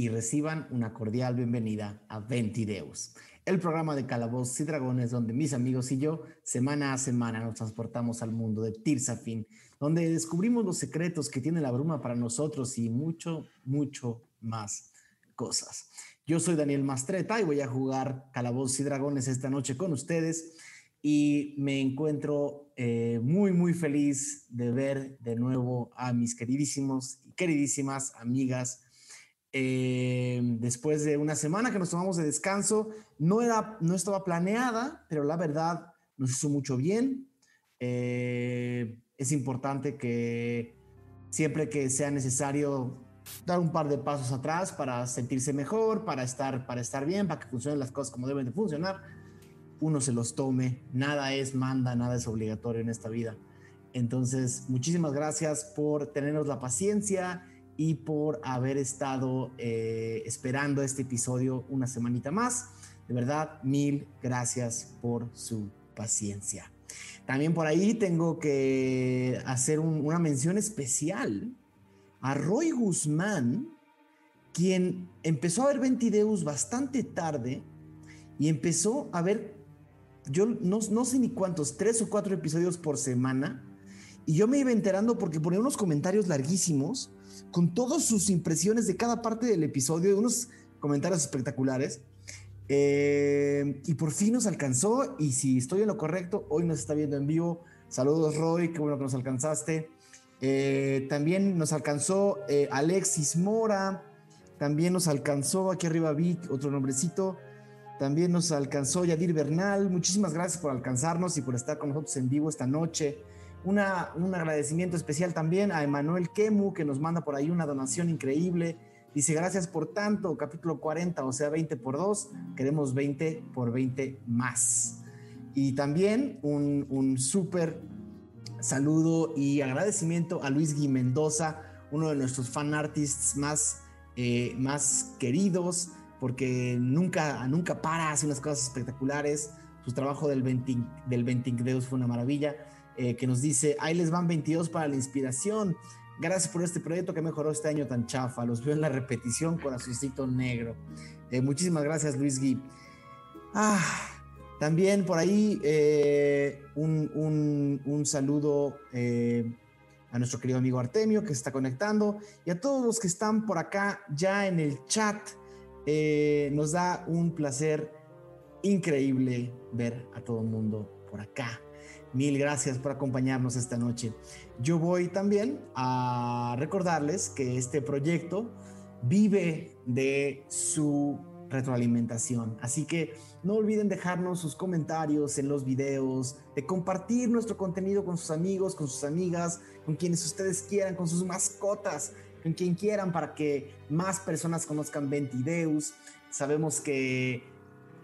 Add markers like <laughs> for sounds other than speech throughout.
y reciban una cordial bienvenida a Ventideus, el programa de Calabozos y Dragones donde mis amigos y yo semana a semana nos transportamos al mundo de Tirsafin, donde descubrimos los secretos que tiene la bruma para nosotros y mucho, mucho más cosas. Yo soy Daniel Mastreta y voy a jugar Calabozos y Dragones esta noche con ustedes y me encuentro eh, muy, muy feliz de ver de nuevo a mis queridísimos y queridísimas amigas. Eh, después de una semana que nos tomamos de descanso, no, era, no estaba planeada, pero la verdad nos hizo mucho bien. Eh, es importante que siempre que sea necesario dar un par de pasos atrás para sentirse mejor, para estar, para estar bien, para que funcionen las cosas como deben de funcionar, uno se los tome. Nada es manda, nada es obligatorio en esta vida. Entonces, muchísimas gracias por tenernos la paciencia y por haber estado eh, esperando este episodio una semanita más. De verdad, mil gracias por su paciencia. También por ahí tengo que hacer una mención especial a Roy Guzmán, quien empezó a ver Ventideus bastante tarde y empezó a ver, yo no, no sé ni cuántos, tres o cuatro episodios por semana. Y yo me iba enterando porque ponía unos comentarios larguísimos con todas sus impresiones de cada parte del episodio, unos comentarios espectaculares. Eh, y por fin nos alcanzó. Y si estoy en lo correcto, hoy nos está viendo en vivo. Saludos, Roy, qué bueno que nos alcanzaste. Eh, también nos alcanzó eh, Alexis Mora, también nos alcanzó aquí arriba Vic, otro nombrecito, también nos alcanzó Yadir Bernal, muchísimas gracias por alcanzarnos y por estar con nosotros en vivo esta noche. Un agradecimiento especial también a Emanuel Kemu, que nos manda por ahí una donación increíble. Dice, gracias por tanto, capítulo 40, o sea, 20 por 2, queremos 20 por 20 más. Y también un, súper saludo y agradecimiento a Luis Gui Mendoza, uno de nuestros fan artists más, eh, queridos, porque nunca, nunca para, hace unas cosas espectaculares. Su trabajo del Venting, del Deus fue una maravilla. Eh, que nos dice, ahí les van 22 para la inspiración. Gracias por este proyecto que mejoró este año tan chafa. Los veo en la repetición con azucito negro. Eh, muchísimas gracias, Luis Gui. Ah, también por ahí eh, un, saludo eh, a nuestro querido amigo Artemio que se está conectando y a todos los que están por acá ya en el chat. Nos da un placer increíble ver a todo el mundo por acá. Mil gracias por acompañarnos esta noche. Yo voy también a recordarles que este proyecto vive de su retroalimentación. Así que no olviden dejarnos sus comentarios en los videos, de compartir nuestro contenido con sus amigos, con sus amigas, con quienes ustedes quieran, con sus mascotas, con quien quieran para que más personas conozcan Ventideus. Sabemos que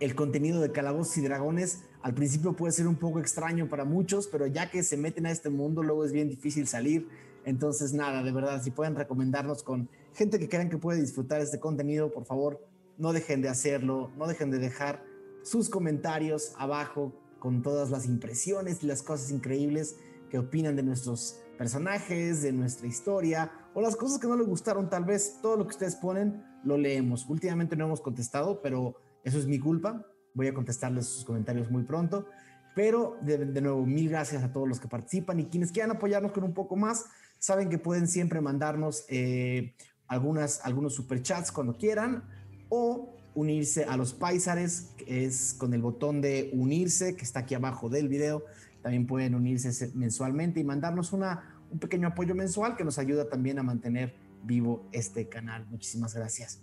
el contenido de Calabozos y Dragones al principio puede ser un poco extraño para muchos, pero ya que se meten a este mundo luego es bien difícil salir. Entonces nada, de verdad, si pueden recomendarnos con gente que crean que puede disfrutar este contenido, por favor, no dejen de hacerlo, no dejen de dejar sus comentarios abajo con todas las impresiones y las cosas increíbles que opinan de nuestros personajes, de nuestra historia o las cosas que no les gustaron, tal vez todo lo que ustedes ponen lo leemos. Últimamente no hemos contestado, pero eso es mi culpa. Voy a contestarles sus comentarios muy pronto. Pero de, nuevo, mil gracias a todos los que participan y quienes quieran apoyarnos con un poco más, saben que pueden siempre mandarnos eh, algunas, algunos superchats cuando quieran o unirse a los Paisares, que es con el botón de unirse que está aquí abajo del video. También pueden unirse mensualmente y mandarnos una, un pequeño apoyo mensual que nos ayuda también a mantener vivo este canal. Muchísimas gracias.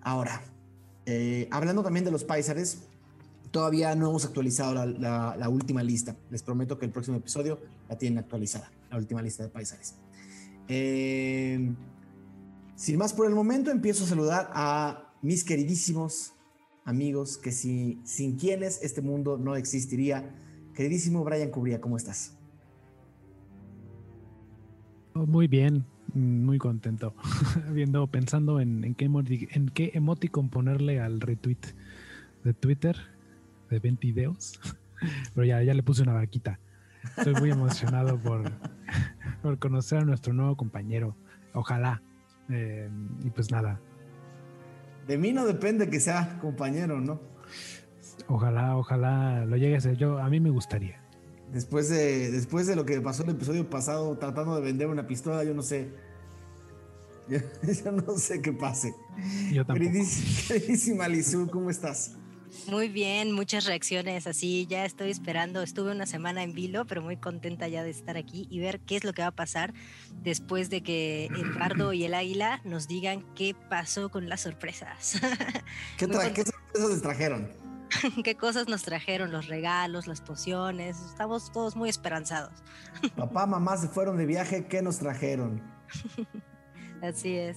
Ahora, eh, hablando también de los Paisares, todavía no hemos actualizado la, última lista. Les prometo que el próximo episodio la tienen actualizada, la última lista de Paisares. Eh, sin más por el momento, empiezo a saludar a mis queridísimos amigos, que si, sin quienes este mundo no existiría. Queridísimo Brian Cubría, ¿cómo estás? Oh, muy bien, muy contento. <laughs> Viendo, pensando en, qué en qué emoticon ponerle al retweet de Twitter de 20 videos. <laughs> Pero ya, ya le puse una vaquita. Estoy muy emocionado por, <laughs> por conocer a nuestro nuevo compañero. Ojalá Eh, y pues nada. De mí no depende que sea compañero, ¿no? Ojalá, ojalá lo llegue a ser yo. A mí me gustaría. Después de, después de lo que pasó el episodio pasado, tratando de vender una pistola, yo no sé. <laughs> Yo, no sé qué pase. Yo tampoco. Queridísima Lizu, ¿cómo estás? Muy bien, muchas reacciones así. Ya estoy esperando. Estuve una semana en vilo, pero muy contenta ya de estar aquí y ver qué es lo que va a pasar después de que el bardo y el águila nos digan qué pasó con las sorpresas. ¿Qué, ¿qué sorpresas les trajeron? <laughs> qué cosas nos trajeron, los regalos, las pociones. Estamos todos muy esperanzados. Papá, mamá se fueron de viaje, ¿qué nos trajeron? <laughs> Así es.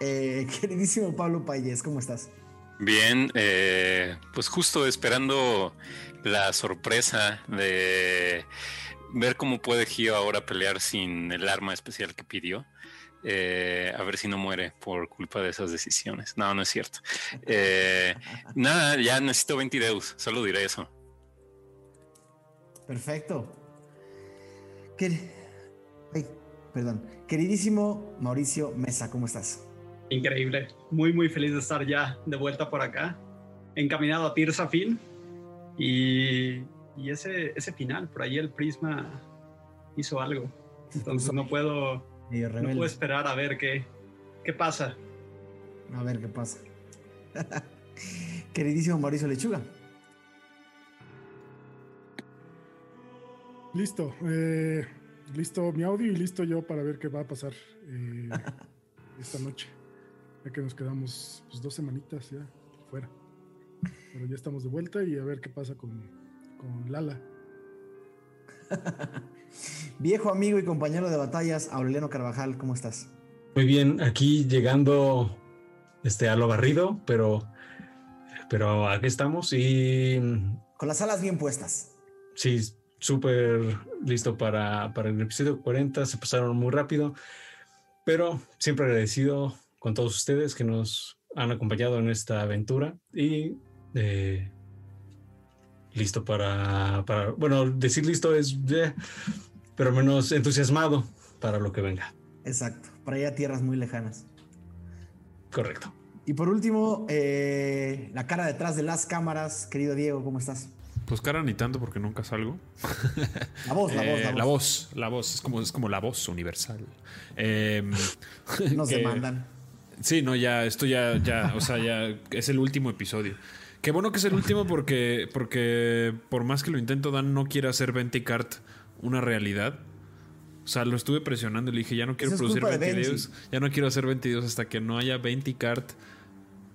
Eh, <laughs> queridísimo Pablo Payés, ¿cómo estás? Bien, eh, pues justo esperando la sorpresa de ver cómo puede Gio ahora pelear sin el arma especial que pidió. Eh, a ver si no muere por culpa de esas decisiones. No, no es cierto. Eh, <laughs> nada, ya necesito 20 deus, solo diré eso. Perfecto. perdón. Queridísimo Mauricio Mesa, ¿cómo estás? Increíble. Muy, muy feliz de estar ya de vuelta por acá. Encaminado a Tirsa Fin. Y, y ese, ese final, por ahí el Prisma hizo algo. Entonces no puedo, no puedo esperar a ver qué, qué pasa. A ver qué pasa. <laughs> Queridísimo Mauricio Lechuga. Listo. Eh, listo mi audio y listo yo para ver qué va a pasar eh, <laughs> esta noche ya que nos quedamos pues, dos semanitas ya fuera. Pero ya estamos de vuelta y a ver qué pasa con, con Lala. <laughs> Viejo amigo y compañero de batallas, Aureliano Carvajal, ¿cómo estás? Muy bien, aquí llegando este, a lo barrido, pero, pero aquí estamos y... Con las alas bien puestas. Sí, súper listo para, para el episodio 40, se pasaron muy rápido, pero siempre agradecido con todos ustedes que nos han acompañado en esta aventura y eh, listo para, para, bueno, decir listo es, pero menos entusiasmado para lo que venga. Exacto, para ir a tierras muy lejanas. Correcto. Y por último, eh, la cara detrás de las cámaras, querido Diego, ¿cómo estás? Pues cara ni tanto porque nunca salgo. La voz, la voz, la eh, voz. La voz, la voz, es como, es como la voz universal. <laughs> Eh, Nos demandan. Sí, no, ya, esto ya, ya, o sea, ya es el último episodio. Qué bueno que es el último porque, porque por más que lo intento, Dan no quiere hacer Venticart una realidad. O sea, lo estuve presionando y le dije, ya no quiero producir 20 videos, ya no quiero hacer 20 videos hasta que no haya Venticart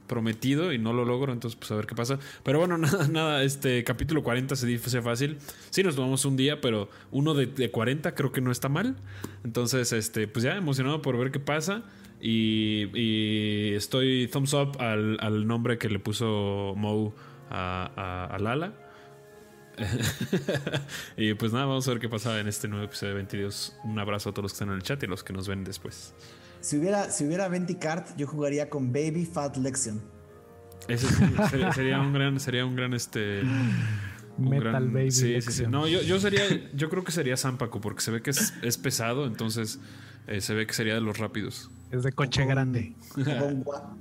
prometido y no lo logro, entonces pues a ver qué pasa. Pero bueno, <laughs> nada, nada, este capítulo 40 se dice fácil. Sí, nos tomamos un día, pero uno de, de 40 creo que no está mal. Entonces, este, pues ya emocionado por ver qué pasa. Y, estoy thumbs up al, nombre que le puso Mo a, Lala. <laughs> y pues nada, vamos a ver qué pasa en este nuevo episodio de 22. Un abrazo a todos los que están en el chat y a los que nos ven después. Si hubiera, si hubiera Venticart, yo jugaría con Baby Fat Lexion. Ese sería, un gran, sería un gran este. Metal Baby. Sí, sí, sí. No, yo, yo sería, yo creo que sería Zampaco porque se ve que es, es pesado, entonces eh, se ve que sería de los rápidos. Es de coche grande.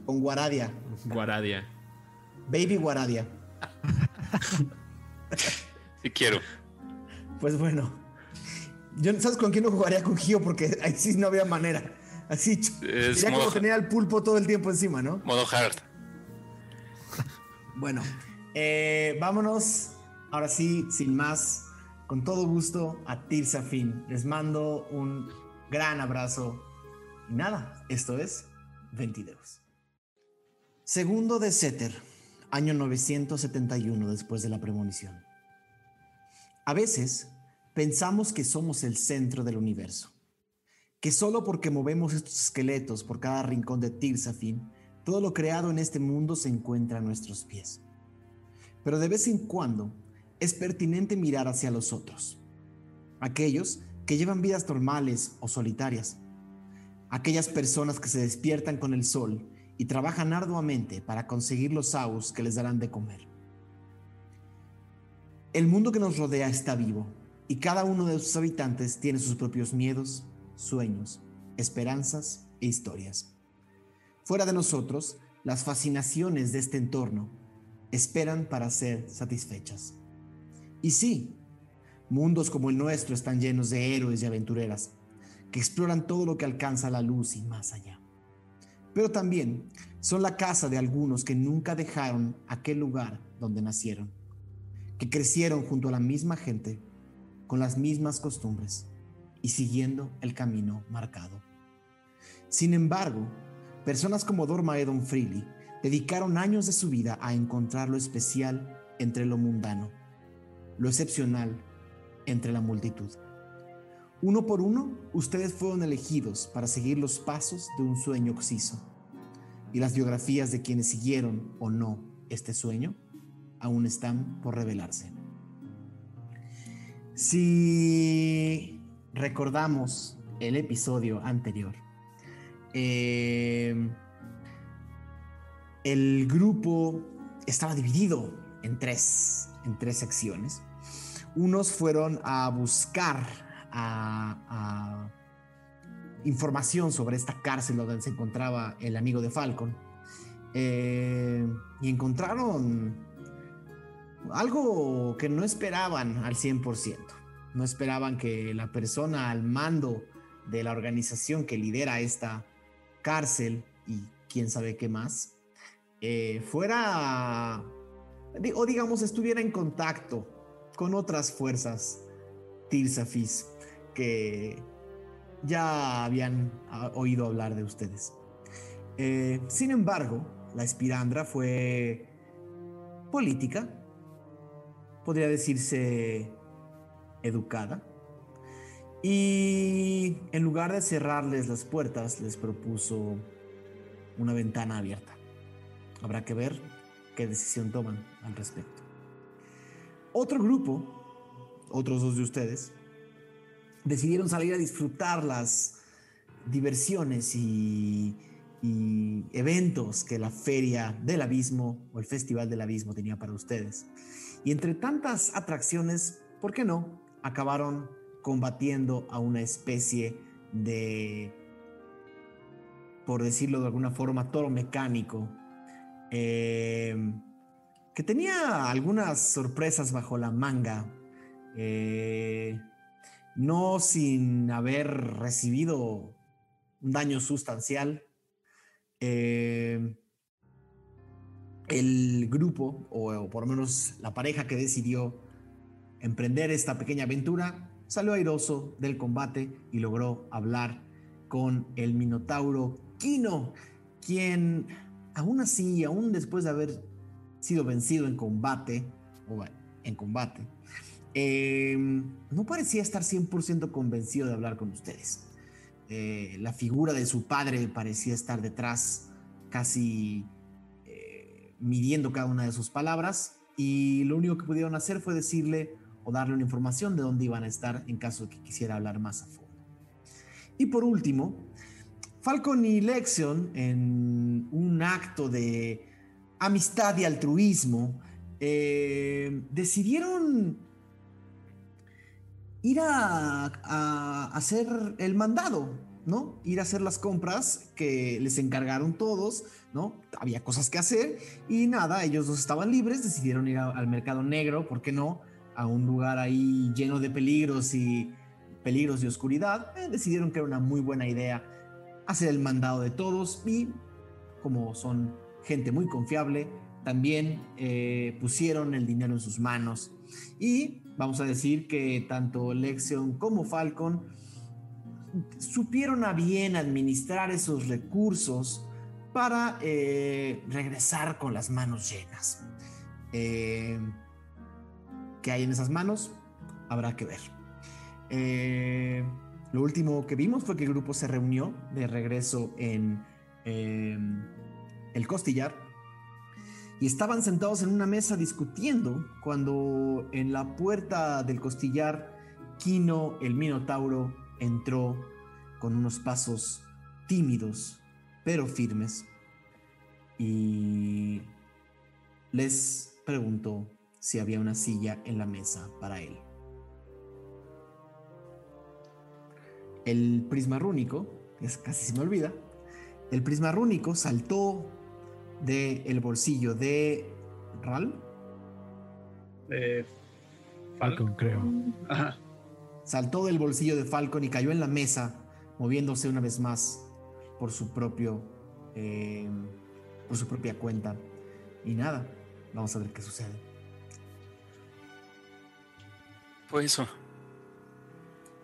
Con, Guaradia. Guaradia. Baby Guaradia. Sí quiero. Pues bueno. Yo, ¿Sabes con quién no jugaría con Gio? Porque ahí sí no había manera. Así. <laughs> sería como tenía el pulpo todo el tiempo encima, ¿no? Modo hard. <laughs> Bueno. Eh, vámonos. Ahora sí, sin más. Con todo gusto a Tirsa Fin. Les mando un gran abrazo. Y nada, esto es Ventideos. Segundo de Seter, año 971 después de la premonición. A veces pensamos que somos el centro del universo, que solo porque movemos estos esqueletos por cada rincón de Tirsafin, todo lo creado en este mundo se encuentra a nuestros pies. Pero de vez en cuando es pertinente mirar hacia los otros, aquellos que llevan vidas normales o solitarias. Aquellas personas que se despiertan con el sol y trabajan arduamente para conseguir los aus que les darán de comer. El mundo que nos rodea está vivo y cada uno de sus habitantes tiene sus propios miedos, sueños, esperanzas e historias. fuera de nosotros, las fascinaciones de este entorno esperan para ser satisfechas. Y sí, mundos como el nuestro están llenos de héroes y aventureras que exploran todo lo que alcanza la luz y más allá. Pero también son la casa de algunos que nunca dejaron aquel lugar donde nacieron, que crecieron junto a la misma gente, con las mismas costumbres y siguiendo el camino marcado. Sin embargo, personas como Dorma Edon Freely dedicaron años de su vida a encontrar lo especial entre lo mundano, lo excepcional entre la multitud. Uno por uno, ustedes fueron elegidos para seguir los pasos de un sueño oxiso. Y las biografías de quienes siguieron o no este sueño aún están por revelarse. Si recordamos el episodio anterior, eh, el grupo estaba dividido en tres, en tres secciones. Unos fueron a buscar a, información sobre esta cárcel donde se encontraba el amigo de Falcon. Eh, y encontraron algo que no esperaban al 100%. No esperaban que la persona al mando de la organización que lidera esta cárcel y quién sabe qué más, eh, fuera, o digamos, estuviera en contacto con otras fuerzas Tirsafis que ya habían ah, oído hablar de ustedes. Eh, sin embargo, la espirandra fue política, podría decirse educada, y en lugar de cerrarles las puertas, les propuso una ventana abierta. Habrá que ver qué decisión toman al respecto. Otro grupo, otros dos de ustedes, decidieron salir a disfrutar las diversiones y, eventos que la Feria del Abismo o el Festival del Abismo tenía para ustedes. Y entre tantas atracciones, ¿por qué no? Acabaron combatiendo a una especie de, por decirlo de alguna forma, toro mecánico, eh, que tenía algunas sorpresas bajo la manga. Eh, no sin haber recibido un daño sustancial. Eh, el grupo, o, por lo menos la pareja que decidió emprender esta pequeña aventura, salió airoso del combate y logró hablar con el Minotauro Kino, quien aún así, aún después de haber sido vencido en combate, o en combate, Em, no parecía estar 100% convencido de hablar con ustedes. Eh, la figura de su padre parecía estar detrás, casi eh, midiendo cada una de sus palabras, y lo único que pudieron hacer fue decirle o darle una información de dónde iban a estar en caso de que quisiera hablar más a fondo. Y por último, Falcon y Lexion, en un acto de amistad y altruismo, eh, decidieron ir a, hacer el mandado, ¿no? Ir a hacer las compras que les encargaron todos, ¿no? Había cosas que hacer y nada, ellos dos estaban libres, decidieron ir al mercado negro, ¿por qué no? A un lugar ahí lleno de peligros y peligros de oscuridad, eh, decidieron que era una muy buena idea hacer el mandado de todos y como son gente muy confiable, también eh, pusieron el dinero en sus manos y vamos a decir que tanto Lexion como Falcon supieron a bien administrar esos recursos para eh, regresar con las manos llenas. Eh, ¿Qué hay en esas manos? Habrá que ver. Eh, lo último que vimos fue que el grupo se reunió de regreso en el costillar y estaban sentados en una mesa discutiendo cuando en la puerta del costillar Kino el Minotauro entró con unos pasos tímidos pero firmes y les preguntó si había una silla en la mesa para él. El prisma rúnico, es casi se me olvida, el prisma rúnico saltó del bolsillo de Ral. Eh, Falcon, creo. ajá. Saltó del bolsillo de Falcon y cayó en la mesa, moviéndose una vez más por su propio, eh, por su propia cuenta. Y nada, vamos a ver qué sucede. Fue eso.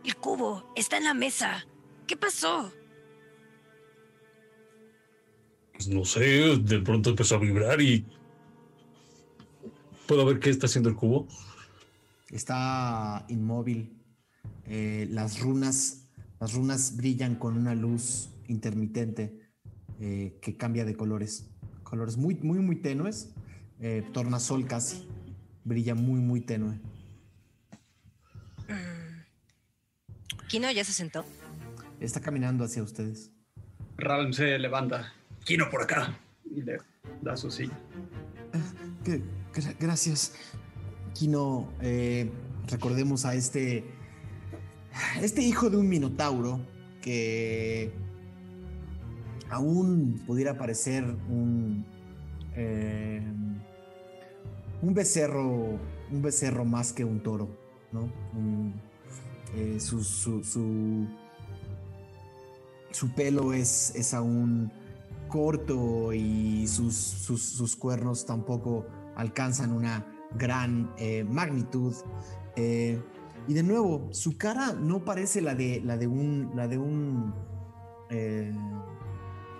El cubo está en la mesa. ¿Qué pasó? Pues no sé, de pronto empezó a vibrar y. ¿Puedo ver qué está haciendo el cubo? Está inmóvil. Eh, las runas, las runas brillan con una luz intermitente eh, que cambia de colores, colores muy, muy, muy tenues, eh, tornasol casi, brilla muy, muy tenue. Kino ya se sentó. Está caminando hacia ustedes. Ralm se levanta. Kino por acá. Y le da su silla. Gra- gracias, Kino. eh, recordemos a este, este hijo de un minotauro que aún pudiera parecer un eh, un becerro, un becerro más que un toro, eh, su, su, su, pelo es, es aún corto y sus, sus, cuernos tampoco alcanzan una gran eh, magnitud. Eh, y de nuevo, su cara no parece la de, la de un, la de un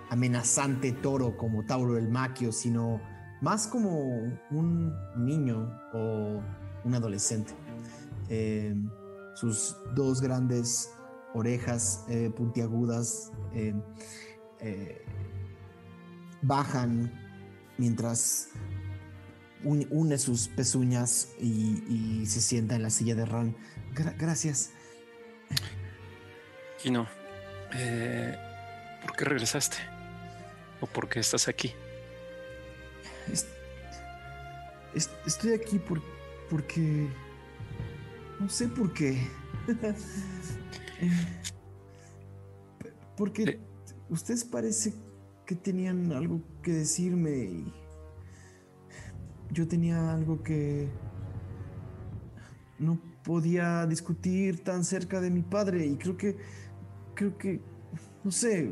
amenazante toro como Tauro el Maquio, sino más como un niño o un adolescente. Eh, sus dos grandes orejas eh, puntiagudas eh, eh, bajan mientras un- une sus pezuñas y, y se sienta en la silla de Ran. Gra- gracias. Kino, eh, ¿por qué regresaste? ¿O por qué estás aquí? Es- es- estoy aquí por, porque... No sé por qué. <laughs> Porque ustedes parece que tenían algo que decirme y yo tenía algo que no podía discutir tan cerca de mi padre y creo que creo que no sé.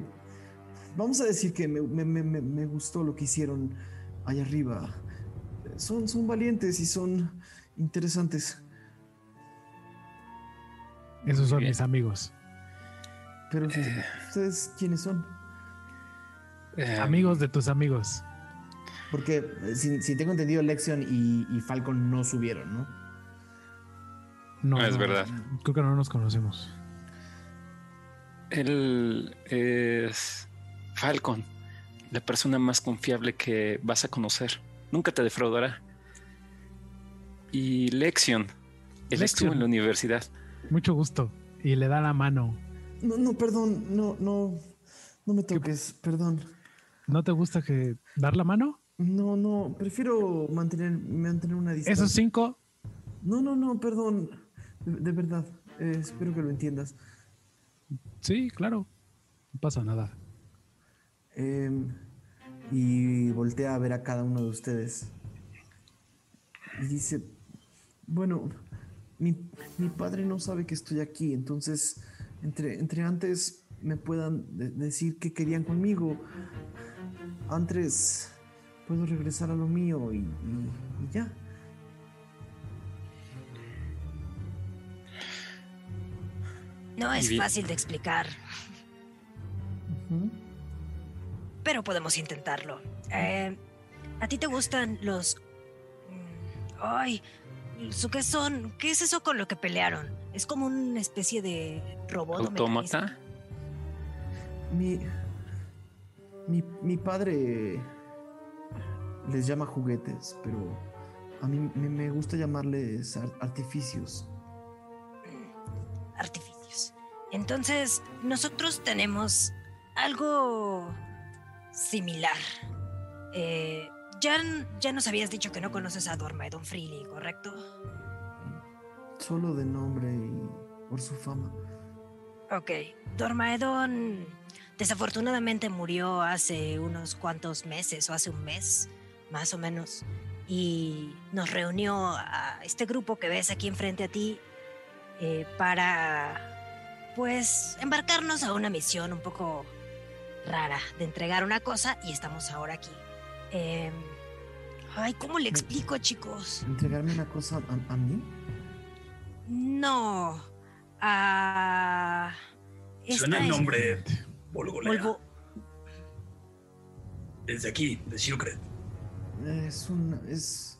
Vamos a decir que me, me- me- me- me gustó lo que hicieron allá arriba. Son, son valientes y son interesantes Esos son mis amigos. pero ustedes quiénes son Eh, Amigos de tus amigos. porque eh, si, si tengo entendido Lexion y, y Falcon no subieron no No, es no, verdad. Creo que no nos conocemos. Él es Falcon, la persona más confiable que vas a conocer. Nunca te defraudará. Y Lexion, él Lexion. estuvo en la universidad. Mucho gusto. Y le da la mano. no no perdón no no no me toques perdón ¿No te gusta que dar la mano? no no prefiero mantener mantener una distancia Esos cinco, no no no perdón de, de verdad eh, espero que lo entiendas sí, claro. No pasa nada. Em, y voltea a ver a cada uno de ustedes. Y dice, bueno, mi, mi padre no sabe que estoy aquí, entonces entre, entre antes me puedan de- decir qué querían conmigo, antes puedo regresar a lo mío y, y- y ya. No es fácil de explicar, pero podemos intentarlo. Eh, ¿A ti te gustan los... mm, Ay, ¿su qué son? ¿Qué es eso con lo que pelearon? ¿Es como una especie de robot Autómata. Mi, mi, mi padre les llama juguetes, pero a mí me, me gusta llamarles ar- artificios. artificios. Entonces, nosotros tenemos algo similar. Eh, ya, ya nos habías dicho que no conoces a Dormaedon Freely, ¿correcto? Solo de nombre y por su fama. Ok, Dormaedon desafortunadamente murió hace unos cuantos meses o hace un mes, más o menos. Y nos reunió a este grupo que ves aquí enfrente a ti eh, para, pues, embarcarnos a una misión un poco rara de entregar una cosa y estamos ahora aquí. Em, ay, ¿cómo le explico, chicos? ¿Entregarme una cosa a, a mí? No. A. Suena el es- nombre Volgolea. Volvo- Desde aquí, de Secret. Es un. Es.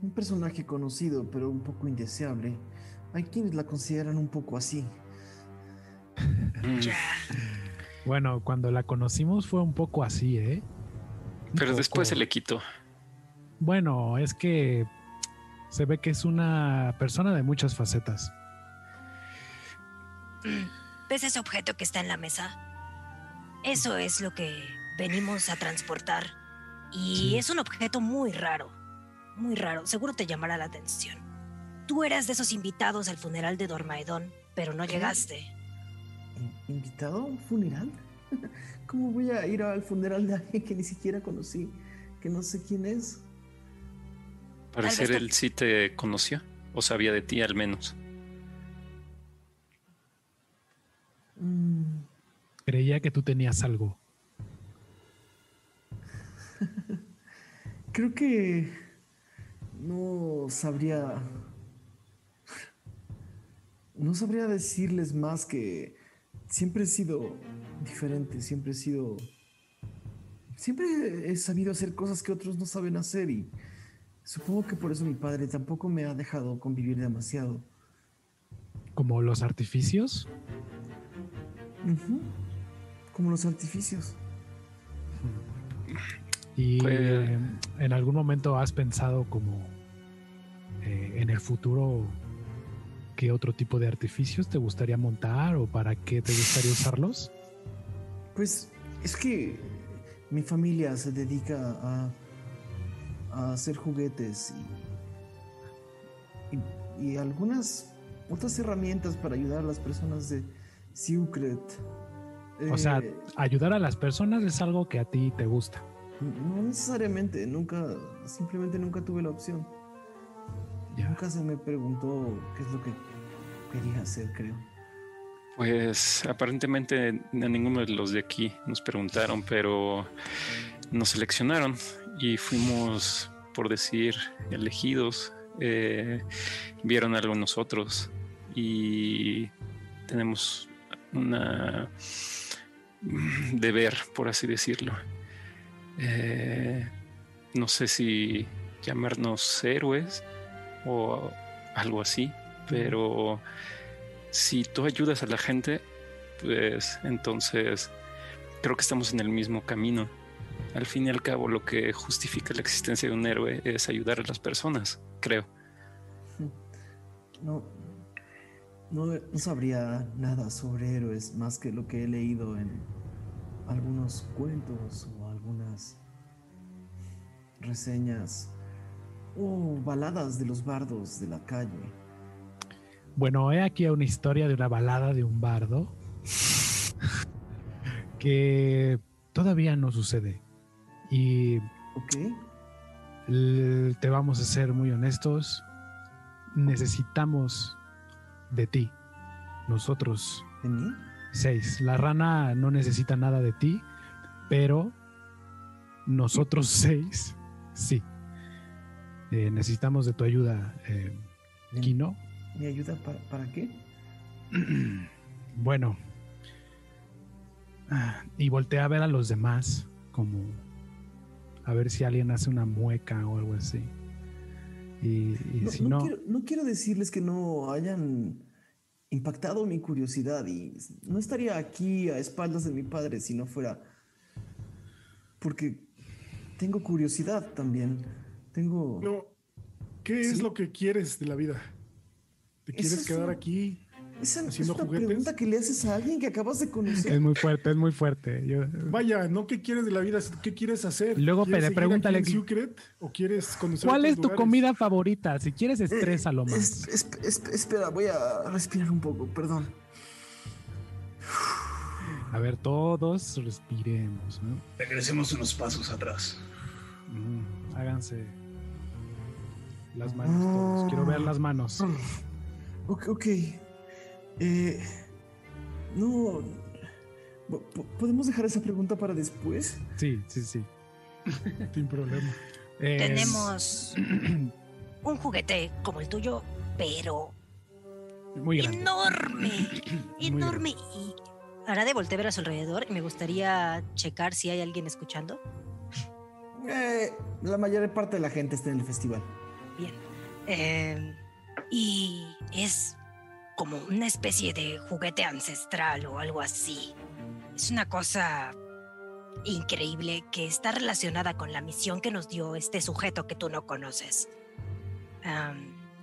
Un personaje conocido, pero un poco indeseable. Hay quienes la consideran un poco así. Ya. Bueno, cuando la conocimos fue un poco así, ¿eh? Un Pero después se le quitó. Bueno, es que se ve que es una persona de muchas facetas. ¿Ves ese objeto que está en la mesa? Eso es lo que venimos a transportar. Y Sí. es un objeto muy raro. Muy raro. Seguro te llamará la atención. Tú eras de esos invitados al funeral de Dormaedón, pero no ¿Qué? llegaste. ¿In- ¿Invitado a un funeral? <laughs> ¿Cómo voy a ir al funeral de alguien que ni siquiera conocí? Que no sé quién es. Parecer él sí te conoció o sabía de ti al menos. Mm, Creía que tú tenías algo. <laughs> creo que. No sabría. No sabría decirles más que. Siempre he sido diferente, siempre he sido. Siempre he sabido hacer cosas que otros no saben hacer y supongo que por eso mi padre tampoco me ha dejado convivir demasiado. Como los artificios. Ujú. Como los artificios. Y Pues- eh, en algún momento has pensado como eh, en el futuro qué otro tipo de artificios te gustaría montar o para qué te gustaría usarlos. Pues es que mi familia se dedica a, a hacer juguetes y, y- y algunas otras herramientas para ayudar a las personas de Secret. O sea, Eh, ayudar a las personas es algo que a ti te gusta. no necesariamente, nunca, simplemente nunca tuve la opción. Ya. Nunca se me preguntó qué es lo que quería hacer, creo. Pues aparentemente a ninguno de los de aquí nos preguntaron, pero nos seleccionaron y fuimos, por decir, elegidos. Eh, vieron algo en nosotros y tenemos una mm, deber, por así decirlo. Eh, no sé si llamarnos héroes o algo así, pero si tú ayudas a la gente, pues entonces creo que estamos en el mismo camino. Al fin y al cabo, lo que justifica la existencia de un héroe es ayudar a las personas, creo. No, no, no sabría nada sobre héroes más que lo que he leído en algunos cuentos o algunas reseñas o baladas de los bardos de la calle. Bueno, he aquí una historia de una balada de un bardo <laughs> que todavía no sucede. Y te vamos a ser muy honestos. Necesitamos de ti. Nosotros ¿De mí? seis. La rana no necesita nada de ti, pero nosotros seis sí. Eh, necesitamos de tu ayuda, eh, ¿De- Kino. ¿Mi ayuda para, para qué? <clears throat> Bueno. Ah, Y voltea a ver a los demás, como a ver si alguien hace una mueca o algo así. Y, y No, si no no, quiero, no quiero decirles que no hayan impactado mi curiosidad y no estaría aquí a espaldas de mi padre si no fuera porque tengo curiosidad también. Tengo... No, ¿qué es Sí. lo que quieres de la vida? ¿Te quieres es quedar un- aquí? Esa es juguetes. pregunta que le haces a alguien que acabas de es conocer. muy fuerte, es muy fuerte. Yo- Vaya, no qué quieres de la vida, qué quieres hacer. Luego ¿Quieres seguir pregúntale aquí en que- Secret o quieres conocer ¿Cuál es tu lugares? comida favorita? Si quieres, Eh, estrésalo más. es- es- es- espera, voy a respirar un poco, perdón. A ver, todos respiremos, ¿no? Regresemos unos pasos atrás. Mm, háganse las manos todos. Quiero ver las manos. Ok. ok. Eh, no. po- po- ¿Podemos dejar esa pregunta para después? Sí, sí, sí. <laughs> Sin problema. Es- Tenemos <clears throat> un juguete como el tuyo, pero Muy grande. enorme, <clears throat> enorme. Y hará de voltear a su alrededor y me gustaría checar si hay alguien escuchando. Eh, la mayor parte de la gente está en el festival. Bien. Eh, y es como una especie de juguete ancestral o algo así. Es una cosa increíble que está relacionada con la misión que nos dio este sujeto que tú no conoces.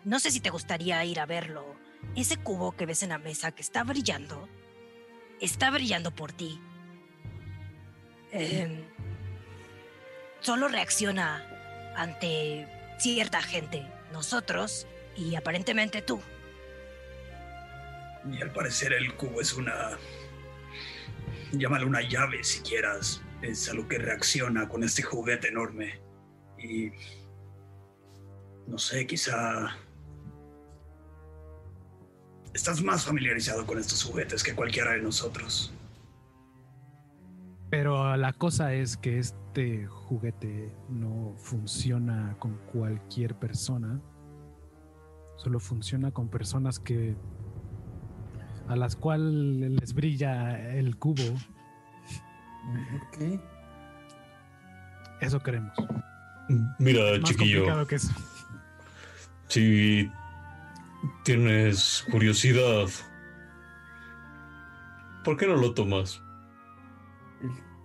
No sé si te gustaría ir a verlo. Ese cubo que ves en la mesa que está brillando, está brillando por ti. Em, solo reacciona ante cierta gente, nosotros y aparentemente tú. Y al parecer el cubo es una... Llámalo una llave si quieras. Es a lo que reacciona con este juguete enorme. Y... No sé, quizá... Estás más familiarizado con estos juguetes que cualquiera de nosotros. Pero la cosa es que este juguete no funciona con cualquier persona. Solo funciona con personas que a las cuales les brilla el cubo. Ok. Eso queremos. Mira, Más chiquillo, complicado que eso. si tienes curiosidad, ¿por qué no lo tomas?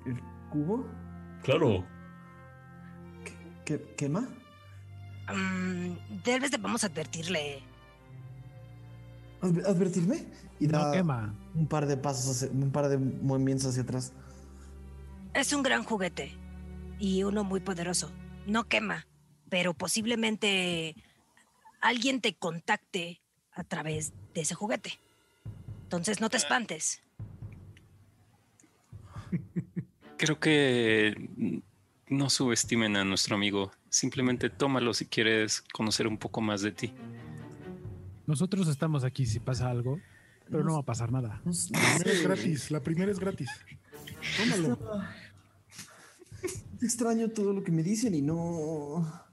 ¿El, el cubo? Claro, ¿Qué, ¿Quema? Mm, debes de vamos a advertirle. Adver- ¿Advertirme? Y No quema. un par de pasos, hacia- un par de movimientos hacia atrás. Es un gran juguete y uno muy poderoso. No quema, pero posiblemente alguien te contacte a través de ese juguete. Entonces no te espantes. <laughs> Creo que no subestimen a nuestro amigo. Simplemente tómalo si quieres conocer un poco más de ti. Nosotros estamos aquí si pasa algo, pero no va a pasar nada. La primera es gratis. La primera es gratis. Tómalo. Extraño todo lo que me dicen y no.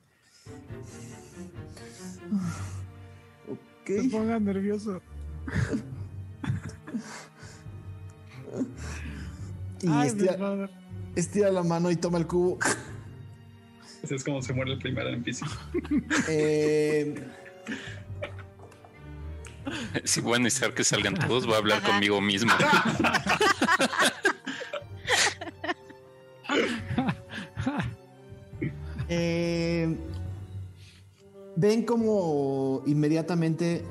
Ok. Se ponga nervioso. Y Ay, estira, estira la mano y toma el cubo. Así es como se muere el primero en PC. Eh, <laughs> Si voy a necesitar que salgan todos, voy a hablar Ajá. conmigo mismo. <laughs> eh, ven como inmediatamente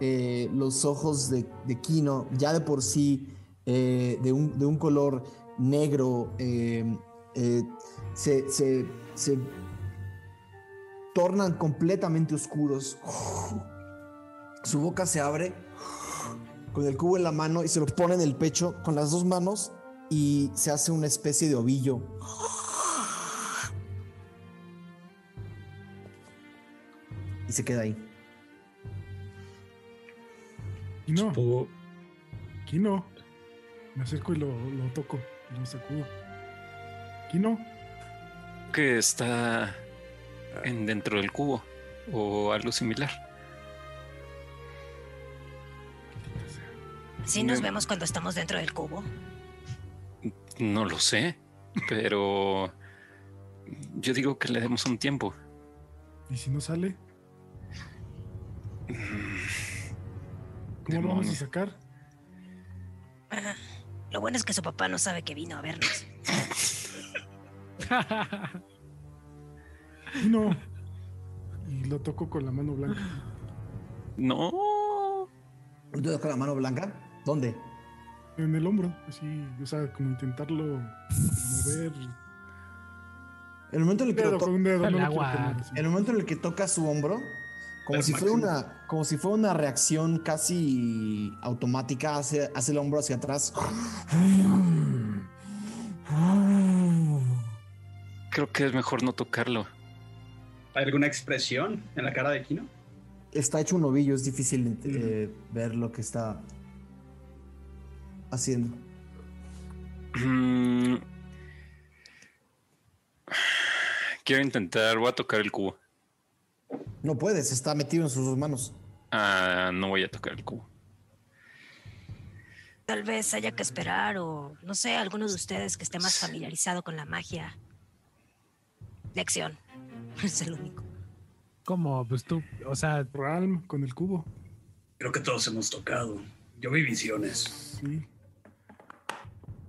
eh, los ojos de, de Kino, ya de por sí eh, de, un, de un color negro, eh, eh, se, se- se tornan completamente oscuros. Su boca se abre con el cubo en la mano y se lo pone en el pecho con las dos manos y se hace una especie de ovillo. Y se queda ahí. Kino, Kino. Me acerco y lo, lo toco. y Lo sacudo. Kino. que está en dentro del cubo o algo similar. Si nos vemos cuando estamos dentro del cubo. No lo sé, pero yo digo que le demos un tiempo. ¿Y si no sale? ¿Cómo lo vamos a sacar? Ah, Lo bueno es que su papá no sabe que vino a vernos. <laughs> Kino. Y lo toco con la mano blanca. No. ¿Tú con la mano blanca? ¿Dónde? En el hombro. Así, o sea, como intentarlo mover. En el momento en el que, Dedo lo dedo. No agua. el momento en el que toca su hombro, Como si, fuera una, como si fuera una reacción casi automática, hace, hace el hombro hacia atrás. Creo que es mejor no tocarlo. ¿Hay alguna expresión en la cara de Kino? Está hecho un ovillo, es difícil eh, ver lo que está haciendo. Mm. Quiero intentar, voy a tocar el cubo. No puedes, está metido en sus dos manos. Ah, no voy a tocar el cubo. Tal vez haya que esperar o no sé, alguno de ustedes que esté más familiarizado con la magia. Lección. <laughs> Es el único. ¿Cómo? Pues tú, o sea, Ralm con el cubo. Creo que todos hemos tocado. Yo vi visiones. Sí.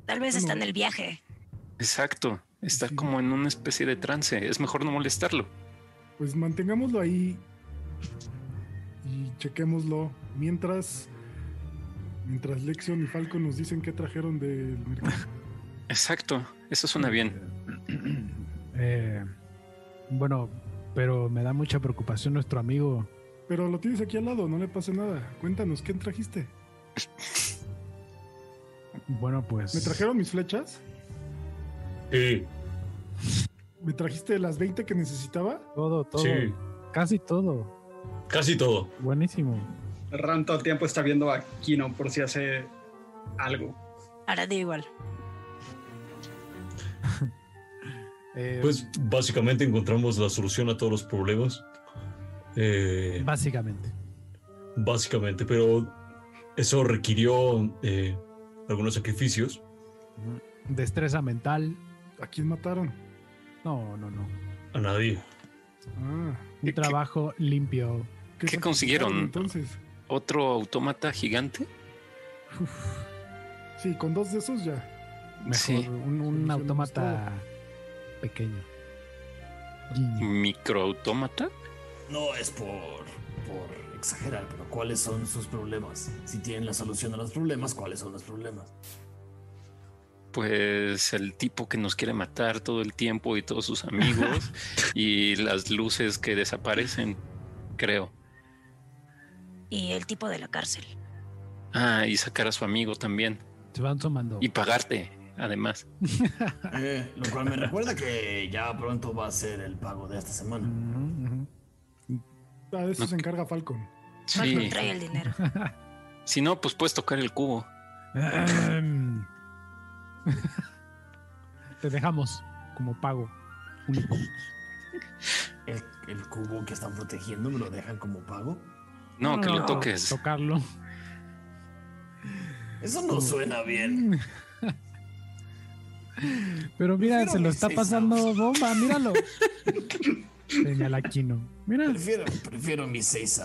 Tal vez está en el viaje. Exacto. Está Sí. como en una especie de trance. Es mejor no molestarlo. Pues mantengámoslo ahí y chequémoslo mientras mientras Lexion y Falco nos dicen qué trajeron del mercado. <laughs> Exacto. Eso suena bien. <clears throat> eh, bueno, pero me da mucha preocupación nuestro amigo. Pero lo tienes aquí al lado, no le pasa nada. Cuéntanos, ¿qué trajiste? <laughs> Bueno, pues. ¿Me trajeron mis flechas? Sí, ¿Me trajiste las 20 que necesitaba? todo, todo. sí, Casi todo. casi todo. Buenísimo. Ran todo el tiempo está viendo a Kino por si hace algo. Hará de igual. <laughs> Eh, Pues básicamente encontramos la solución a todos los problemas. Eh, básicamente. básicamente, pero eso requirió eh, algunos sacrificios. Destreza mental. ¿A quién mataron? No, no, no. A nadie. Ah, Un ¿Qué- trabajo limpio. ¿Qué consiguieron? Entonces, ¿Otro autómata gigante? sí, con dos de esos ya. Mejor. Sí. Un, un autómata pequeño. ¿Microautómata? No es por, por exagerar, pero ¿cuáles son sus problemas? Si tienen la solución a los problemas, ¿cuáles son los problemas? Pues el tipo que nos quiere matar todo el tiempo y todos sus amigos <laughs> y las luces que desaparecen, creo. Y el tipo de la cárcel. Ah, y sacar a su amigo también. Se van sumando. Y pagarte, además. <laughs> Eh, lo cual me recuerda que ya pronto va a ser el pago de esta semana. Ah, de eso No. se encarga Falcon. Falcon Sí. trae el dinero. <laughs> Si no, pues puedes tocar el cubo. Ahem. <laughs> Te dejamos como pago. único. El, el cubo que están protegiendo me lo dejan como pago. No, que lo toques. Tocarlo. Eso no suena bien. Pero mira, se lo está pasando bomba, míralo. <laughs> Señala Kino. Mira, Prefiero, prefiero mis seis.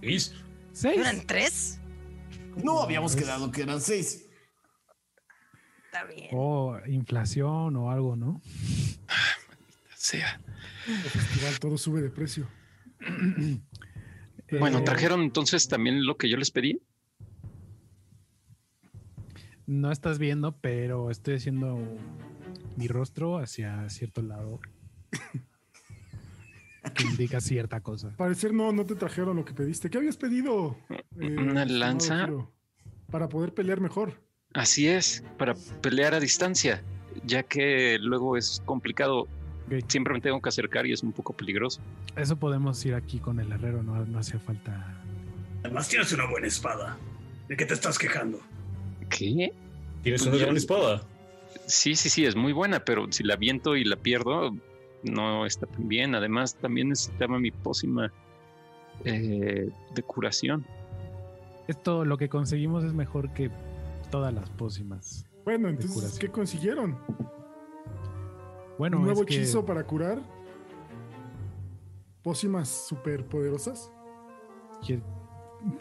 ¿Veis? seis. ¿Eran tres? No habíamos quedado que eran seis. Está bien. O inflación o algo, ¿no? Sea. El festival todo sube de precio. Bueno, Eh, trajeron entonces también lo que yo les pedí. No estás viendo, pero estoy haciendo mi rostro hacia cierto lado. <laughs> que indica cierta cosa. Parecer no, no te trajeron lo que pediste. ¿Qué habías pedido? eh, Una lanza. Para poder pelear mejor. Así es, para pelear a distancia, ya que luego es complicado. Ok. Siempre me tengo que acercar y es un poco peligroso. Eso podemos ir aquí con el herrero, no, no hace falta. Además tienes una buena espada. ¿De qué te estás quejando? ¿Qué? Tienes Pues una yo- gran espada. Sí, sí, sí, es muy buena, pero si la viento y la pierdo, no está tan bien. Además, también necesitaba mi pócima eh, de curación. Esto, lo que conseguimos es mejor que todas las pócimas. Bueno, entonces. ¿qué consiguieron? Bueno, ¿Un nuevo es que hechizo para curar? ¿Pócimas super poderosas? ¿qui-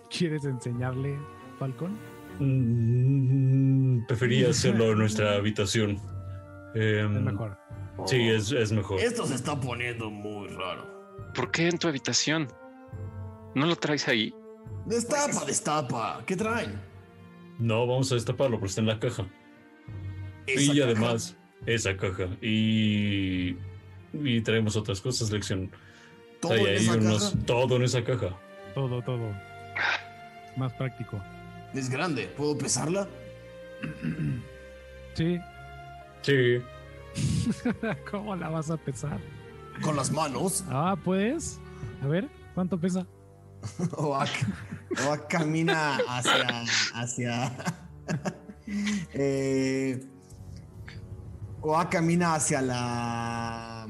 ¿Quieres enseñarle, Falcon? Mm, prefería hacerlo en nuestra <laughs> habitación. Em, Es mejor. Sí, es, es mejor. Esto se está poniendo muy raro. ¿Por qué en tu habitación? ¿No lo traes ahí? Destapa, destapa. ¿Qué traen? No, vamos a destaparlo, pero está en la caja. Esa y caja. además, esa caja. Y, y traemos otras cosas, lección. Todo Hay en ahí esa unos- caja todo en esa caja. Todo, todo. Más práctico. es grande. ¿Puedo pesarla? <clears throat> Sí. Sí. <laughs> ¿Cómo la vas a pesar? Con las manos. Ah, pues. A ver, ¿cuánto pesa? <laughs> Oak, Oak camina hacia. hacia. <laughs> eh, Oak camina hacia la.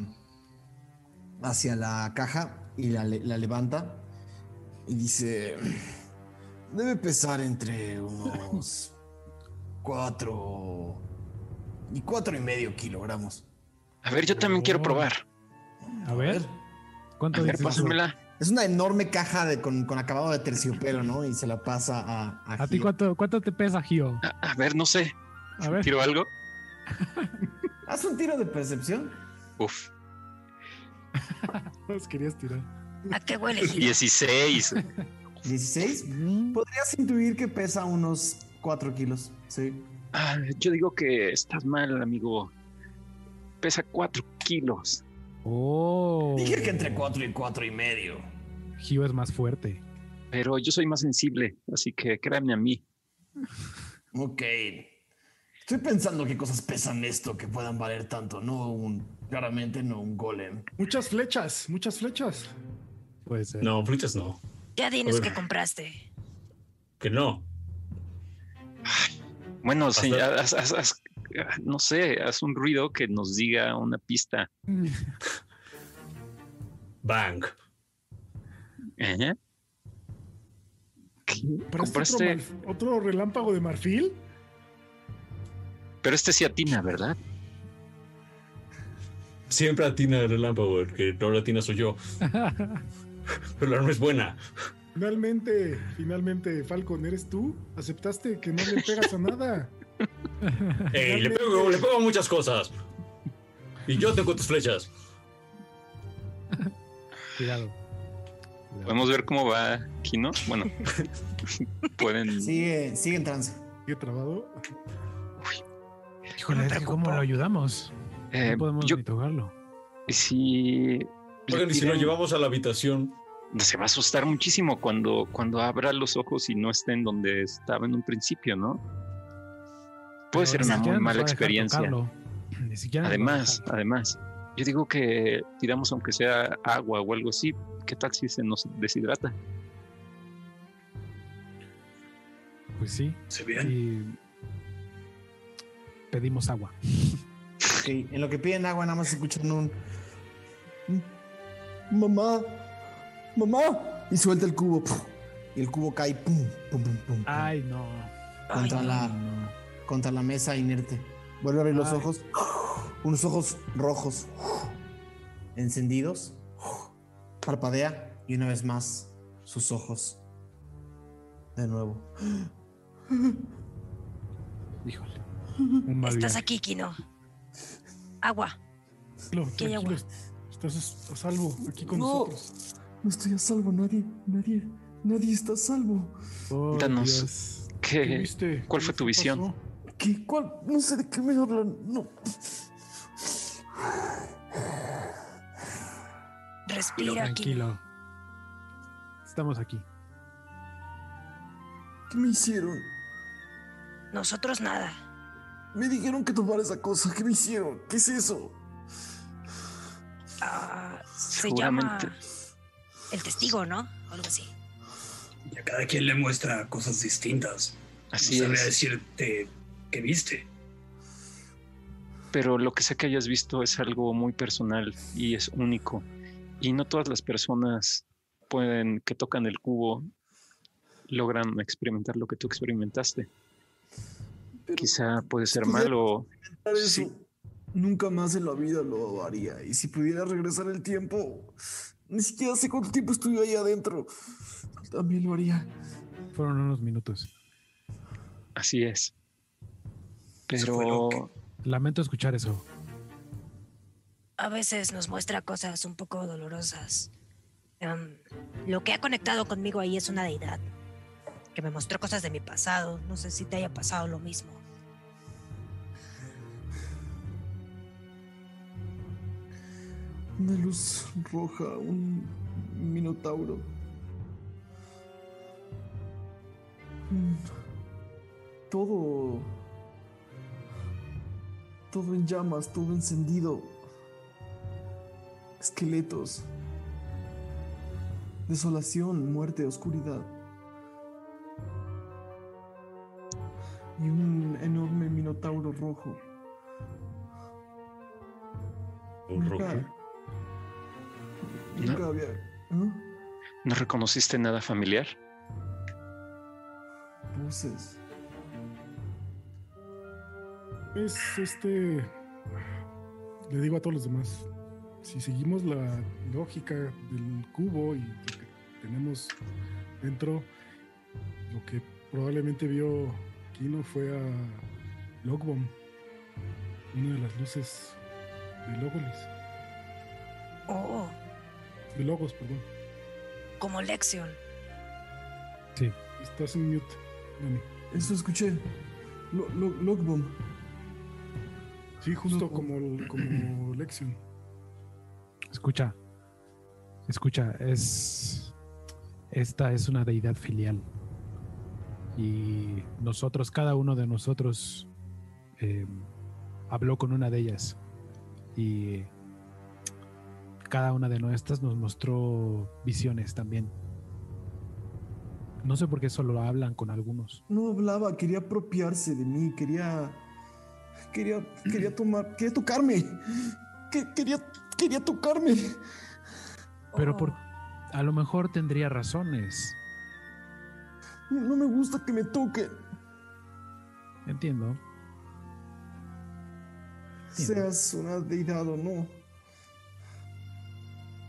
hacia la caja y la levanta. Y dice. Debe pesar entre unos. cuatro. Y cuatro y medio kilogramos. A ver, yo también quiero probar. A ver, ¿cuánto A ver, pásamela. Es una enorme caja de, con, con acabado de terciopelo, ¿no? Y se la pasa a. ¿A ti Gio. cuánto, cuánto te pesa, Gio? A, a ver, no sé. A ver. ¿Tiro algo? <laughs> Haz un tiro de percepción. Uf. <laughs> Nos querías tirar. ¿A qué huele? Gil? 16. 16. Mm, Podrías intuir que pesa unos 4 kilos. Sí. Ah, yo digo que estás mal, amigo. Pesa 4 kilos. Oh. Dije que entre 4 y 4 y medio. Gio es más fuerte. Pero yo soy más sensible, así que créanme a mí. Ok. Estoy pensando qué cosas pesan esto que puedan valer tanto. No un. Claramente no un golem. Muchas flechas, muchas flechas. Puede ser. No, fritas no. Ya dinos qué compraste. Que no. Bueno, sí, Hasta- haz- haz- haz- no sé, haz un ruido que nos diga una pista. <laughs> Bang. ¿Eh? ¿Qué? ¿Compraste otro, otro relámpago de marfil? Pero este sí atina, ¿verdad? Siempre atina el relámpago, el que no lo atina soy yo. <laughs> Pero la arma es buena. Finalmente, finalmente, Falcon, ¿eres tú? ¿Aceptaste que no le pegas a nada? <laughs> Ey, le pego, le pego a muchas cosas. Y yo tengo tus flechas. Cuidado. Podemos ver cómo va Kino. Bueno, <laughs> pueden. Sigue, sigue en trance. ¿Qué trabado? Híjole, es que ¿cómo lo ayudamos? Eh, no podemos yo, ni tocarlo. si. Oigan, y si lo llevamos a la habitación, Se va a asustar muchísimo cuando, cuando abra los ojos y no esté en donde estaba en un principio, ¿no? Puede Pero ser una muy mala experiencia. Además, además, yo digo que tiramos aunque sea agua o algo así. ¿Qué tal si se nos deshidrata? Pues sí. ¿Se bien? Y pedimos agua. Ok, En lo que piden agua, nada más escuchan un. Mamá, mamá. Y suelta el cubo. puf, Y el cubo cae. Pum, pum, pum, pum, pum, Ay, no. contra, Ay, la, contra la mesa inerte. Vuelve a abrir los ojos. Unos ojos rojos. Encendidos. Parpadea. Y una vez más, sus ojos. De nuevo. Híjole. Un mal Estás viaje. aquí, Kino. Agua. Tranquilo, ¿Qué hay tranquilo. agua? Estás a salvo aquí con No. nosotros. No estoy a salvo, nadie, nadie, nadie está a salvo. Oh, Danos. ¿Qué ¿Qué? viste? ¿Cuál ¿Qué fue tu pasó? visión? ¿Qué? ¿Cuál? No sé de qué me hablan. No. Respira. Tranquilo. Estamos aquí. ¿Qué me hicieron? Nosotros nada. Me dijeron que tomara esa cosa. ¿Qué me hicieron? ¿Qué es eso? Ah, se Seguramente. llama el testigo, ¿no? Algo así. Y a cada quien le muestra cosas distintas. Así no sabría es. decirte qué viste. Pero lo que sea que hayas visto es algo muy personal y es único. Y no todas las personas pueden, que tocan el cubo, logran experimentar lo que tú experimentaste. Pero Quizá puede ser malo. eso, sí. nunca más en la vida lo haría. Y si pudiera regresar el tiempo, ni siquiera sé cuánto tiempo estuve ahí adentro. También lo haría. Fueron unos minutos. Así es. Pero Lamento escuchar eso. A veces nos muestra cosas un poco dolorosas. Em, lo que ha conectado conmigo ahí es una deidad que me mostró cosas de mi pasado. No sé si te haya pasado lo mismo. Una luz roja, un minotauro. Mm, Todo. Todo en llamas, todo encendido. Esqueletos. Desolación, muerte, oscuridad. Y un enorme minotauro rojo. Un rojo. Nunca- Nunca había. ¿No reconociste nada familiar? Voces. Es este. Le digo a todos los demás. Si seguimos la lógica del cubo y lo que tenemos dentro, lo que probablemente vio Kino fue a Logbomb, una de las luces de Logolis, Oh, de Logos, perdón. como Lexion. Estás en mute, Dani. Eso escuché. Lo, lo, Logbomb. Sí, justo como, como <clears throat> Lexion. Escucha, escucha, es. Esta es una deidad filial. Y nosotros, cada uno de nosotros, eh, habló con una de ellas. Y cada una de nuestras nos mostró visiones también. No sé por qué solo hablan con algunos. No hablaba, quería apropiarse de mí, quería. Quería. Quería <clears throat> tomar. Quería tocarme. Que- quería. Quería tocarme. Pero por, a lo mejor tendría razones. No me gusta que me toque. Entiendo. Seas una deidad o no.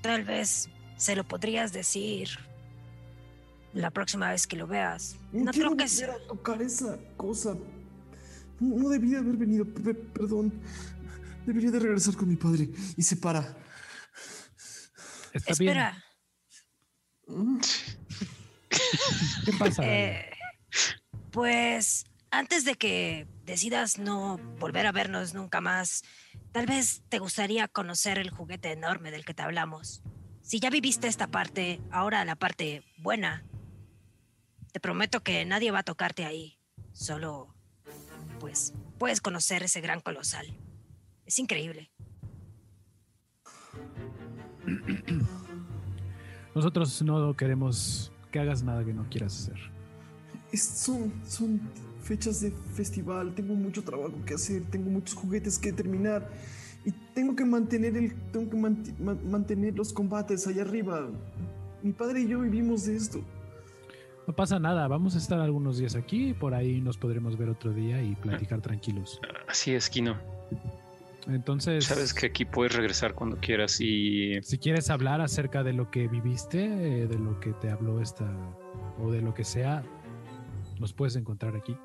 Tal vez se lo podrías decir la próxima vez que lo veas. No quiero creo que volver sea. a tocar esa cosa. No, debía haber venido. pe- perdón. Debería de regresar con mi padre. Y se para. Está bien. Espera, ¿Qué pasa? Eh, pues antes de que decidas no volver a vernos nunca más, tal vez te gustaría conocer el juguete enorme del que te hablamos. Si ya viviste esta parte, ahora la parte buena. Te prometo que nadie va a tocarte ahí. Solo, pues, puedes conocer ese gran colosal. Es increíble. <clears throat> Nosotros no queremos que hagas nada que no quieras hacer. Es- son, son fechas de festival. Tengo mucho trabajo que hacer. Tengo muchos juguetes que terminar. Y tengo que mantener el. Tengo que ma- mantener los combates allá arriba. Mi padre y yo vivimos de esto. No pasa nada, vamos a estar algunos días aquí y por ahí nos podremos ver otro día y platicar tranquilos. Así es, Kino. Entonces, Sabes que aquí puedes regresar cuando quieras y si quieres hablar acerca de lo que viviste, eh, de lo que te habló esta o de lo que sea, nos puedes encontrar aquí.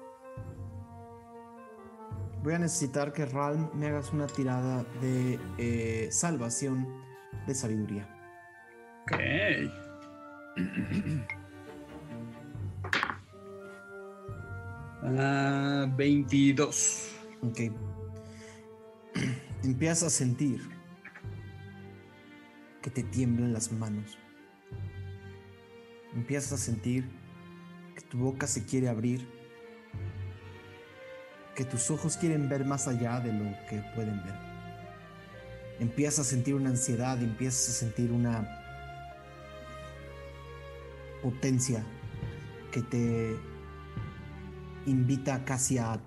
Voy a necesitar que Ralm me hagas una tirada de eh, salvación de sabiduría. Ok. <clears throat> Ah, 22. Ok. <clears throat> Empiezas a sentir que te tiemblan las manos. Empiezas a sentir que tu boca se quiere abrir. Que tus ojos quieren ver más allá de lo que pueden ver. Empiezas a sentir una ansiedad, empiezas a sentir una potencia que te invita casi a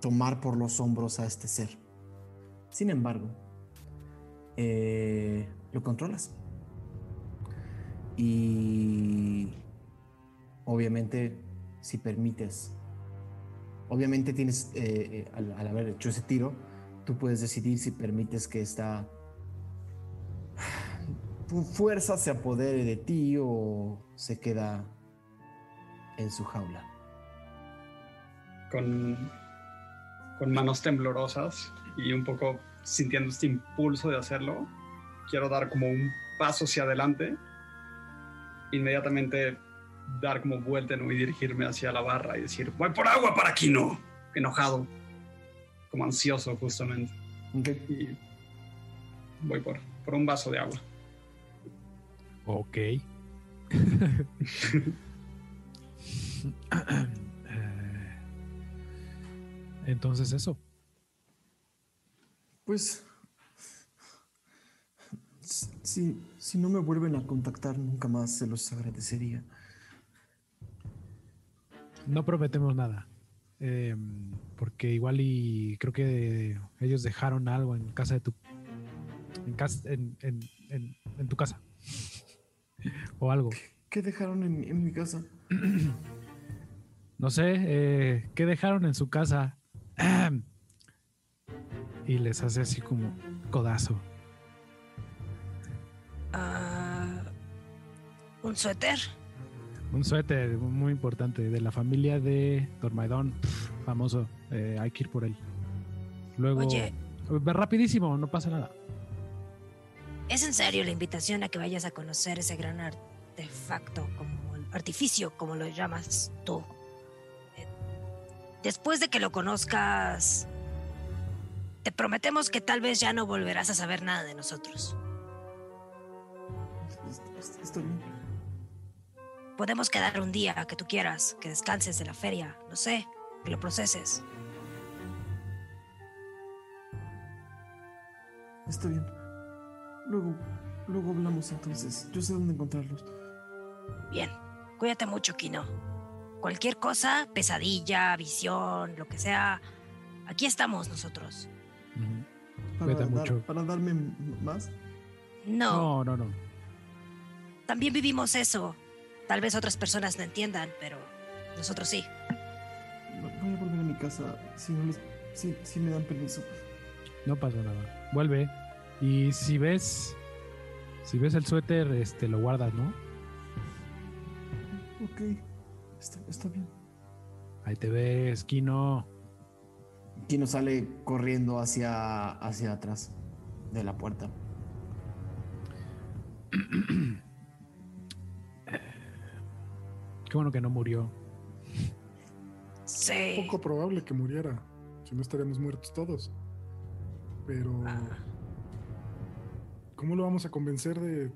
tomar por los hombros a este ser. Sin embargo, eh, lo controlas. Y obviamente, si permites, obviamente tienes, eh, eh, al, haber hecho ese tiro, tú puedes decidir si permites que esta <sighs> fu- fuerza se apodere de ti o se queda en su jaula. Con, con manos temblorosas y un poco sintiendo este impulso de hacerlo, quiero dar como un paso hacia adelante, inmediatamente dar como vuelta ¿no? y dirigirme hacia la barra y decir, voy por agua para Kino, enojado, como ansioso justamente. Y voy por, por un vaso de agua. Ok. <laughs> Entonces eso. Pues, si, si no me vuelven a contactar nunca más, se los agradecería. No prometemos nada. eh, porque igual y creo que ellos dejaron algo en casa de tu. En, casa, en, en, en- en tu casa. O algo. ¿Qué dejaron en, en mi casa? No sé, eh, ¿qué dejaron en su casa? Y les hace así como codazo. Ah, un suéter. Un suéter muy importante de la familia de Dormaidón, famoso. eh, hay que ir por él. Luego, Oye. rapidísimo, no pasa nada. ¿Es en serio la invitación a que vayas a conocer ese gran artefacto, como el artificio, como lo llamas tú? Eh, Después de que lo conozcas, te prometemos que tal vez ya no volverás a saber nada de nosotros. Podemos quedar un día que tú quieras, que descanses de la feria, no sé, que lo proceses. Está bien. Luego, luego hablamos entonces. Yo sé dónde encontrarlos. Bien, cuídate mucho, Kino. Cualquier cosa, pesadilla, visión, lo que sea, aquí estamos nosotros. Ujú. Para, Cuídate dar- mucho. para darme más. No, No, no, no. también vivimos eso. Tal vez otras personas no entiendan, pero nosotros sí. Voy a volver a mi casa si, no les, si, si me dan permiso. No pasa nada. Vuelve. Y si ves. Si ves el suéter, este lo guardas, ¿no? Ok. Está, está bien. Ahí te ves, Kino. Kino sale corriendo hacia, hacia atrás de la puerta. <clears throat> Qué bueno que no murió. Sí. Poco probable que muriera. Si no estaríamos muertos todos. Pero. ¿Cómo lo vamos a convencer de.?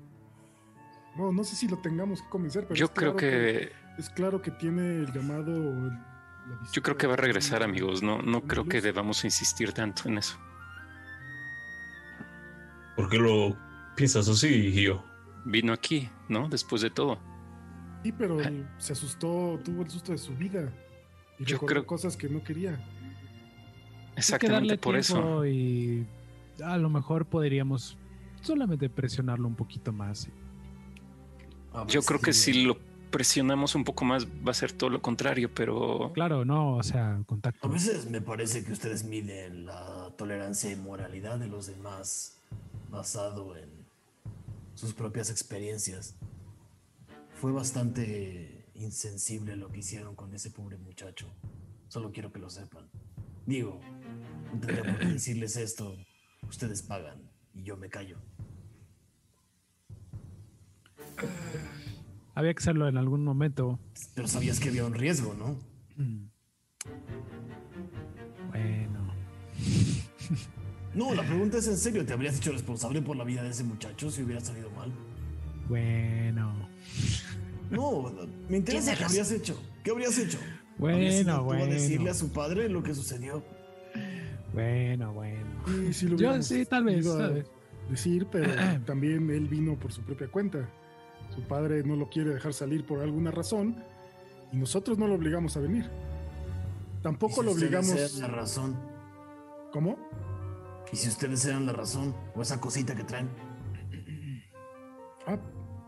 No, no sé si lo tengamos que convencer, pero. Yo es creo claro que Es claro que tiene el llamado. yo creo que va a regresar, amigos. No, no creo que debamos insistir tanto en eso. ¿Por qué lo piensas así, Gio? Vino aquí, ¿no? Después de todo. Sí, pero se asustó, tuvo el susto de su vida. Y Yo creo- cosas que no quería. Exactamente darle por eso. Y a lo mejor podríamos solamente presionarlo un poquito más. Ver Yo creo que si lo presionamos un poco más va a ser todo lo contrario, pero Claro, no, o sea, contacto. A veces me parece que ustedes miden la tolerancia y moralidad de los demás basado en sus propias experiencias. Fue bastante insensible lo que hicieron con ese pobre muchacho. Solo quiero que lo sepan. Digo, no tendría por qué decirles esto. Ustedes pagan y yo me callo. Había que hacerlo en algún momento. Pero sabías que había un riesgo, ¿no? Bueno, No, la pregunta es en serio. ¿Te habrías hecho responsable por la vida de ese muchacho si hubiera salido mal? bueno, No, me interesa qué habrías hecho. ¿Qué habrías hecho? ¿Habrías ido bueno, a decirle bueno. a su padre lo que sucedió? Bueno, bueno. Y si lo Yo sí, tal vez, tal decir, pero <clears throat> también él vino por su propia cuenta. Su padre no lo quiere dejar salir por alguna razón y nosotros no lo obligamos a venir. ¿Y Tampoco si lo ustedes obligamos. eran la razón. ¿Cómo? ¿Y si ustedes eran la razón? ¿O esa cosita que traen? Ah,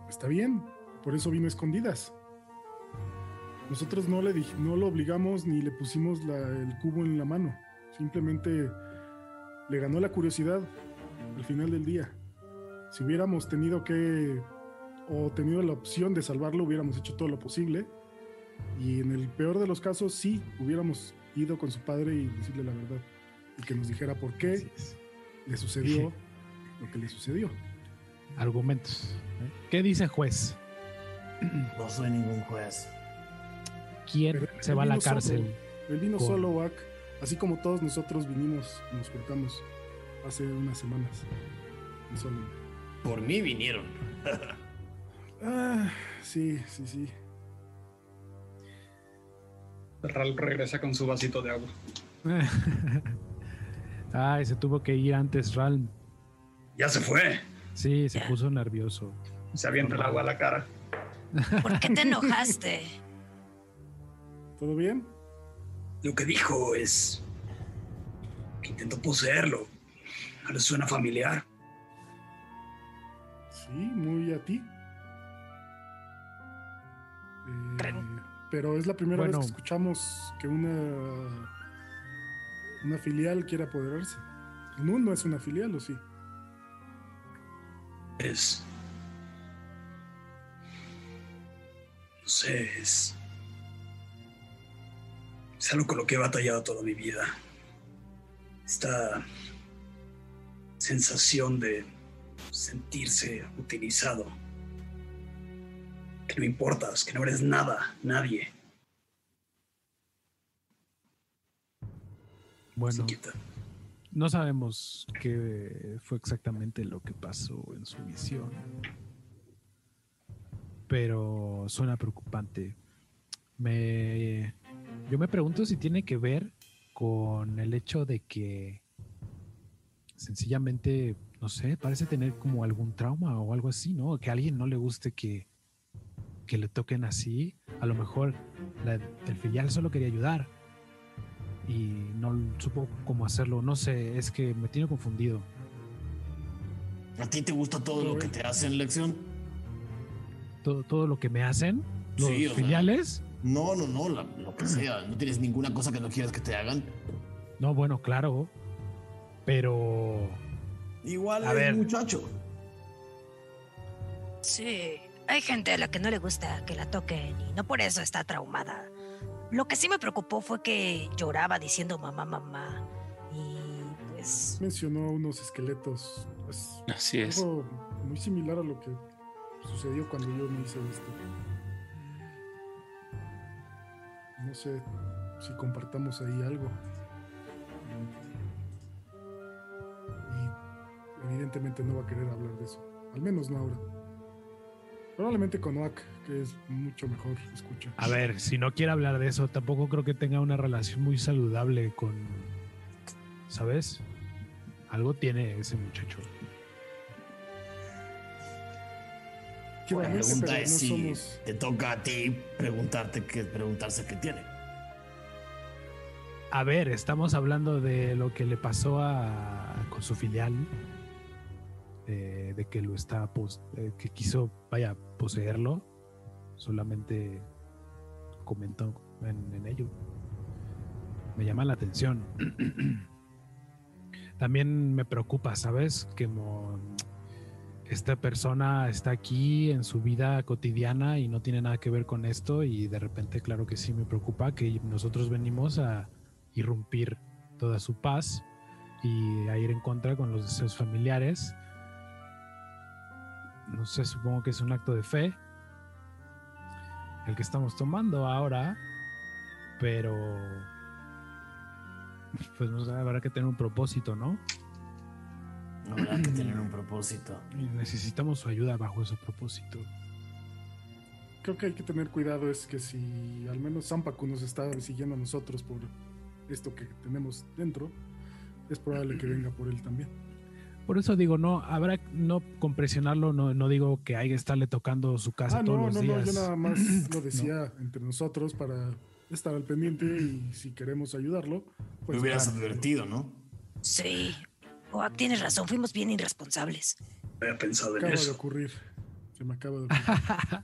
está bien. Por eso vino a escondidas. Nosotros no le no lo obligamos ni le pusimos la- el cubo en la mano. Simplemente le ganó la curiosidad al final del día. Si hubiéramos tenido que o tenido la opción de salvarlo, hubiéramos hecho todo lo posible. Y en el peor de los casos, sí, hubiéramos ido con su padre y decirle la verdad. Y que nos dijera por qué le sucedió lo que le sucedió. Argumentos. ¿eh? ¿Qué dice juez? <clears throat> No soy ningún juez. ¿Quién Pero se va a la cárcel? Él vino solo, Wack, así como todos nosotros vinimos y nos juntamos hace unas semanas. Solo. Por mí vinieron. <laughs> Ah, sí, sí, sí. Ral regresa con su vasito de agua. <laughs> Ay, se tuvo que ir antes, Ralm. Ya se fue. Sí, se puso nervioso. Se avienta el agua a la cara. ¿Por qué te enojaste? ¿Todo bien? Lo que dijo es que intentó poseerlo. ¿Le suena familiar? Sí, muy a ti. Eh, pero es la primera Bueno. vez que escuchamos que una una filial quiere apoderarse. No, no es una filial, ¿o sí? Es. No sé, es. Algo con lo que he batallado toda mi vida. Esta sensación de sentirse utilizado. Que no importas, que no eres nada, nadie. Bueno, no sabemos qué fue exactamente lo que pasó en su visión. Pero suena preocupante. Me, yo me pregunto si tiene que ver con el hecho de que sencillamente, no sé, parece tener como algún trauma o algo así, ¿no? Que a alguien no le guste que, que le toquen así. A lo mejor el filial solo quería ayudar y no supo cómo hacerlo. No sé, es que me tiene confundido. ¿A ti te gusta todo lo que te hacen, lección? Todo, todo lo que me hacen, los Sí, o sea. filiales. No, no, no, la- lo que sea. No tienes ninguna cosa que no quieras que te hagan. No, bueno, claro. Pero Igual A es ver. muchacho. Sí, hay gente a la que no le gusta que la toquen y no por eso está traumada. Lo que sí me preocupó fue que lloraba diciendo mamá, mamá. Y pues Mencionó unos esqueletos. Es Así es. algo muy similar a lo que sucedió cuando yo me hice esto. No sé si compartamos ahí algo. Y evidentemente no va a querer hablar de eso. Al menos no ahora. Probablemente con Oak, que es mucho mejor escucha. A ver, si no quiere hablar de eso, tampoco creo que tenga una relación muy saludable con. ¿Sabes? Algo tiene ese muchacho. La pregunta es no si somos- te toca a ti preguntarte qué, preguntarse qué tiene. A ver, estamos hablando de lo que le pasó a, con su filial. eh, de que lo está. pos- eh, que quiso, vaya, poseerlo. Solamente comentó en, en ello. Me llama la atención. <clears throat> También me preocupa, ¿sabes? Que mo- esta persona está aquí en su vida cotidiana y no tiene nada que ver con esto y de repente, claro que sí me preocupa que nosotros venimos a irrumpir toda su paz y a ir en contra con los deseos familiares. No sé, supongo que es un acto de fe el que estamos tomando ahora, pero pues no sé, habrá que tener un propósito, ¿no? Habrá que tener un propósito. Y necesitamos su ayuda bajo ese propósito. Creo que hay que tener cuidado es que si al menos Zampacu nos está siguiendo a nosotros por esto que tenemos dentro, es probable que venga por él también. Por eso digo, no, habrá no con presionarlo, no, no digo que hay que estarle tocando su casa Ah, todos no, los no, no, días. yo nada más <clears throat> lo decía entre nosotros para estar al pendiente y si queremos ayudarlo, pues Me hubieras claro. advertido, ¿no? sí. Oak tienes razón, fuimos bien irresponsables. No había pensado en Acaba de eso. ocurrir. Se me acaba de ocurrir. <laughs>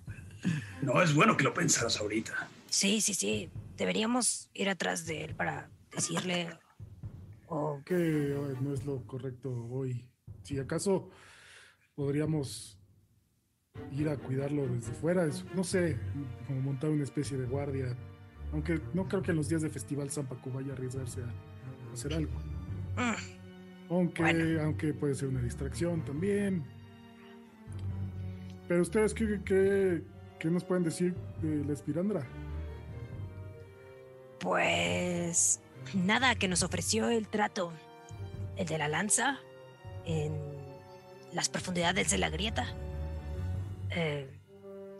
No, es bueno que lo pensaras ahorita. Sí, sí, sí. Deberíamos ir atrás de él para decirle. O que no es lo correcto hoy. Si acaso podríamos ir a cuidarlo desde fuera, es- no sé, como montar una especie de guardia. Aunque no creo que en los días de festival Zampacu vaya a arriesgarse a, a hacer algo. Mm, Aunque, Bueno. aunque puede ser una distracción también. Pero ustedes, ¿qué, qué, qué nos pueden decir de la espirandra? Pues nada, que nos ofreció el trato, el de la lanza, en las profundidades de la grieta. Eh,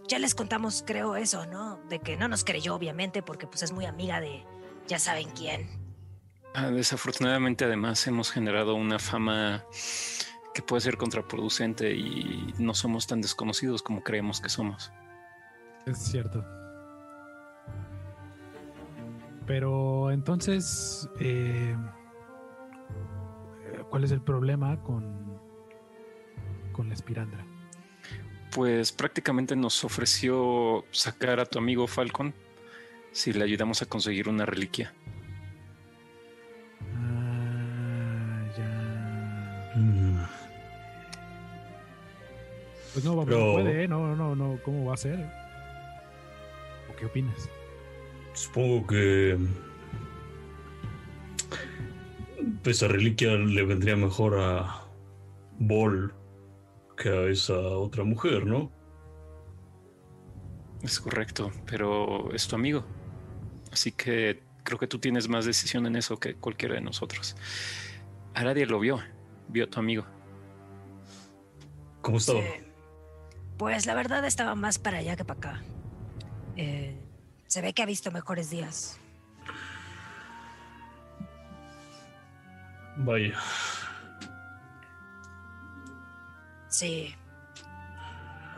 ya les contamos, creo, eso, ¿no? De que no nos creyó, obviamente, porque pues es muy amiga de ya saben quién. Ah, desafortunadamente, además, hemos generado una fama que puede ser contraproducente y no somos tan desconocidos como creemos que somos. Es cierto. Pero entonces, eh, ¿cuál es el problema con, con la espirandra? Pues prácticamente nos ofreció sacar a tu amigo Falcon si le ayudamos a conseguir una reliquia. Pues no, no Pero- puede, ¿eh? No, no, no. ¿Cómo va a ser? ¿O qué opinas? Supongo que esa reliquia le vendría mejor a Bol que a esa otra mujer, ¿no? Es correcto, pero es tu amigo. Así que creo que tú tienes más decisión en eso que cualquiera de nosotros. Aradia lo vio, vio a tu amigo. ¿Cómo estaba? Sí. Pues la verdad estaba más para allá que para acá. Eh, se ve que ha visto mejores días. Vaya, Sí.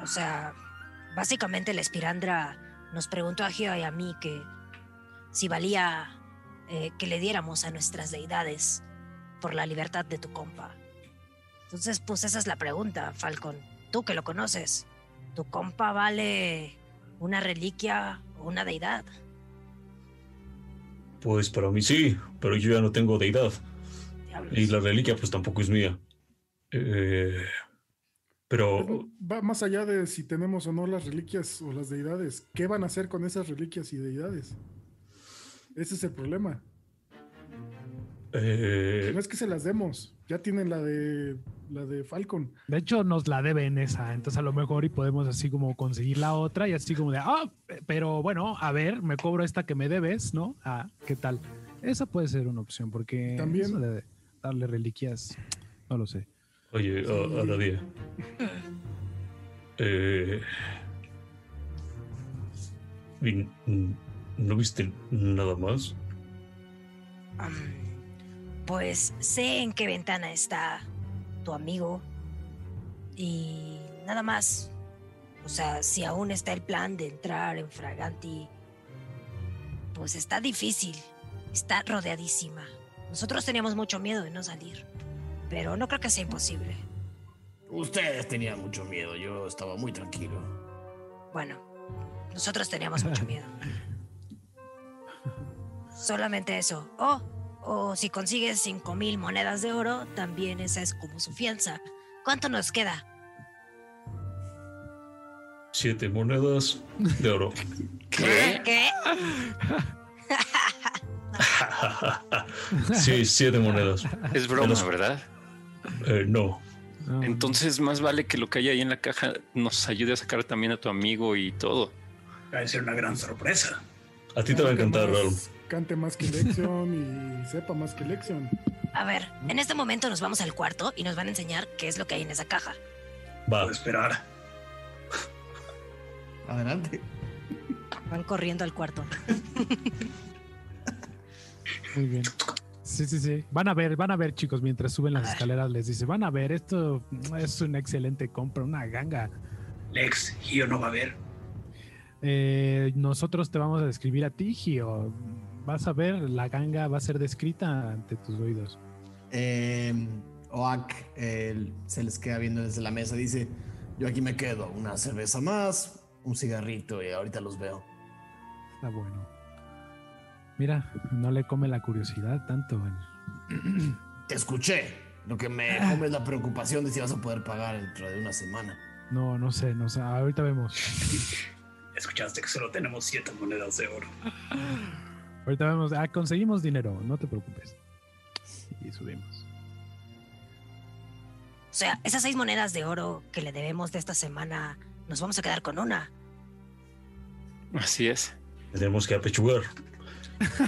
O sea, básicamente la espirandra nos preguntó a Gio y a mí que si valía eh, que le diéramos a nuestras deidades por la libertad de tu compa. Entonces, pues esa es la pregunta, Falcon. Tú que lo conoces, ¿tu compa vale una reliquia o una deidad? pues para mí sí, pero yo ya no tengo deidad. Diablos. Y la reliquia pues tampoco es mía. Eh, pero Va más allá de si tenemos o no las reliquias o las deidades. ¿Qué van a hacer con esas reliquias y deidades? Ese es el problema. Eh, No es que se las demos. Ya tienen la de la de Falcon. De hecho, nos la deben esa, entonces a lo mejor y podemos así como conseguir la otra y así como de, ah, pero bueno, a ver, me cobro esta que me debes, ¿no? Ah, ¿qué tal? Esa puede ser una opción porque También- eso de darle reliquias, no lo sé. oye, a, a la día. Eh, ¿y n- ¿No viste nada más? Am, pues sé en qué ventana está tu amigo y nada más. O sea, si aún está el plan de entrar en Fraganti, pues está difícil. Está rodeadísima. Nosotros teníamos mucho miedo de no salir, pero no creo que sea imposible. Ustedes tenían mucho miedo, yo estaba muy tranquilo. Bueno, nosotros teníamos mucho miedo. <laughs> Solamente eso. Oh, o si consigues cinco mil monedas de oro, también esa es como su fianza. ¿Cuánto nos queda? Siete monedas de oro. <laughs> ¿Qué? ¿Qué? <laughs> sí, siete monedas. Es broma, Menos- ¿verdad? Eh, no, Entonces más vale que lo que hay ahí en la caja nos ayude a sacar también a tu amigo y todo. Va a ser una gran sorpresa. a ti te va a encantar, Raúl. Cante más que Lexion y <laughs> sepa más que Lexion. A ver, en este momento nos vamos al cuarto y nos van a enseñar qué es lo que hay en esa caja. Va, Puedo esperar. Adelante. Van corriendo al cuarto. <laughs> Muy bien. Sí, sí, sí. Van a ver, van a ver, chicos, mientras suben las escaleras, les dice, van a ver, esto es una excelente compra, una ganga. Lex, Gio no va a ver. Eh, nosotros te vamos a describir a ti, Gio. Vas a ver, la ganga va a ser descrita ante tus oídos. Eh, Oak se les queda viendo desde la mesa. Dice: Yo aquí me quedo. Una cerveza más, un cigarrito y ahorita los veo. Está bueno. Mira, no le come la curiosidad tanto. el- <clears throat> Te escuché. Lo que me come es la preocupación de si vas a poder pagar dentro de una semana. No, no sé, no sé. Ahorita vemos. <laughs> Escuchaste que solo tenemos siete monedas de oro. <laughs> Ahorita vemos. Ah, conseguimos dinero, no te preocupes. Y subimos. O sea, esas seis monedas de oro que le debemos de esta semana, nos vamos a quedar con una. Así es. tenemos que apechugar.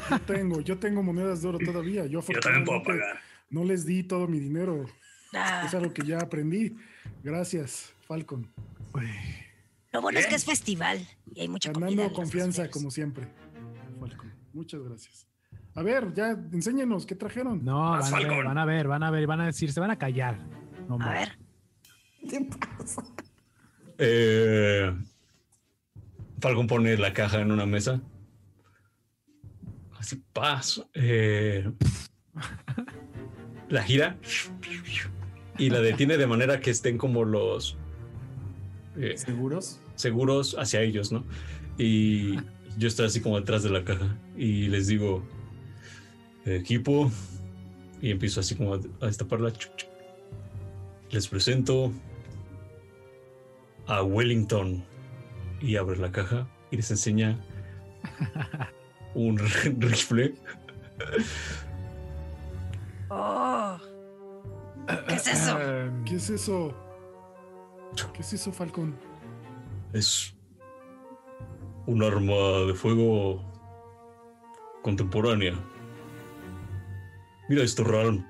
Yo <laughs> tengo, yo tengo monedas de oro todavía. Yo, Yo también puedo afortunadamente, pagar. no les di todo mi dinero. Ah, Es algo que ya aprendí. Gracias, Falcon. lo bueno es que es festival y hay mucha Ganando confianza, como siempre. Falcon. Muchas gracias. A ver, ya, enséñenos, ¿qué trajeron? No, van a, ver, van a ver, van a ver, van a decir, se van a callar. No A ver, ¿Qué pasa? Eh, Falcon pone la caja en una mesa. Así paso. Eh, la gira y la detiene de manera que estén como los eh, ¿Seguros? seguros hacia ellos, ¿no? Y yo estoy así como detrás de la caja y les digo, equipo, y empiezo así como a, a destaparla. Les presento a Wellington y abre la caja y les enseña un <laughs> rifle. oh, ¿qué es eso? Em, ¿Qué es eso? ¿Qué es eso, Falcon? Es un arma de fuego contemporánea. Mira esto, Ralm.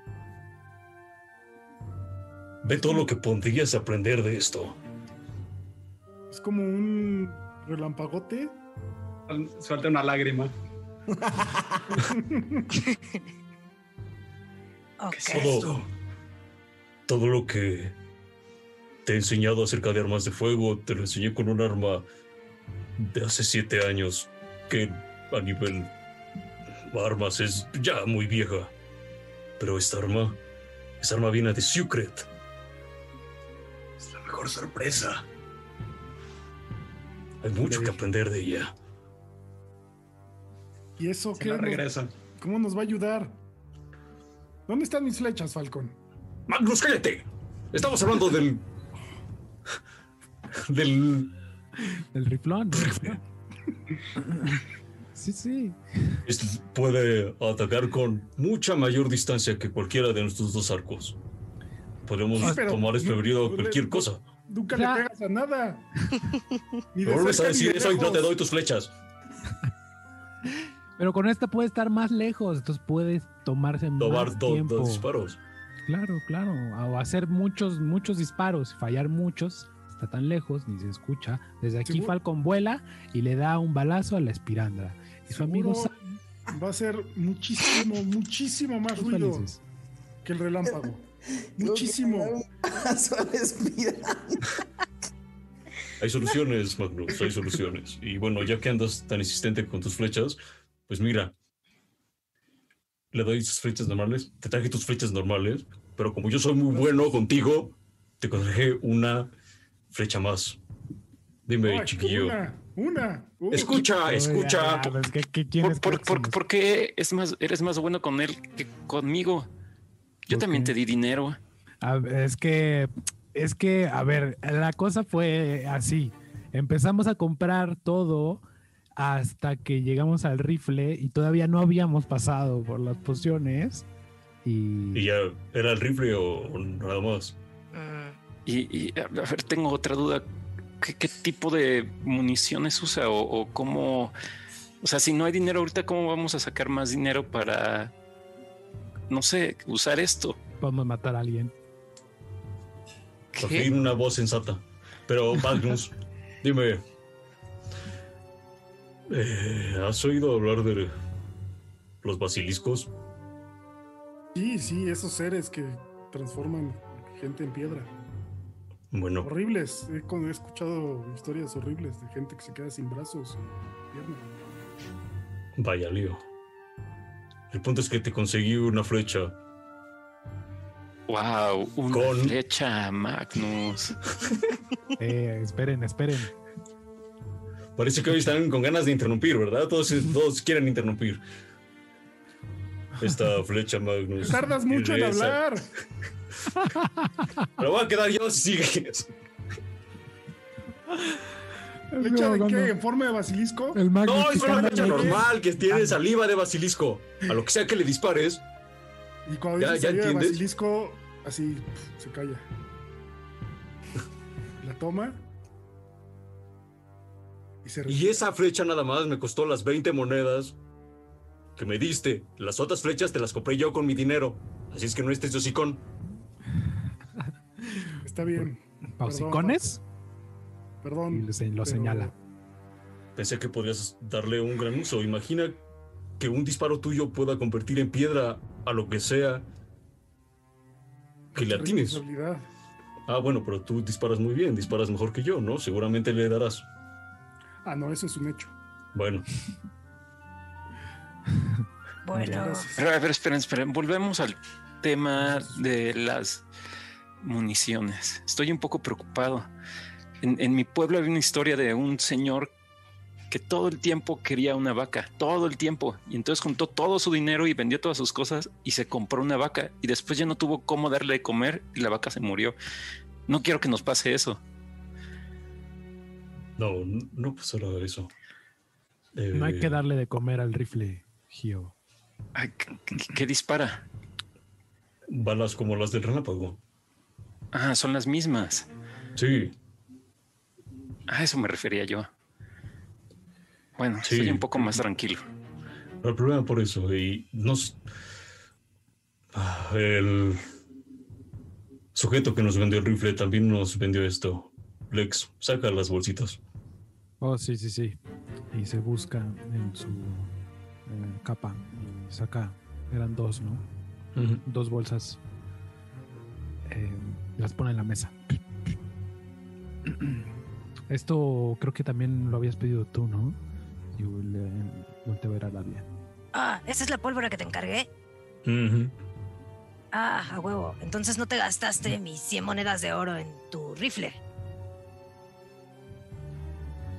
Ve todo lo que podrías aprender de esto. Es como un relampagote. Suelta una lágrima. <laughs> Ok. Todo, todo lo que te he enseñado acerca de armas de fuego, te lo enseñé con un arma de hace siete años, que a nivel armas es ya muy vieja. Pero esta arma, esta arma viene de Secret. Es la mejor sorpresa. Hay mucho que aprender de ella. ¿Y eso Se qué? la nos- regresa. ¿Cómo nos va a ayudar? ¿Dónde están mis flechas, Falcon? Magnus, cállate. Estamos hablando del. del. <laughs> El riflón. el riflón. Sí, sí. Este puede atacar con mucha mayor distancia que cualquiera de nuestros dos arcos. Podemos Sí, tomar desprevenido cualquier cosa. Nunca Ya. le pegas a nada. <laughs> Ni vuelves a decir de eso y no te doy tus flechas. Pero con esta puede estar más lejos, entonces puedes tomarse Tomar más dos, tiempo. dos disparos. Claro, claro. O hacer muchos, muchos disparos, fallar muchos. Está tan lejos, ni se escucha. Desde aquí Seguro- Falcon vuela y le da un balazo a la espirandra. Y su amigo Sam, Va a ser muchísimo, muchísimo más ruido felices. que el relámpago. <laughs> Muchísimo. Hay soluciones, Magnus, hay soluciones. Y bueno, ya que andas tan insistente con tus flechas, pues mira. Le doy tus flechas normales. Te traje tus flechas normales. Pero como yo soy muy bueno contigo, te traje una flecha más. Dime, Ay, chiquillo. Una, una. Uh, Escucha, escucha. ¿qué- qué- quién ¿Por, es por- que por- somos? por qué es más, eres más bueno con él que conmigo? Yo ¿Por también qué? te di dinero. A es que, es que, a ver, la cosa fue así. Empezamos a comprar todo hasta que llegamos al rifle y todavía no habíamos pasado por las pociones. Y, ¿Y ya era el rifle o o nada más? Mm, Y, y, a ver, tengo otra duda. ¿Qué, qué tipo de municiones usa o, o cómo? O sea, si no hay dinero ahorita, ¿cómo vamos a sacar más dinero para, no sé, usar esto? podemos matar a alguien. Por una voz sensata. Pero, <laughs> Magnus, dime. eh, ¿Has oído hablar de los basiliscos? Sí, sí, esos seres que transforman gente en piedra. Bueno, Horribles. He, escuchado historias horribles de gente que se queda sin brazos y piernas. vaya lío. El punto es que te conseguí una flecha. Wow, una Con- flecha, Magnus. <laughs> Eh, esperen, esperen. Parece que hoy están con ganas de interrumpir, ¿verdad? Todos, todos quieren interrumpir. Esta flecha, Magnus. Tardas mucho en hablar. <laughs> <laughs> Pero voy a quedar yo si sigues. ¿Flecha de qué? ¿En forma de basilisco? El No, es una el- normal que tiene saliva de basilisco. A lo que sea que le dispares, Y cuando Ya- dice ya salida de entiendes. basilisco, así se calla. La toma. Y se Y esa flecha nada más me costó las 20 monedas que me diste. Las otras flechas te las compré yo con mi dinero. Así es que no estés hocicón. Está bien. ¿Pausicones? Perdón. Y lo se- lo pero- señala. Pensé que podrías darle un gran uso. Imagina que un disparo tuyo pueda convertir en piedra a lo que sea que le atines. Ah, bueno, pero tú disparas muy bien, disparas mejor que yo, ¿no? Seguramente le darás. Ah, no, eso es un hecho. Bueno, Bueno. Pero, a ver, esperen, esperen. Volvemos al tema de las municiones. Estoy un poco preocupado. En, en mi pueblo había una historia de un señor que todo el tiempo quería una vaca, todo el tiempo. Y entonces juntó todo su dinero y vendió todas sus cosas y se compró una vaca. Y después ya no tuvo cómo darle de comer y la vaca se murió. No quiero que nos pase eso. no, no pasará eso. No hay Eh, que darle de comer al rifle, Gio. Ay, ¿qué, qué- qué dispara? Balas como las del relámpago. Ah, son las mismas. Sí, A eso me refería yo. Bueno, Sí. estoy un poco más tranquilo. no hay problema por eso. Y nos. Ah, El sujeto que nos vendió el rifle también nos vendió esto. Lex, saca las bolsitas. Oh, sí, sí, sí. Y se busca en su eh, capa y saca. Eran dos, ¿no? Dos bolsas. Eh, las pone en la mesa. Esto creo que también lo habías pedido tú, ¿no? Y le volteo a ver a la bien. ah, ¿esa es la pólvora que te encargué? Ah, a huevo. Entonces no te gastaste mis 100 monedas de oro en tu rifle.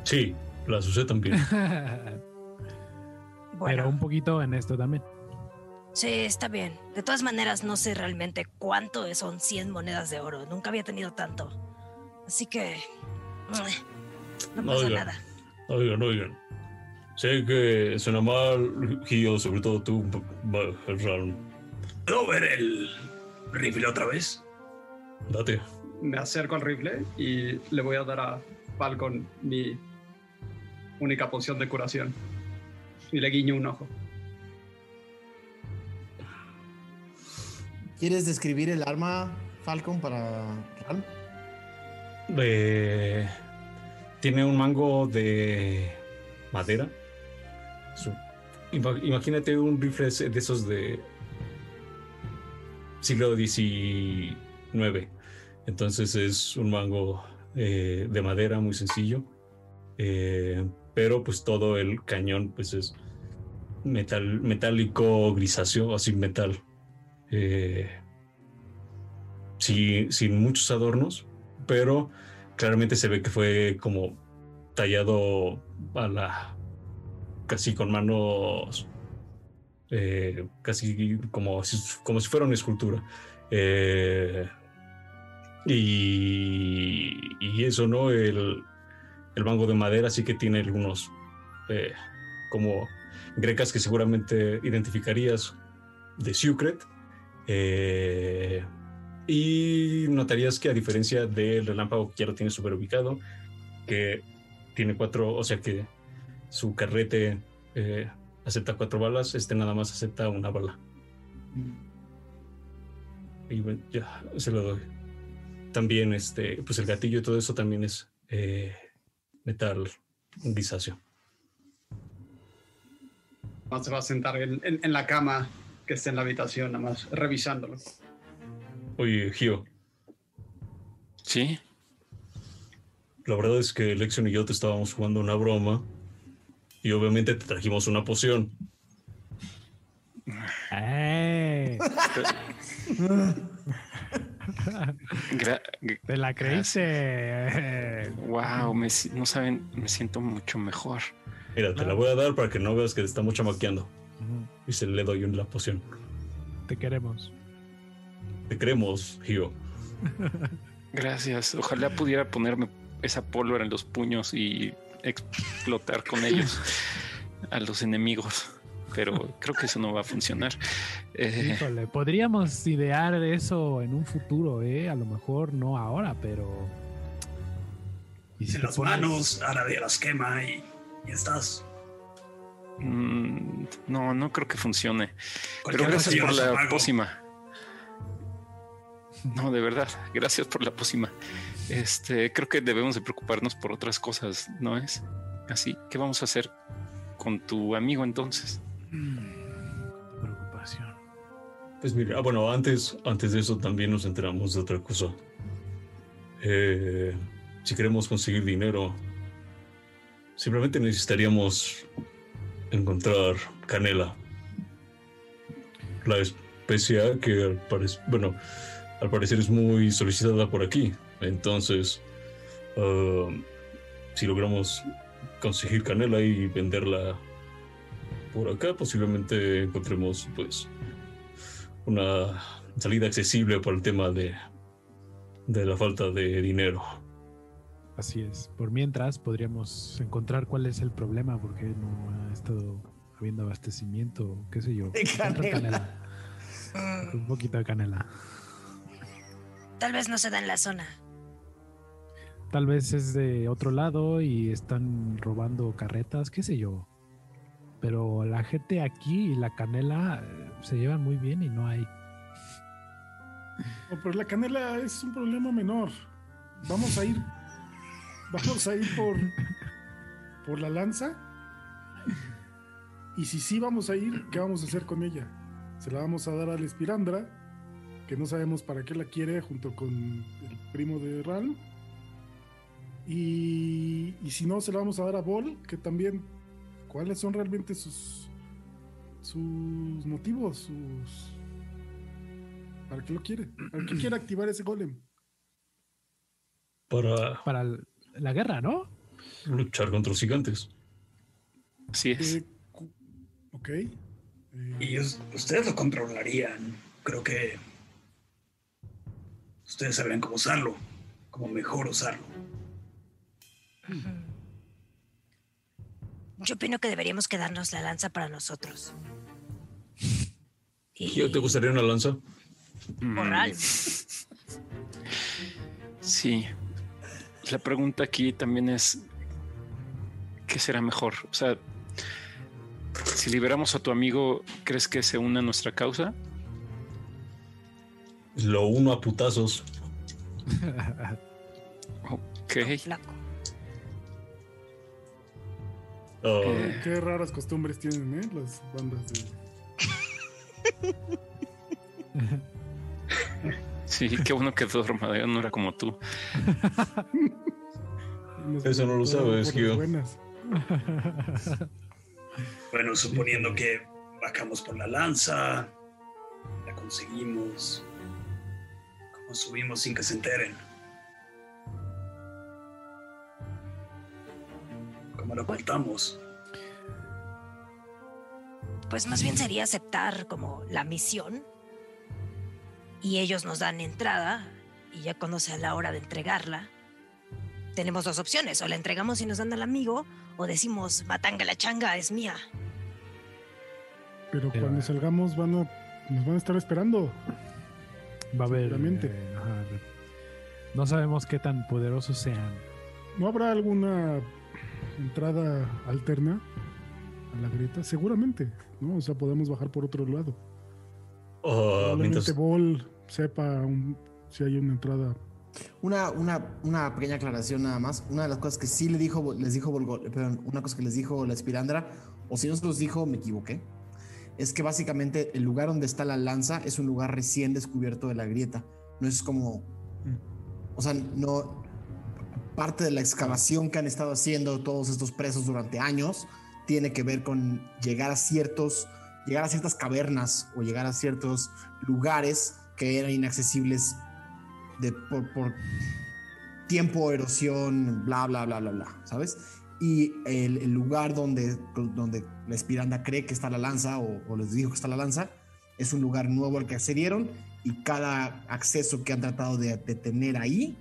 Sí, las usé también. <laughs> Bueno, Pero un poquito en esto también. Sí, está bien. De todas maneras, no sé realmente cuánto son 100 monedas de oro. Nunca había tenido tanto. Así que... No pasa Oiga. nada. Oigan, oigan. Sé que suena mal, Gio, sobre todo tú, Ram. ¿Puedo ver el rifle otra vez? Date. Me acerco al rifle y le voy a dar a Falcon mi única poción de curación. Y le guiño un ojo. ¿Quieres describir el arma, Falcon, para? Eh, tiene un mango de madera. Imagínate un rifle de esos de siglo XIX. Entonces es un mango eh, de madera muy sencillo. Eh, pero pues todo el cañón pues es metal, metálico grisáceo, así metal. Eh, sin muchos adornos, pero claramente se ve que fue como tallado a la casi con manos eh, casi como si, como si fuera una escultura. Eh, y, eso no el, el mango de madera sí que tiene algunos como grecas que seguramente identificarías de Sucret eh, y notarías que a diferencia del relámpago que ya lo tiene súper ubicado, que tiene cuatro, o sea que su carrete eh, acepta cuatro balas, este nada más acepta una bala. Y bueno, ya, se lo doy. También este, pues el gatillo y todo eso también es eh, metal grisáceo. No se va a sentar en, en- en la cama que está en la habitación, nada más revisándolo. Oye, Gio, Sí, la verdad es que Lexion y yo te estábamos jugando una broma y obviamente te trajimos una poción. ¡Eh! ¿Te la creíste? wow, me no saben, me siento mucho mejor. Mira, te la voy a dar para que no veas que te estamos chamaqueando. Y se le doy la poción. Te queremos. Te creemos, Gio. <laughs> Gracias. Ojalá pudiera ponerme esa pólvora en los puños y explotar con ellos <laughs> a los enemigos. Pero creo que eso no va a funcionar. Eh, Híjole, podríamos idear eso en un futuro, ¿eh? A lo mejor no ahora, pero. ¿Y si las pones- manos, Aradia las quema y, y estás. Mm, no, no creo que funcione. Pero gracias por la apago. pócima. No, de verdad, gracias por la pócima. Este, creo que debemos de preocuparnos por otras cosas, ¿no es? Así, ¿qué vamos a hacer con tu amigo entonces? Preocupación. Pues mira, ah, bueno, antes, antes de eso también nos enteramos de otra cosa. Eh, si queremos conseguir dinero, simplemente necesitaríamos encontrar canela. La especia que al parecer, bueno, al parecer es muy solicitada por aquí. Entonces, ah, si logramos conseguir canela y venderla por acá, posiblemente encontremos pues una salida accesible por el tema de, de la falta de dinero. Así es. Por mientras podríamos encontrar cuál es el problema, porque no ha estado habiendo abastecimiento, qué sé yo. De Encontrar canela. <laughs> Un poquito de canela. Tal vez no se da en la zona. Tal vez es de otro lado y están robando carretas, qué sé yo. Pero la gente aquí y la canela eh, se llevan muy bien y no hay. No, pero la canela es un problema menor. Vamos a ir. Vamos a ir por. por la lanza. Y si sí vamos a ir, ¿qué vamos a hacer con ella? Se la vamos a dar al Espirandra, que no sabemos para qué la quiere, junto con el primo de Ral. Y, y si no, se la vamos a dar a Bol, que también. ¿Cuáles son realmente sus. sus motivos? Sus. ¿Para qué lo quiere? ¿Para qué quiere activar ese golem? Para Para el- la guerra, ¿no? luchar contra los gigantes. Así es. Eh, ok. Eh, Y us- ustedes lo controlarían. Creo que ustedes sabrían cómo usarlo, cómo mejor usarlo. Yo opino que deberíamos quedarnos la lanza para nosotros. <laughs> Y ¿Te gustaría una lanza? Morral. Sí. La pregunta aquí también es, ¿qué será mejor? O sea, si liberamos a tu amigo, ¿crees que se una a nuestra causa? Lo uno a putazos. Ok. Ah, Eh, Qué raras costumbres tienen, ¿eh? Las bandas de. <laughs> Sí, qué bueno que duerma, no era como tú. Eso no lo sabes, Gio. buenas. Bueno, suponiendo que bajamos por la lanza, la conseguimos, ¿cómo subimos sin que se enteren? ¿Cómo lo ocultamos? Pues más bien sería aceptar como la misión y ellos nos dan entrada y ya cuando sea la hora de entregarla, tenemos dos opciones, o la entregamos y nos dan al amigo o decimos, matanga la changa es mía. Pero Pero- cuando salgamos van a, nos van a estar esperando. Va a haber. Eh, ajá, no sabemos qué tan poderosos sean. ¿No habrá alguna entrada alterna a la grieta? Seguramente, ¿no? O sea, podemos bajar por otro lado. Probablemente mientras, Bol sepa un- si hay una entrada. Una, una, una pequeña aclaración nada más. Una de las cosas que sí le dijo, les dijo perdón, una cosa que les dijo la Espirandra, o si no se los dijo, me equivoqué, es que básicamente el lugar donde está la lanza es un lugar recién descubierto de la grieta. No es como, o sea, no, parte de la excavación que han estado haciendo todos estos presos durante años tiene que ver con llegar a ciertos, llegar a ciertas cavernas o llegar a ciertos lugares que eran inaccesibles de, por, por tiempo, erosión, bla, bla, bla, bla, bla, ¿sabes? Y el, el lugar donde, donde la espiranda cree que está la lanza o, o les dijo que está la lanza es un lugar nuevo al que accedieron y cada acceso que han tratado de, de tener ahí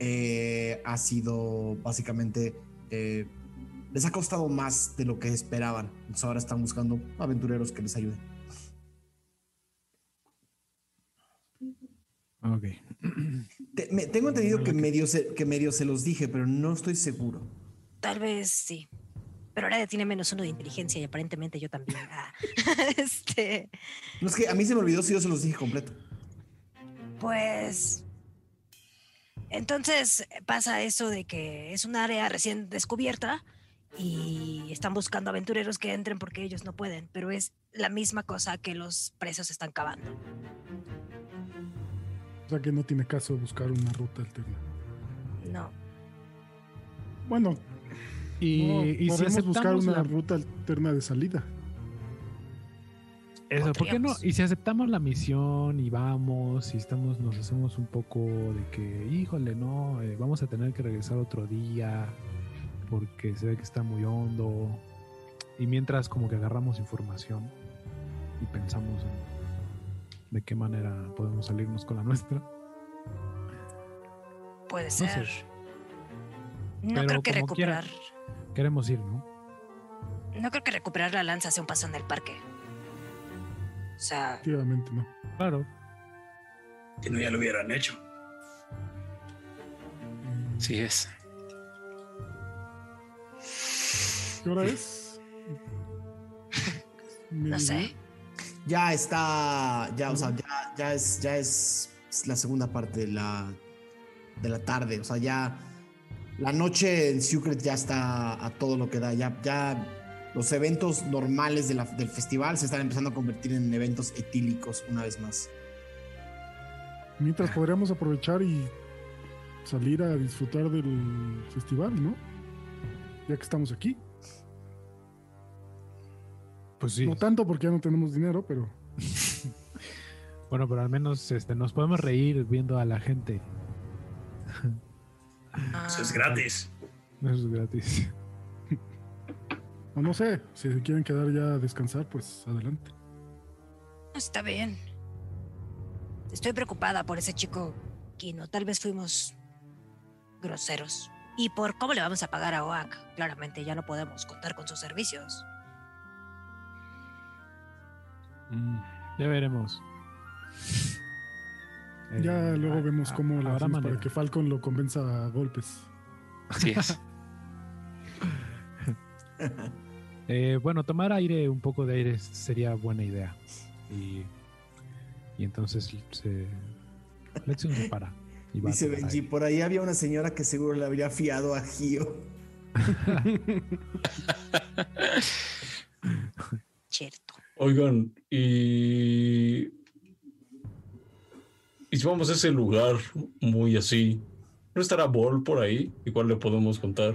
eh, ha sido básicamente eh, les ha costado más de lo que esperaban. Entonces ahora están buscando aventureros que les ayuden. Ok. Te- me- tengo entendido que medio, se, que medio se los dije, pero no estoy seguro. Tal vez sí. Pero ahora tiene menos uno de inteligencia y aparentemente yo también. <laughs> Ah, <laughs> este, No es que a mí se me olvidó si yo se los dije completo. Pues. Entonces pasa eso de que es un área recién descubierta y están buscando aventureros que entren porque ellos no pueden, pero es la misma cosa que los presos están cavando. O sea que no tiene caso buscar una ruta alterna. No. Bueno, Y, no, y si podemos buscar una la- ruta alterna de salida. Eso, ¿por qué no? Y si aceptamos la misión y vamos, y estamos, nos hacemos un poco de que, híjole, no, eh, vamos a tener que regresar otro día porque se ve que está muy hondo. Y mientras como que agarramos información y pensamos en de qué manera podemos salirnos con la nuestra. Puede ser. No, Pero creo que quiera. recuperar. Queremos ir, ¿no? No creo que recuperar la lanza sea un paso en el parque. O sea, Efectivamente, no. Claro. Si no, ya lo hubieran hecho. Sí es. ¿Qué hora es? <laughs> no sé. Ya está, ya, o sea, ya, ya es, ya es la segunda parte de la, de la tarde. O sea, ya la noche en Secret ya está a todo lo que da. Ya, ya los eventos normales de la- del festival se están empezando a convertir en eventos etílicos una vez más. Mientras podríamos aprovechar y salir a disfrutar del festival, ¿no? Ya que estamos aquí. Pues sí. No tanto porque ya no tenemos dinero, pero <laughs> Bueno, pero al menos este, nos podemos reír viendo a la gente. Eso es Ah, gratis. Eso es gratis. o no sé, si se quieren quedar ya a descansar, pues adelante. Está bien. Estoy preocupada por ese chico Kino. Tal vez fuimos groseros. Y por cómo le vamos a pagar a Oak. Claramente ya no podemos contar con sus servicios. Mm, ya veremos. Ya Eh, luego vemos cómo hacemos para que Falcon lo convenza a golpes. Así es. <laughs> Eh, bueno, tomar aire, un poco de aire sería buena idea. Y, y entonces se, Lexion se para. y va Dice Benji, aire. por ahí había una señora que seguro le habría fiado a Gio. <laughs> <laughs> Oigan, y. Y si vamos a ese lugar muy así, ¿no estará Ball por ahí? Igual le podemos contar.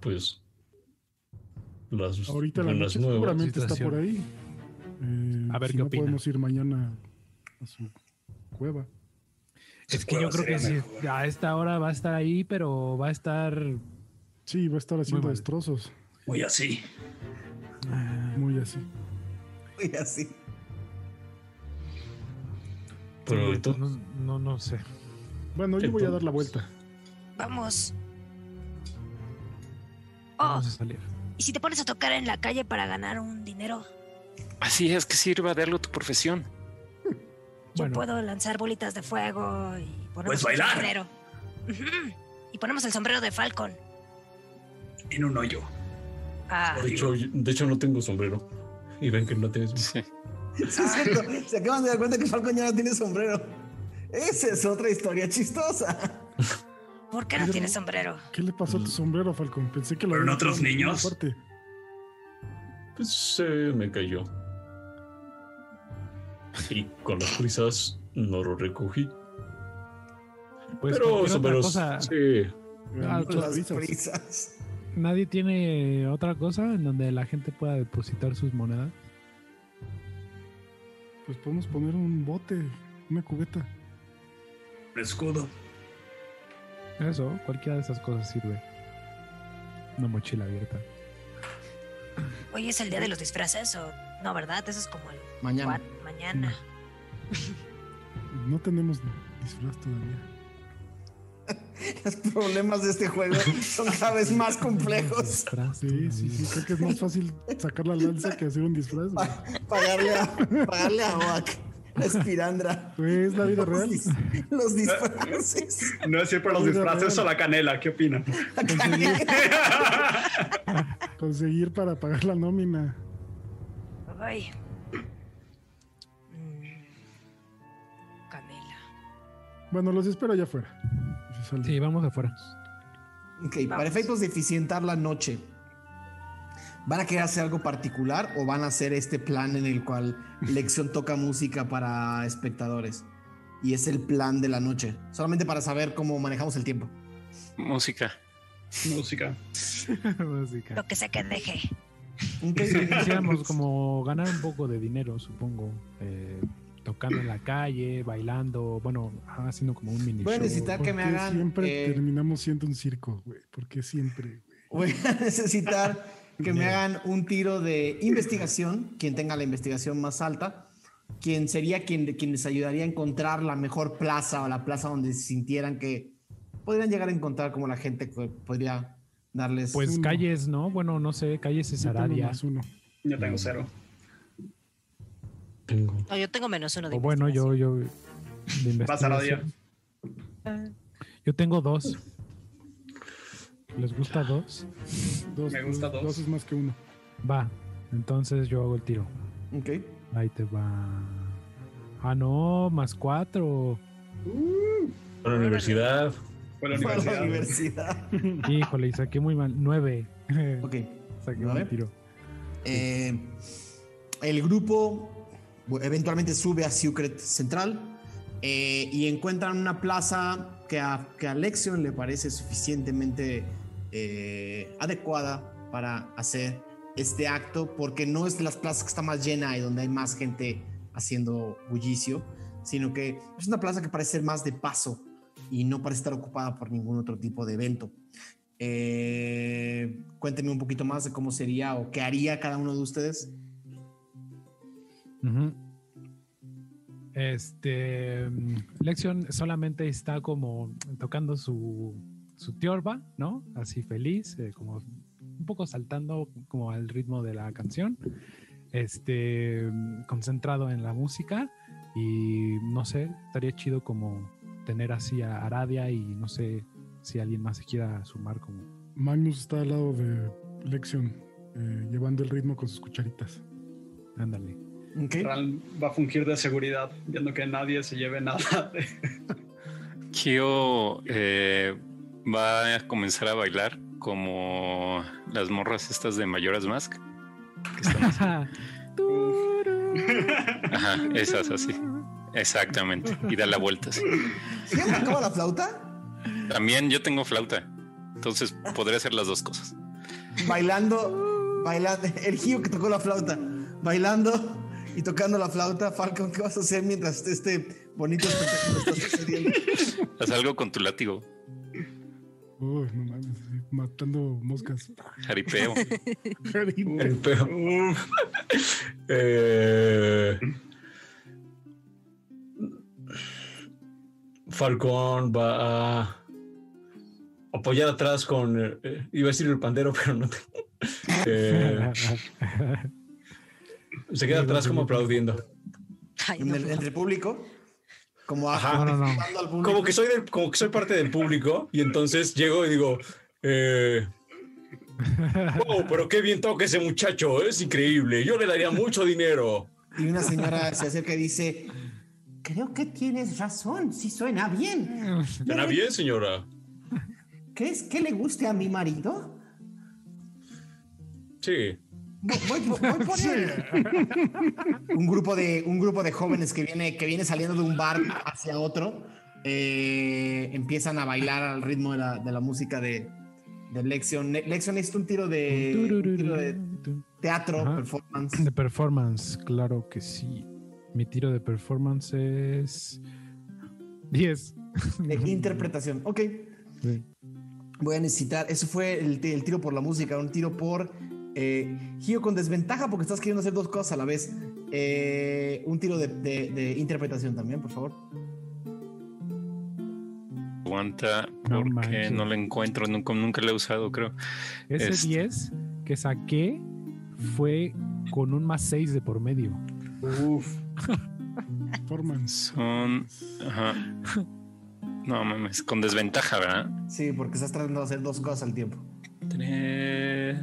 Pues. Las Ahorita la noche nuevas. seguramente está por ahí. Eh, A ver si qué no opina. podemos ir mañana a su cueva. Es que yo creo que sí, a esta hora va a estar ahí, pero va a estar Sí, va a estar haciendo destrozos. Muy así. Muy así. Y así. Pero no, no, no sé. Bueno, yo voy a dar la vuelta. Vamos. Oh, Vamos a salir. ¿y si te pones a tocar en la calle para ganar un dinero? Así es que sirva de algo tu profesión. Yo Bueno. puedo lanzar bolitas de fuego y ponemos bailar. sombrero. Y ponemos el sombrero de Falcon. En un hoyo. Ah, De hecho, yo- de hecho, no tengo sombrero. Y ven que no tienes. Sí. Sí, es <laughs> cierto. Se acaban de dar cuenta que Falcon ya no tiene sombrero. Esa es otra historia chistosa. ¿por qué no Pero- tienes sombrero? ¿Qué le pasó a tu sombrero, Falcon? Pensé que lo ¿Fueron había otros tirado en alguna niños? parte. Pues se me cayó. Y con las prisas no lo recogí. Pues Pero sombreros. Sí. Ah, Las prisas. prisas. Nadie tiene otra cosa en donde la gente pueda depositar sus monedas. Pues podemos poner un bote, una cubeta. Un escudo. Eso, cualquiera de esas cosas sirve. Una mochila abierta. Hoy es el día de los disfraces o no, ¿verdad? Eso es como el Mañana. mañana. No tenemos disfraz todavía. <laughs> Los problemas de este juego son cada vez más complejos. <laughs> Sí, sí, sí. Creo que es más fácil sacar la lanza que hacer un disfraz. Pa- pagarle a, pagarle a Oak, a Espirandra. Güey, es la vida Los, real. los disfraces. No es ir por los disfraces real. o la canela. ¿Qué opinan? Conseguir, conseguir para pagar la nómina. Ay. Mm. Bueno, los espero allá afuera. Se. Sí, vamos afuera. Ok, para efectos de eficientar la noche, ¿van a querer hacer algo particular o van a hacer este plan en el cual Lección <laughs> toca música para espectadores? Y es el plan de la noche, solamente para saber cómo manejamos el tiempo. Música. Música. <laughs> Música. Lo que sea que deje. Ok, Quisiéramos como ganar un poco de dinero, supongo. eh, tocando en la calle, bailando, bueno, haciendo como un mini Voy a necesitar ¿Por que me hagan. Siempre eh, terminamos siendo un circo, güey. ¿Por qué siempre, güey? voy a <laughs> necesitar que me hagan un tiro de investigación, quien tenga la investigación más alta, quien sería quien, quien les ayudaría a encontrar la mejor plaza o la plaza donde se sintieran que podrían llegar a encontrar como la gente que podría darles. Pues Uno. calles, ¿no? Bueno, no sé, calles Yo tengo Cesaradia. más uno. Yo tengo cero. Tengo. No, yo tengo menos uno de O bueno, yo, yo. de la. Yo tengo dos. ¿Les gusta dos? Dos, Me gusta dos. Dos es más que uno. Va. Entonces yo hago el tiro. Ok. Ahí te va. Ah, no, más cuatro. A la universidad. Fue la la universidad. universidad. <laughs> Híjole, y saqué muy mal. Nueve. Ok. <laughs> Saqué Nueve. un tiro. Eh, el grupo eventualmente sube a Secret Central eh, y encuentran una plaza que a, que a Lexion le parece suficientemente eh, adecuada para hacer este acto, porque no es de las plazas que está más llena y donde hay más gente haciendo bullicio, sino que es una plaza que parece ser más de paso y no parece estar ocupada por ningún otro tipo de evento. Eh, cuéntenme un poquito más de cómo sería o qué haría cada uno de ustedes. Este. mm, Lexion solamente está como tocando su, su tiorba, ¿no? Así feliz, eh, como un poco saltando como al ritmo de la canción. Este. mm, Concentrado en la música. Y no sé, estaría chido como tener así a Aradia y no sé si alguien más se quiera sumar como. Magnus está al lado de Lexion, eh, llevando el ritmo con sus cucharitas. Ándale. Ral va a fungir de seguridad, viendo que nadie se lleve nada. de- <laughs> Kyo eh, va a comenzar a bailar como las morras estas de Mayoras Mask. que están así. <laughs> Ajá, esas así. Exactamente. Y da la vuelta así. ¿Quién tocaba la flauta? También yo tengo flauta. Entonces podría hacer las dos cosas. Bailando, bailando, el Gio que tocó la flauta, bailando y tocando la flauta. Falcon, ¿qué vas a hacer mientras este bonito espectáculo está sucediendo? Haz algo con tu látigo. Uy, no mames, matando moscas. Jaripeo. Peor. Eh, Falcón va a apoyar atrás con. eh, iba a decir el pandero, pero no. tengo. <laughs> Eh, se queda atrás como aplaudiendo. Ay, En no. el- entre el público, como Ajá. No, no, no. ajustando al público. Como que soy del- como que soy parte del público y entonces llego y digo. Eh, "Wow, pero qué bien toca ese muchacho, es increíble. Yo le daría mucho dinero. Y una señora se acerca y dice: Creo que tienes razón, sí suena bien. ¿Suena bien, señora? ¿Crees que le guste a mi marido? Sí. Voy, voy por- voy por él. <laughs> un grupo de un grupo de jóvenes que viene que viene saliendo de un bar hacia otro eh, empiezan a bailar al ritmo de la, de la música de, de Lexion. Lexion es un tiro de, un tiro de teatro, Ajá. performance. De performance, claro que sí. Mi tiro de performance es 10. de <laughs> interpretación. Ok, Sí. voy a necesitar. Eso fue el, el tiro por la música, un tiro por eh, giro con desventaja porque estás queriendo hacer dos cosas a la vez. Eh, un tiro de, de- de interpretación también, por favor. Aguanta No porque manches. no lo encuentro. Nunca, nunca lo he usado, creo. Ese Este. 10 que saqué fue con un más 6 de por medio. Uf. Performance. Son. Ajá. No mames, con desventaja, ¿verdad? Sí, porque estás tratando de hacer dos cosas al tiempo. Tres.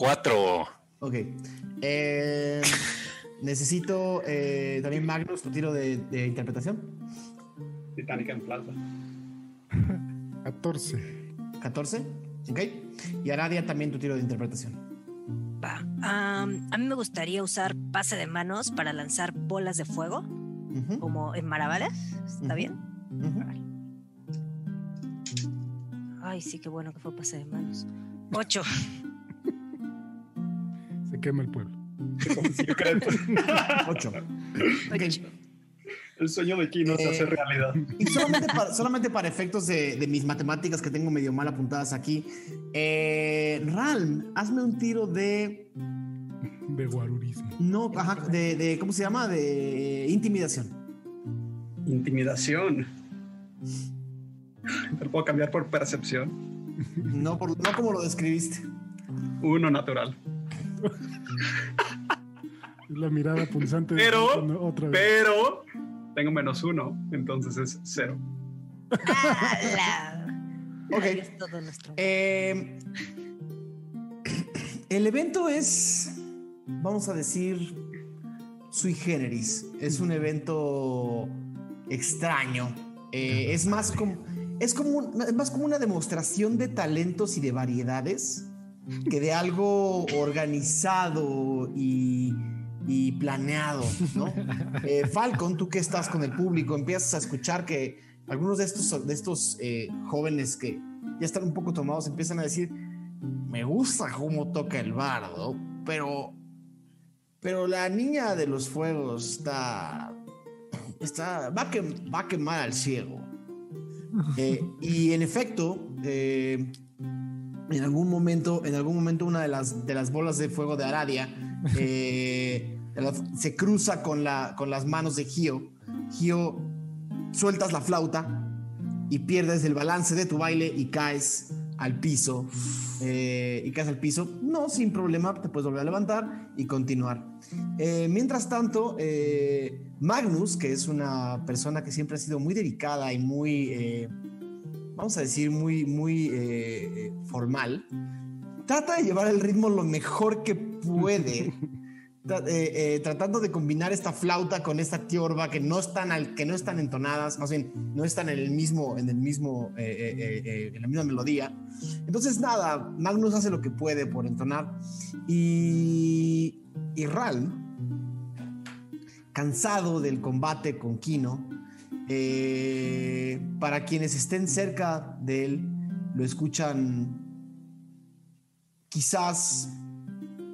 Cuatro. Ok. Eh, <laughs> necesito eh, también Magnus, tu tiro de, de interpretación. Titánica en plaza. 14. 14. Ok. Y Aradia también tu tiro de interpretación. Va. Am, a mí me gustaría usar pase de manos para lanzar bolas de fuego, como en Marabalas. ¿Está bien? Ay, sí, qué bueno que fue pase de manos. Ocho. <laughs> Se quema el pueblo. <laughs> Secreto. 8. Ocho. El sueño de Kino se Eh, hace realidad. Y solamente para, solamente para efectos de, de mis matemáticas que tengo medio mal apuntadas aquí, eh, Ralm, hazme un tiro de. De guarurismo. No, ajá, de, de- ¿Cómo se llama? De intimidación. Intimidación. Te lo puedo cambiar por percepción. No, por, no como lo describiste. Uno natural. La mirada punzante. de Pero- Anton otra vez. Pero tengo menos uno, entonces es cero. ¡Hala! Ok. Ahí es todo nuestro. Eh, el evento es, vamos a decir, sui generis. Es un evento extraño. Eh, es más como, es como, un- es más como una demostración de talentos y de variedades que de algo organizado y, y planeado, ¿no? Eh, Falcon, tú que estás con el público, empiezas a escuchar que algunos de estos, de estos eh, jóvenes que ya están un poco tomados empiezan a decir, me gusta cómo toca el bardo, pero, pero la niña de los fuegos está, está, va a, quem- va a quemar al ciego. <laughs> Eh, y en efecto, eh, en algún momento, en algún momento una de las, de las bolas de fuego de Aradia <laughs> eh, se cruza con, la, con las manos de Gio. Gio, sueltas la flauta y pierdes el balance de tu baile y caes al piso. eh, y caes al piso, no, sin problema, te puedes volver a levantar y continuar. Eh, mientras tanto, Magnus, que es una persona que siempre ha sido muy dedicada y muy, vamos a decir, muy, muy eh, eh, formal, trata de llevar el ritmo lo mejor que puede. <laughs> Eh, eh, tratando de combinar esta flauta con esta tiorba que no están al, que no están entonadas, más bien no están en el mismo, en el mismo, eh, en la misma melodía. Entonces nada, Magnus hace lo que puede por entonar y, y Ralm, cansado del combate con Kino, eh, para quienes estén cerca de él, lo escuchan quizás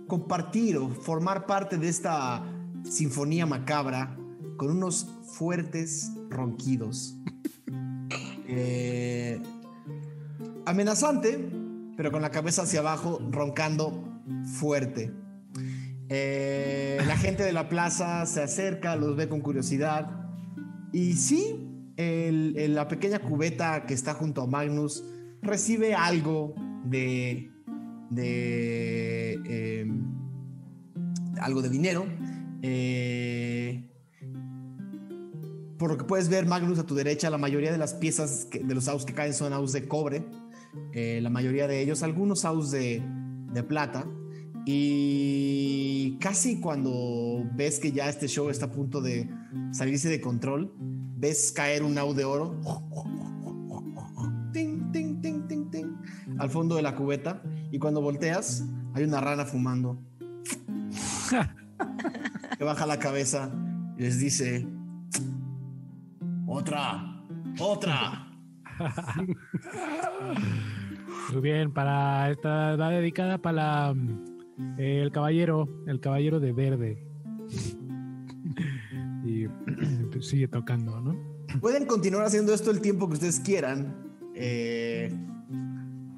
compartir o formar parte de esta sinfonía macabra con unos fuertes ronquidos. Eh, amenazante, pero con la cabeza hacia abajo, roncando fuerte. Eh, la gente de la plaza se acerca, los ve con curiosidad. Y sí, la pequeña cubeta que está junto a Magnus recibe algo de. eh, algo de dinero. Eh, por lo que puedes ver, Magnus, a tu derecha, la mayoría de las piezas de los aus que caen son aus de cobre. Eh, la mayoría de ellos, algunos aus de plata. Y casi cuando ves que ya este show está a punto de salirse de control, ves caer un au de oro. Ting, ting, ting, ting, ting, al fondo de la cubeta. Y cuando volteas, hay una rana fumando. <laughs> que baja la cabeza y les dice: Otra, otra. Muy bien, para esta va dedicada para mm, el caballero, el caballero de verde. y pues, sigue tocando, ¿no? Pueden continuar haciendo esto el tiempo que ustedes quieran. Eh,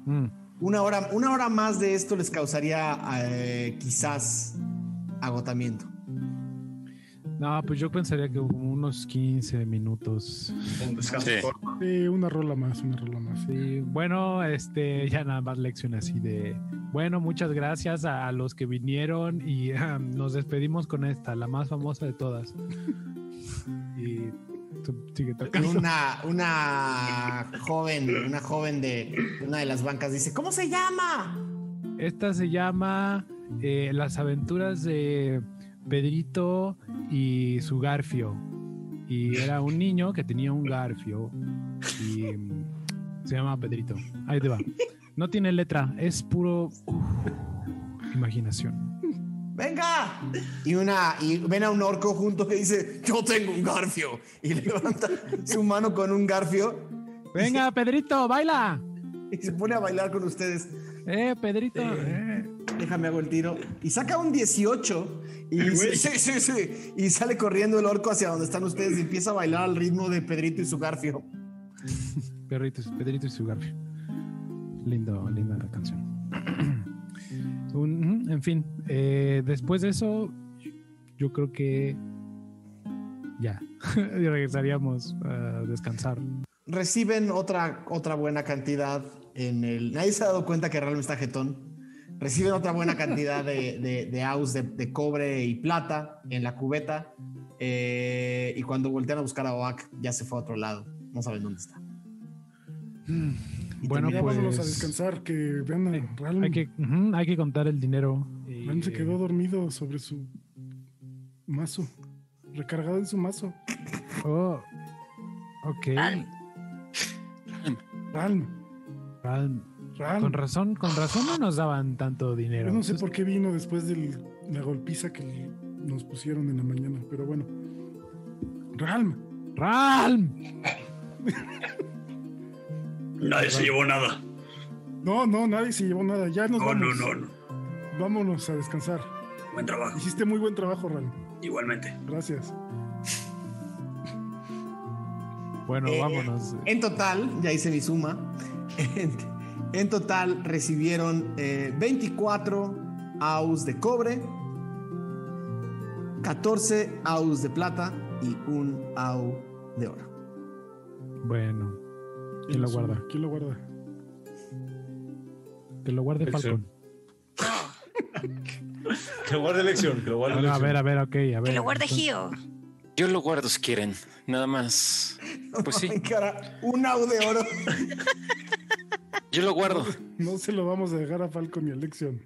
Mm. una, hora, una hora más de esto les causaría eh, quizás agotamiento. No, pues yo pensaría que como unos 15 minutos. Un descanso Sí. corto. Sí, una rola más, una rola más. Sí, bueno, este, ya nada más lección así de, bueno, muchas gracias a los que vinieron y nos despedimos con esta, la más famosa de todas. Y tú sigue tocando. Una, una joven, una joven de una de las bancas dice, ¿cómo se llama? Esta se llama eh, Las aventuras de Pedrito y su Garfio. Y era un niño que tenía un garfio y mm, se llama Pedrito. Ahí te va. No tiene letra, es puro imaginación. ¡Venga! Y, una, y ven a un orco junto que dice, yo tengo un garfio. Y <laughs> levanta su mano con un garfio Venga, Pedrito, baila. y se pone a bailar con ustedes. Eh, Pedrito. eh. Déjame hago el tiro. Y saca un 18 y, <laughs> sí, sí, sí, sí. y sale corriendo el orco hacia donde están ustedes y empieza a bailar al ritmo de Pedrito y su garfio. Perrito, Pedrito y su garfio. Lindo, linda canción. <clears throat> Un- ujú, en fin, eh, después de eso, yo creo que ya <laughs> y regresaríamos a descansar. Reciben otra, otra buena cantidad en el... Nadie se ha dado cuenta que realmente está jetón. Reciben otra buena cantidad de, de, de aus de, de cobre y plata en la cubeta. eh, y cuando voltean a buscar a Oak, ya se fue a otro lado. No saben dónde está. Y Bueno, terminamos- vámonos a pues- descansar, que vean a Ral. Hay que, ujú, hay que contar el dinero. Ral se quedó dormido sobre su mazo. Recargado en su mazo. Oh, ok. Ral, Ral, Con razón, con razón no nos daban tanto dinero. Yo no sé por qué vino después de la golpiza que nos pusieron en la mañana, pero bueno. Ralm, ¡Ralm! Nadie se llevó nada. no, no, nadie se llevó nada. Ya nos No, no, vamos. no, no. Vámonos a descansar. Buen trabajo. Hiciste muy buen trabajo, Ralm. Igualmente. Gracias. Bueno, Eh, vámonos. En total, ya hice mi suma. <laughs> En, total recibieron eh, 24 aus de cobre, 14 aus de plata y un au de oro. Bueno, ¿quién lo guarda? ¿Quién lo guarda? Que lo guarde Elección. Falcon. <laughs> Que lo guarde elección, que lo guarde Ah, no, a elección. ver, a ver, ok, a ver. Que lo guarde entonces- Gio. Yo lo guardo si quieren. Nada más. <laughs> Pues sí, Ay, cara, un au de oro. <laughs> yo lo guardo. No se lo vamos a dejar a Falcon y a Lexion.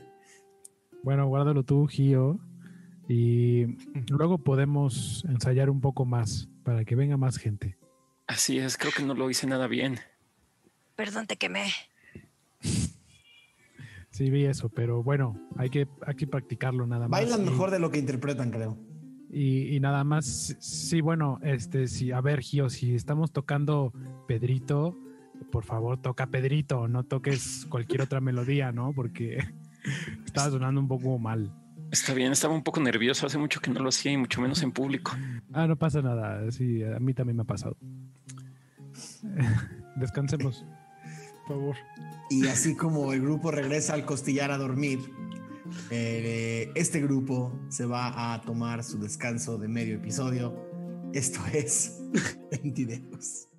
Bueno, guárdalo tú, Gio. Y luego podemos ensayar un poco más para que venga más gente. Así es, creo que no lo hice nada bien. Perdón, te quemé. Sí, vi eso, pero bueno, hay que, hay que practicarlo nada más. Bailan Y- mejor de lo que interpretan, creo. Y, y nada más, sí, bueno, este, sí, a ver, Gio, si estamos tocando Pedrito, por favor, toca Pedrito, no toques cualquier otra melodía, ¿no? Porque <laughs> estaba sonando un poco mal. Está bien, estaba un poco nervioso. Hace mucho que no lo hacía y mucho menos en público. Ah, no pasa nada, sí, a mí también me ha pasado. <laughs> Descansemos. Por favor. Y así como el grupo regresa al costillar a dormir, eh, este grupo se va a tomar su descanso de medio episodio. Esto es <laughs> Ventideos.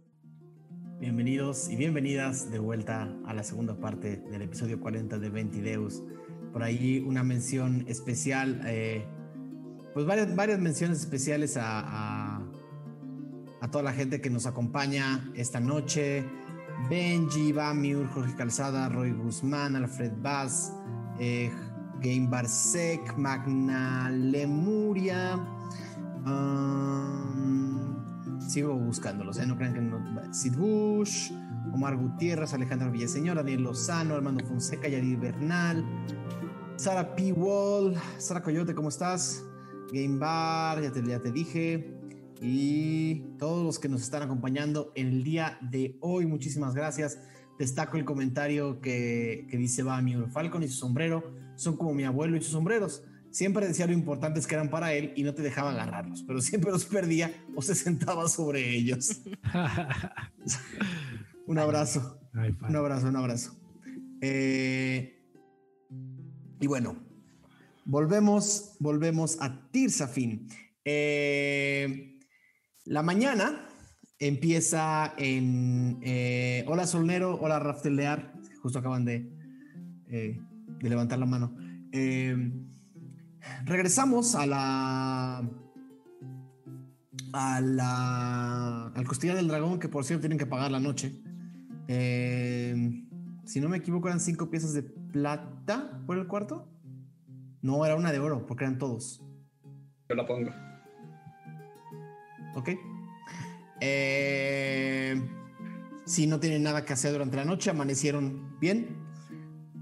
Bienvenidos y bienvenidas de vuelta a la segunda parte del episodio 40 de Ventideus. Por ahí una mención especial, eh, pues varias, menciones especiales a, a, toda la gente que nos acompaña esta noche. Benji, Bamur, Jorge Calzada, Roy Guzmán, Alfred Vaz, eh, Game Barsek, Magna Lemuria. um, sigo buscándolos, ¿eh? no crean que no. Sid Bush, Omar Gutiérrez, Alejandro Villaseñor, Daniel Lozano, Armando Fonseca, Yadir Bernal, Sara P. Wall, Sara Coyote, ¿cómo estás? Game Bar, ya te, dije y todos los que nos están acompañando el día de hoy. Muchísimas gracias. Destaco el comentario que, que dice va mi Falcon y su sombrero son como mi abuelo y sus sombreros. Siempre decía lo importantes que eran para él y no te dejaba agarrarlos, pero siempre los perdía o se sentaba sobre ellos. <laughs> un abrazo, Ay, un abrazo, un abrazo. Eh, y bueno, volvemos, volvemos a Tirsafin. Eh, la mañana empieza en eh, Hola Solnero, hola Raftelear, justo acaban de, eh, de levantar la mano. Eh, regresamos a la a la al costilla del dragón que por cierto tienen que pagar la noche. Eh, si no me equivoco eran cinco piezas de plata por el cuarto. No, era una de oro porque eran todos. Yo la pongo. ¿Ok? Eh, si no tienen nada que hacer durante la noche, amanecieron bien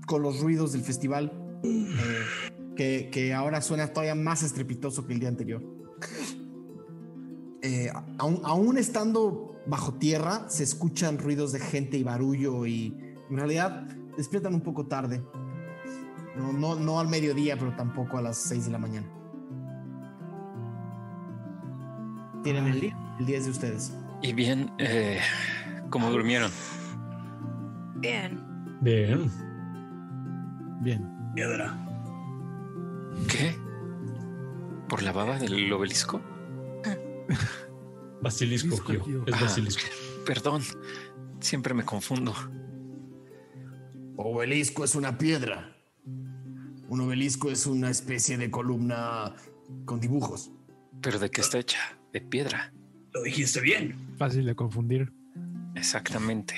con los ruidos del festival, eh, que, que ahora suena todavía más estrepitoso que el día anterior. Eh, aún, aún estando bajo tierra, se escuchan ruidos de gente y barullo y en realidad despiertan un poco tarde. No, no, no al mediodía, pero tampoco a las 6 de la mañana. Tienen el día, el día es de ustedes. Y bien, eh, ¿cómo durmieron? Bien. Bien. Bien. Piedra. ¿Qué? ¿Por la baba del obelisco? <laughs> Basilisco, Gio. Es Ah. basilisco. Perdón, siempre me confundo. Obelisco es una piedra. Un obelisco es una especie de columna con dibujos. ¿Pero de qué está hecha? De piedra. Lo dijiste bien. Fácil de confundir. Exactamente.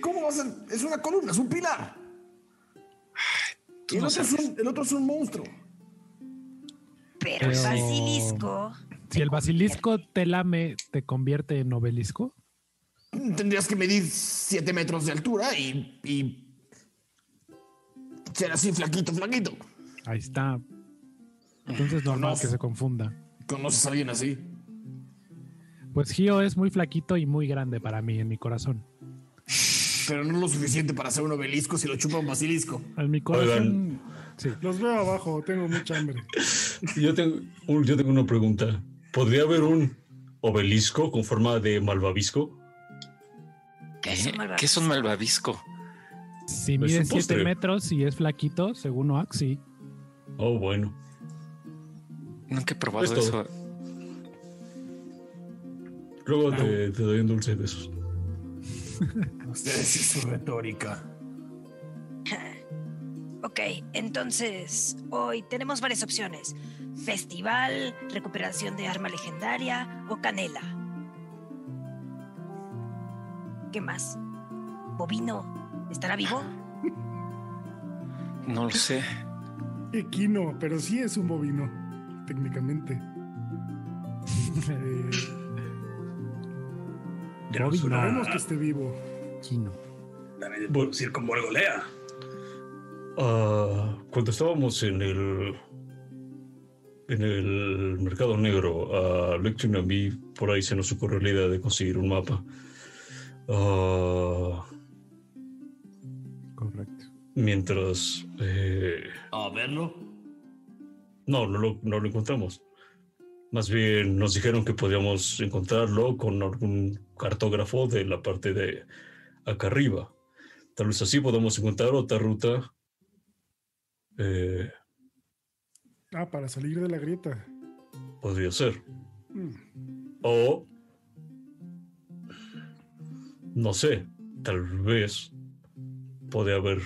¿Cómo va a? Es una columna, es un pilar. Tú Y el, no otro es un, el otro es un monstruo. Pero, Pero- el basilisco. Si el basilisco te lame, ¿te convierte en obelisco? Tendrías que medir 7 metros de altura y, y ser así flaquito, flaquito. Ahí está. Entonces normal No. que se confunda. ¿Conoces a alguien así? Pues Gio es muy flaquito y muy grande para mí, en mi corazón. <laughs> Pero no lo suficiente para hacer un obelisco si lo chupa un basilisco. En mi corazón. Sí. Los veo abajo, tengo mucha hambre. <laughs> Yo tengo, un- yo tengo una pregunta. ¿Podría haber un obelisco con forma de malvavisco? ¿Qué es un malvavisco? ¿Qué es un malvavisco? Si Es mide un 7 postre. metros y es flaquito, según Oax, sí. Oh, bueno. Nunca he probado eso. Luego te, te doy un dulce de esos. <laughs> Ustedes y su retórica. <laughs> Ok, entonces hoy tenemos varias opciones. Festival, recuperación de arma legendaria o canela. ¿Qué más? ¿Bovino? ¿Estará vivo? <laughs> No lo sé. Equino, pero sí es un bovino, técnicamente. Eh, Tenemos una. esperemos que esté vivo. Quino. También de producir con Volgolea. Ah, cuando estábamos en el en el mercado negro, a Lecture y a mí por ahí se nos ocurrió la idea de conseguir un mapa. Ah, Correcto. mientras eh, A verlo. no, no lo, no lo encontramos. Más bien nos dijeron que podíamos encontrarlo con algún cartógrafo de la parte de acá arriba. Tal vez así podamos encontrar otra ruta. Eh, Ah, para salir de la grieta. podría ser. Mm. O, no sé, tal vez puede haber...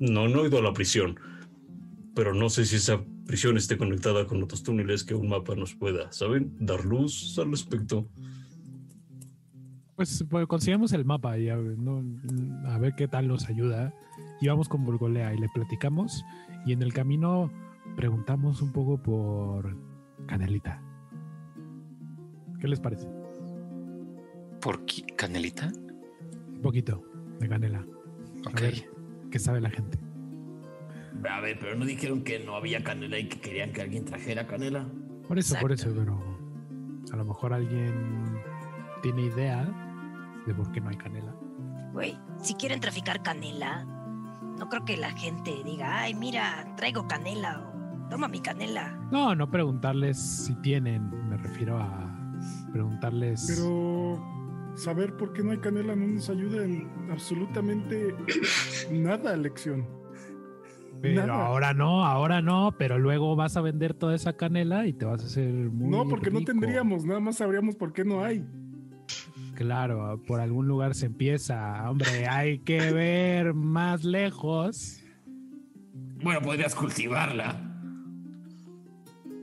No, no he ido a la prisión, pero no sé si esa prisión esté conectada con otros túneles que un mapa nos pueda, ¿saben? Dar luz al respecto. Pues, pues consigamos el mapa y a, ver, ¿no? a ver qué tal nos ayuda. Y vamos con Burgolea y le platicamos. Y en el camino preguntamos un poco por Canelita. ¿Qué les parece? ¿Por qué? canelita? Un poquito de canela. Ok. A ver qué sabe la gente. A ver, pero no dijeron que no había canela y que querían que alguien trajera canela. Por eso, por eso, pero a lo mejor alguien tiene idea de por qué no hay canela. Güey, si quieren traficar canela, no creo que la gente diga, ay, mira, traigo canela o toma mi canela. No, no preguntarles si tienen, me refiero a preguntarles. Pero saber por qué no hay canela no nos ayuda en absolutamente nada, lección. Pero nada. ahora no, ahora no, pero luego vas a vender toda esa canela y te vas a hacer muy No, porque no tendríamos, nada más sabríamos por qué no hay. Claro, por algún lugar se empieza. Hombre, hay que ver más lejos. Bueno, podrías cultivarla.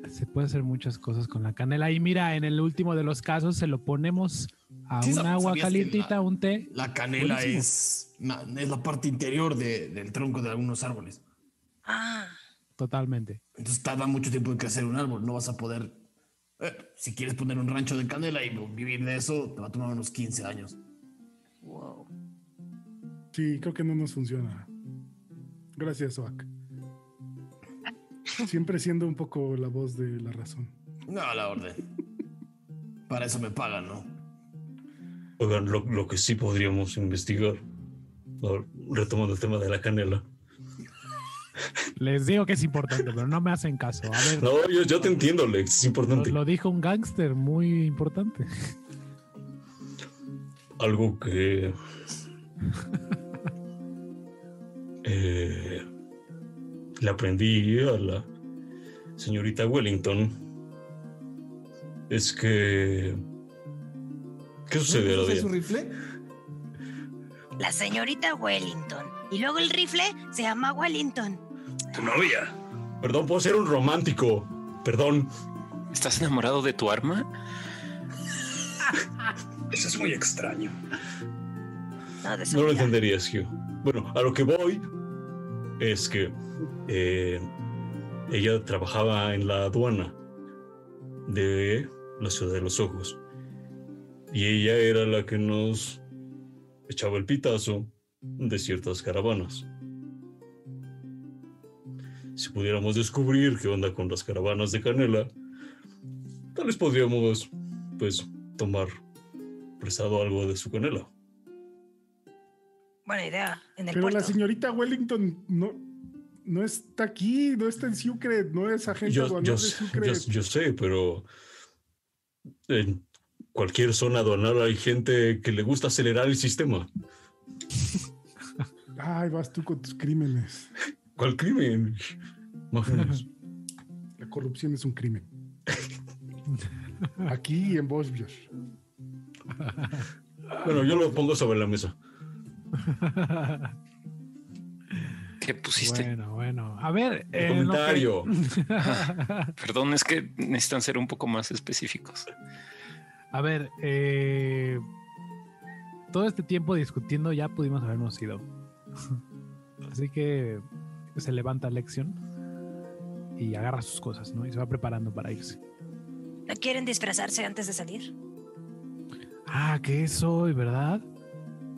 Se puede hacer muchas cosas con la canela. Y mira, en el último de los casos se lo ponemos a Sí, un agua calientita, la- un té. La canela es, es la parte interior de- del tronco de algunos árboles. Ah, Totalmente. Entonces tarda mucho tiempo en crecer un árbol. No vas a poder Eh, si quieres poner un rancho de canela y vivir de eso, te va a tomar unos 15 años. Wow. Sí, creo que no nos funciona. Gracias, Oak. Siempre siendo un poco la voz de la razón. No, a la orden. Para eso me pagan, ¿no? Oigan, lo, lo que sí podríamos investigar, retomando el tema de la canela. Les digo que es importante, pero no me hacen caso. A ver, No, yo, yo te entiendo, Lex, es importante. lo dijo un gángster muy importante. Algo que... <laughs> eh, le aprendí a la señorita Wellington es que... ¿Qué sucede, ¿No su rifle? La señorita Wellington. Y luego el rifle se llama Wellington. Tu novia. Perdón, puedo ser un romántico. Perdón. ¿Estás enamorado de tu arma? Eso es muy extraño. No, lo entenderías, Hugh. Bueno, a lo que voy es que eh, ella trabajaba en la aduana de la Ciudad de los Ojos. Y ella era la que nos echaba el pitazo de ciertas caravanas. Si pudiéramos descubrir qué onda con las caravanas de canela, tal vez podríamos, pues, tomar prestado algo de su canela. Buena idea. En el Pero puerto. la señorita Wellington no, no está aquí, no está en Sucre, no es agente Yo, aduanal yo, de sé- Sucre. yo- yo sé, pero en cualquier zona aduanal hay gente que le gusta acelerar el sistema. Ay, vas tú con tus crímenes. ¿Cuál crimen? <laughs> La corrupción es un crimen. Aquí en Bosbios. bueno, yo lo pongo sobre la mesa. ¿Qué pusiste? Bueno, bueno. A ver. Que- comentario. Perdón, es que necesitan ser un poco más específicos. A ver, eh, todo este tiempo discutiendo ya pudimos habernos ido. <laughs> Así que se levanta Lexion y agarra sus cosas, ¿no? Y se va preparando para irse. ¿No quieren disfrazarse antes de salir? Ah, que es hoy, ¿verdad?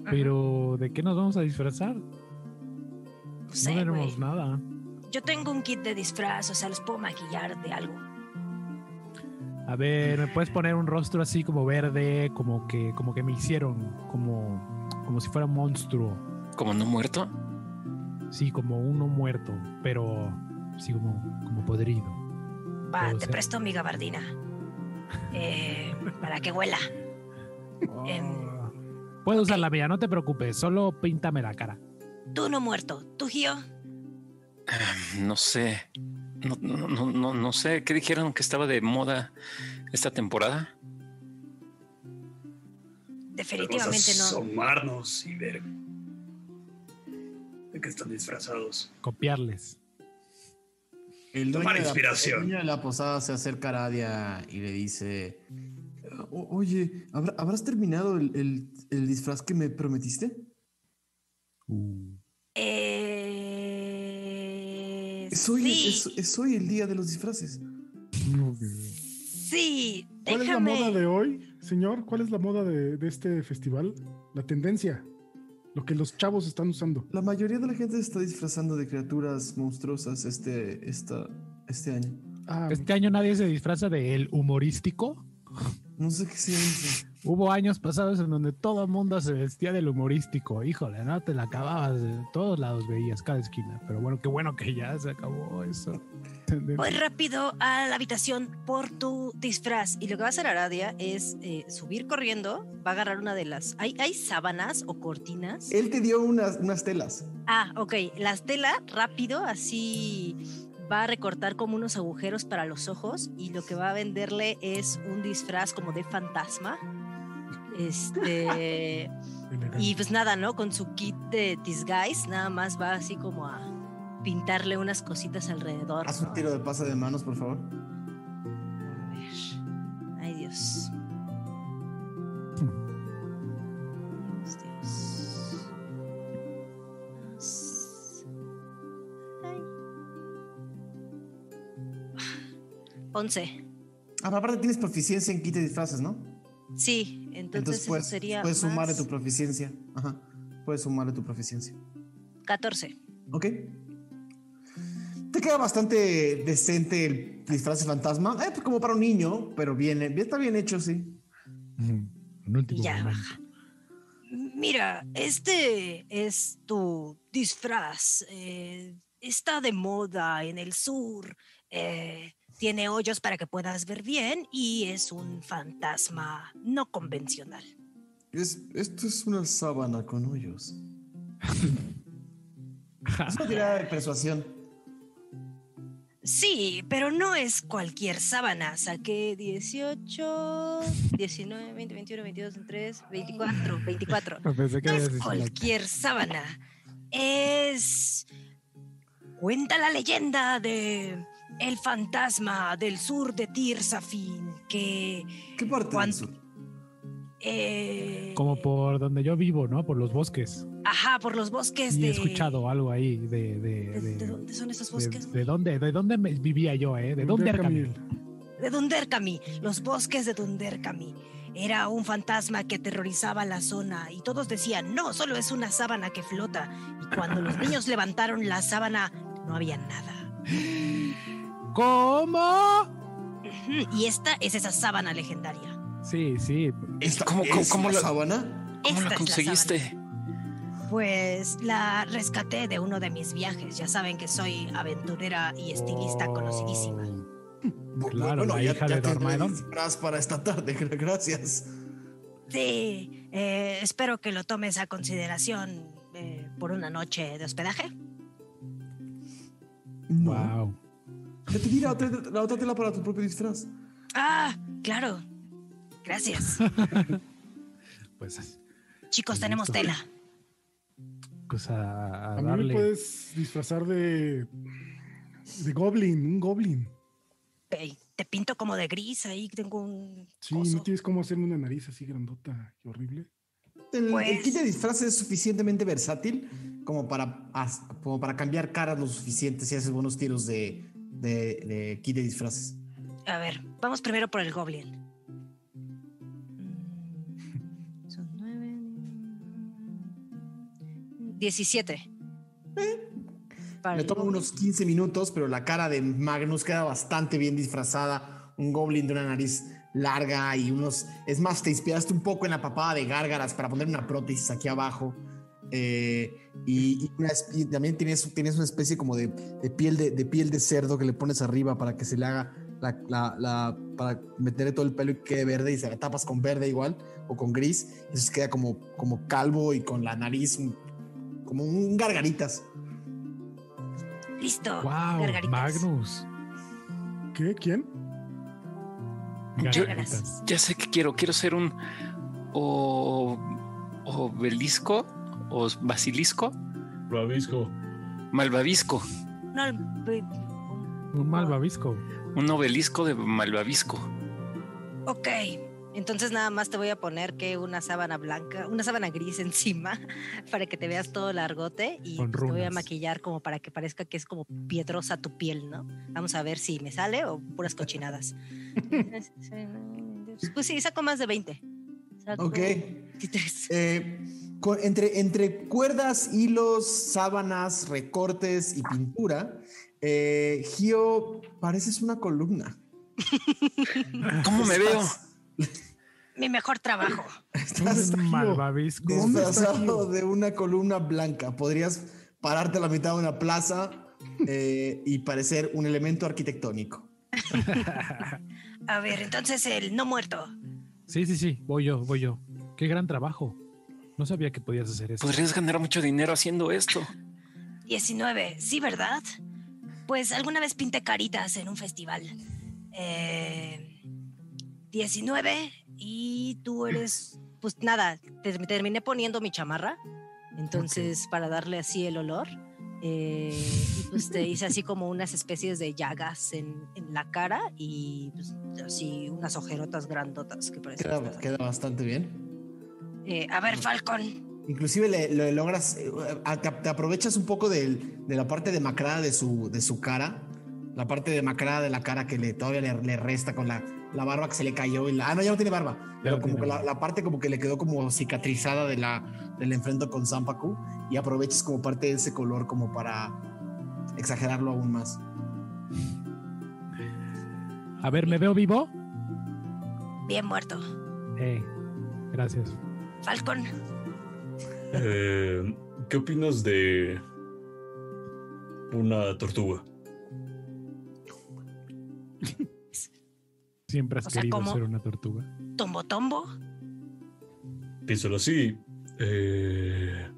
Pero ¿de qué nos vamos a disfrazar? No sé, no güey. tenemos nada. Yo tengo un kit de disfraz, o sea, los puedo maquillar de algo. A ver, ¿me puedes poner un rostro así como verde, como que, como que me hicieron, como, como si fuera un monstruo? ¿Como no muerto? Sí, como uno muerto, pero sí como, como podrido. Va, te ser. presto mi gabardina. Eh, para que huela. Ah. Puedo usar la mía, no te preocupes, solo píntame la cara. Tú no muerto. ¿Tú, Gio? No sé. No, no, no, no, no sé. ¿Qué dijeron que estaba de moda esta temporada? Definitivamente no. asomarnos y ver de qué están disfrazados. Copiarles. El dueño, Tomar de la, inspiración. el dueño de la posada se acerca a Aradia y le dice: "O- Oye, ¿habrá- ¿habrás terminado el, el- el disfraz que me prometiste? Eh, Es hoy, sí, es- es hoy el día de los disfraces. sí, ¿Cuál es la moda de hoy, señor? ¿Cuál es la moda de, de este festival? La tendencia. Lo que los chavos están usando. La mayoría de la gente se está disfrazando de criaturas monstruosas este, esta, este año. Ah, Este año nadie se disfraza de el humorístico. No sé qué se dice. Hubo años pasados en donde todo el mundo se vestía del humorístico. Híjole, no te la acababas. De todos lados veías cada esquina. Pero bueno, qué bueno que ya se acabó eso. <laughs> Voy rápido a la habitación por tu disfraz. Y lo que va a hacer Aradia es eh, subir corriendo. Va a agarrar una de las. ¿Hay, hay sábanas o cortinas? Él te dio unas, unas telas. Ah, ok. Las tela rápido, así va a recortar como unos agujeros para los ojos. Y lo que va a venderle es un disfraz como de fantasma. Este. <laughs> Y pues nada, ¿no? Con su kit de disguise, nada más va así como a pintarle unas cositas alrededor. Haz ¿no? un tiro de pase de manos, por favor. A ver. Ay, Dios. Dios, Dios. Ay. Once. Ah, pero aparte tienes proficiencia en kit de disfraces, ¿no? Sí, entonces, Entonces eso sería. puedes sumarle más tu proficiencia. Ajá. Puedes sumarle tu proficiencia. 14. Ok. Te queda bastante decente el disfraz de fantasma. Eh, pues como para un niño, pero bien, bien- está bien hecho, sí. Ujú. Un último Ya momento. baja. Mira, este es tu disfraz. eh, está de moda en el sur. eh, tiene hoyos para que puedas ver bien y es un fantasma no convencional. Es, esto es una sábana con hoyos. es una tirada de persuasión. Sí, pero no es cualquier sábana. Saqué 18, 19, 20, 21, 22, 23, 24, 24. Pensé que No es la- cualquier sábana. Es. Cuenta la leyenda de el fantasma del sur de Tirsafin que. ¿Qué parte Cuan- del sur? eh, Como por donde yo vivo, ¿no? Por los bosques. Ajá, por los bosques Y de. he escuchado algo ahí de... ¿De, ¿De, de- de dónde son esos bosques? de dónde, ¿De dónde vivía yo, eh? ¿De dónde Camil. De Dunderkami, los bosques de Dunderkami. Era un fantasma que aterrorizaba la zona y todos decían, no, solo es una sábana que flota. Y cuando los niños <laughs> levantaron la sábana, no había nada. ¿Cómo? Y esta es esa sábana legendaria. Sí, sí. ¿Esta ¿Cómo- cómo- es cómo la la- sábana? ¿Cómo Esta la es conseguiste? Pues la rescaté de uno de mis viajes. Ya saben que soy aventurera y estilista conocidísima. Bu- Claro, la hija de tendré Dormaedon. disfraz para esta tarde, <laughs> gracias. Sí, eh, espero que lo tomes a consideración eh, por una noche de hospedaje. No. Wow. Ya te di la otra, la otra tela para tu propio disfraz. Ah, claro. Gracias. <laughs> Pues, Chicos, tenemos tela. pues a, a A mí me puedes disfrazar de. de Goblin, un Goblin. Te pinto como de gris, ahí tengo un Sí, coso. no tienes cómo hacerme una nariz así grandota y horrible. El, el Pues- kit de disfraz es suficientemente versátil como para, como para cambiar caras lo suficiente si haces buenos tiros de, de, de kit de disfraces. A ver, vamos primero por el goblin. <laughs> Son nueve. Diecisiete. Me goblin. unos 15 minutos, pero la cara de Magnus queda bastante bien disfrazada. Un goblin de una nariz larga y unos... Es más, te inspiraste un poco en la papada de gárgaras para poner una prótesis aquí abajo. Eh, y, y una es- y también tienes, tienes una especie como de, de piel de, de piel de cerdo que le pones arriba para que se le haga la, la- la- para meterle todo el pelo y quede verde y se la tapas con verde igual o con gris. Entonces queda como, como calvo y con la nariz un- como un gargaritas. Listo. Wow, gargaritas. Magnus. ¿Qué? ¿Quién? Yo- Gargaritas. Ya sé que quiero. Quiero ser un o, obelisco o basilisco, Babisco. malvavisco. Pe- Un malvavisco. Un obelisco de malvavisco. ok. Entonces nada más te voy a poner que una sábana blanca, una sábana gris <laughs> encima para que te veas todo largote y Con pues, te voy a maquillar como para que parezca que es como piedrosa tu piel, ¿no? Vamos a ver si me sale o puras cochinadas. <laughs> pues sí, saco más de 20. Saco Ok. 23. Eh, entre, entre cuerdas, hilos, sábanas, recortes y pintura, eh, Gio, pareces una columna. <laughs> ¿Cómo me veo? Mi mejor trabajo. Estás malvavisco. ¿Dónde está disfrazado Gio? de una columna blanca. Podrías pararte a la mitad de una plaza eh, y parecer un elemento arquitectónico. <laughs> A ver, entonces el no muerto. Sí, sí, sí. Voy yo, voy yo. Qué gran trabajo. No sabía que podías hacer eso. Podrías ganar mucho dinero haciendo esto. 19, sí, ¿verdad? Pues alguna vez pinté caritas en un festival. Eh, 19 y tú eres, pues nada, te- terminé poniendo mi chamarra, entonces para darle así el olor. eh, y pues te hice así como unas especies de llagas en, en la cara y pues, así unas ojerotas grandotas que parecen. Queda bastante bien. Eh, a ver, Falcon. Inclusive le, le logras, eh, te, aprovechas un poco del- de la parte demacrada de su, de su cara, la parte demacrada de la cara que le, todavía le, le resta con la, la barba que se le cayó y la, ah, no, ya no tiene barba, pero no como tiene que la, barba. la parte como que le quedó como cicatrizada de la, del enfrento con Zampaku y aprovechas como parte de ese color como para exagerarlo aún más. A ver, ¿me veo vivo? Bien muerto. Eh, gracias. Falcon, Eh, ¿Qué opinas de una tortuga? <laughs> Siempre has O sea, querido ¿cómo? ser una tortuga. tombo tombo. Piénsalo así. eh,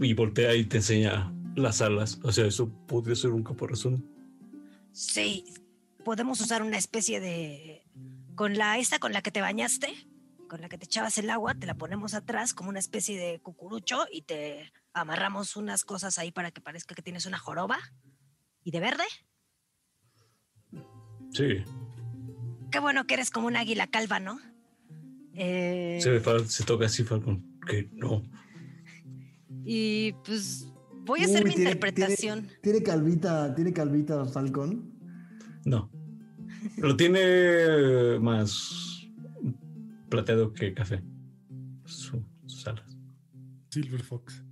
y voltea y te enseña las alas. O sea, eso podría ser un caparazón. Sí, podemos usar una especie de... Con la esta con la que te bañaste, con la que te echabas el agua, te la ponemos atrás como una especie de cucurucho y te amarramos unas cosas ahí para que parezca que tienes una joroba. ¿Y de verde? Sí, Qué bueno que eres como un águila calva, ¿no? Eh, se, ve fal- se toca así, Falcon. Que no. y pues voy a hacer Uy, mi tiene- interpretación. Tiene, tiene calvita, tiene calvita Falcon. No. Lo tiene más plateado que café. Su- sus alas. Silver Fox.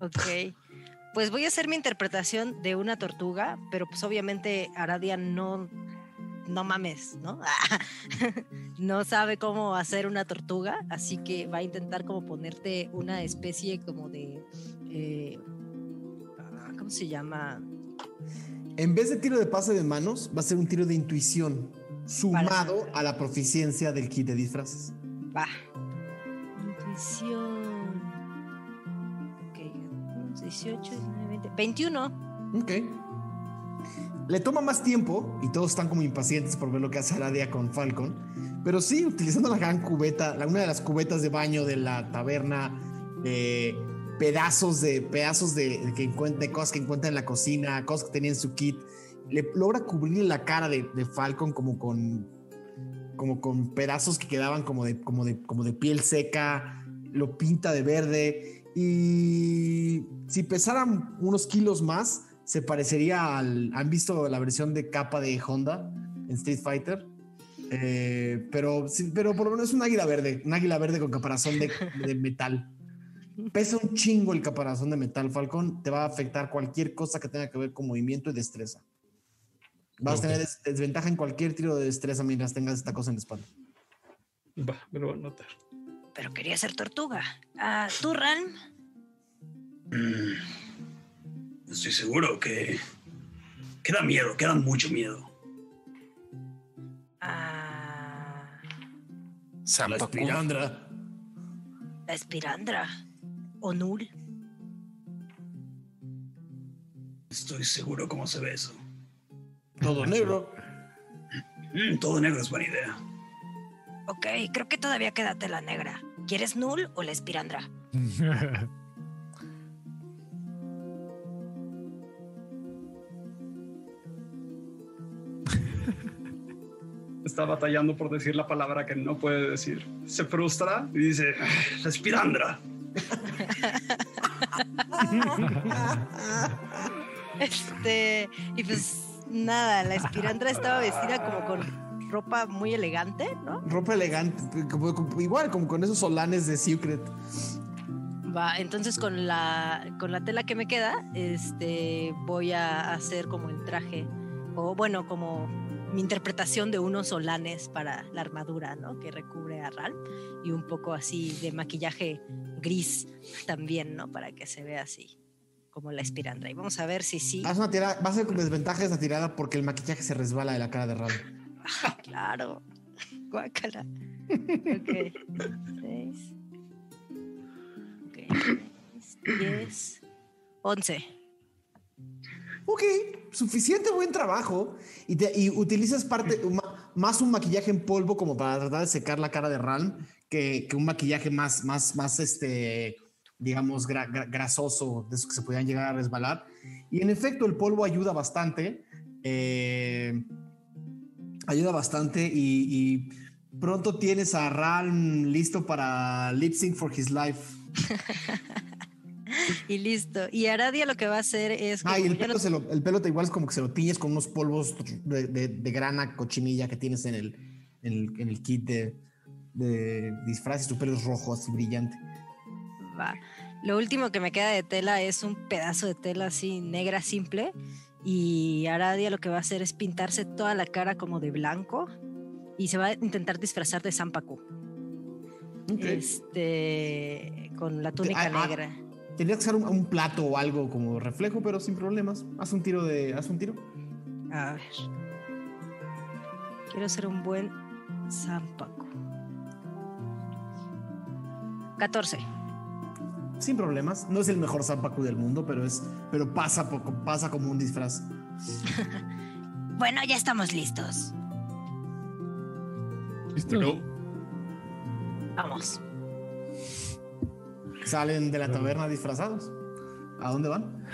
Ok. Pues voy a hacer mi interpretación de una tortuga, pero pues obviamente Aradia no, no mames, ¿no? <laughs> no sabe cómo hacer una tortuga, así que va a intentar como ponerte una especie como de... eh, ah, ¿Cómo se llama? En vez de tiro de pase de manos, va a ser un tiro de intuición sumado a la proficiencia del kit de disfraces. Va. Intuición. Ok. 18, 19, 20. 21. Ok. Le toma más tiempo y todos están como impacientes por ver lo que hace Aradia con Falcon. Pero sí, utilizando la gran cubeta, la- una de las cubetas de baño de la taberna, eh, pedazos de pedazos de, de que encuentra, de cosas que encuentra en la cocina, cosas que tenía en su kit, le logra cubrir la cara de, de Falcon como con como con pedazos que quedaban como de, como de, como de piel seca, lo pinta de verde y si pesaran unos kilos más, se parecería al... ¿Han visto la versión de capa de Honda en Street Fighter? Eh, pero, pero por lo menos es un águila verde, un águila verde con caparazón de, de metal. Pesa un chingo el caparazón de metal, Falcón. Te va a afectar cualquier cosa que tenga que ver con movimiento y destreza. Vas a tener des- desventaja en cualquier tiro de destreza mientras tengas esta cosa en la espalda. Va, me lo voy a anotar. Pero quería ser tortuga. Ah, ¿Tú, Ran? Mm, Estoy seguro que. que da miedo, que da mucho miedo. Ah, La espirandra. la espirandra. ¿O Null? Estoy seguro cómo se ve eso. Todo negro. Mm, todo negro es buena idea. Ok, creo que todavía queda tela negra. ¿Quieres Null o la espirandra? <laughs> Está batallando por decir la palabra que no puede decir. Se frustra y dice, "Ah, La espirandra. <laughs> Este, y pues nada, la espirandra estaba vestida como con ropa muy elegante, ¿no? Ropa elegante. como- como- igual, como con esos solanes de Secret. Va, entonces con la, con la tela que me queda, este, voy a hacer como el traje, o bueno, como mi interpretación de unos solanes para la armadura, ¿no? Que recubre a Ral y un poco así de maquillaje gris también, ¿no? Para que se vea así, como la espirandra. Y vamos a ver si sí. Haz una tirada, va a ser con desventaja esa tirada porque el maquillaje se resbala de la cara de Ral. Ah, claro. Guácala. Ok. Seis. Ok. Diez. Once. Ok, suficiente buen trabajo. Y, te- y utilizas parte, más un maquillaje en polvo como para tratar de secar la cara de Ral que, que un maquillaje más, más, más este, digamos, gra- gra- grasoso, de esos que se podían llegar a resbalar. Y en efecto, el polvo ayuda bastante. eh, ayuda bastante y, y pronto tienes a Ral listo para Lip Sync for His Life. <laughs> y listo. Y Aradia lo que va a hacer es. Ah, y el pelo, no- se lo, el pelo te igual es como que se lo tiñes con unos polvos de, de- de grana cochinilla que tienes en el, en el, en el kit de, de disfraz y tu pelo es rojo, así brillante. Va. Lo último que me queda de tela es un pedazo de tela así negra simple. Y Aradia lo que va a hacer es pintarse toda la cara como de blanco. Y se va a intentar disfrazar de Zampacu. Este. Con la túnica ah, ah. negra. Tendría que ser un, un plato o algo como reflejo, pero sin problemas. Haz un tiro de. Haz un tiro. A ver. Quiero ser un buen Zampacu. 14. Sin problemas. No es el mejor zampacu del mundo, pero es. Pero pasa poco, pasa como un disfraz. <laughs> Bueno, ya estamos listos. ¿Listo? Vamos. Salen de la taberna disfrazados. ¿A dónde van?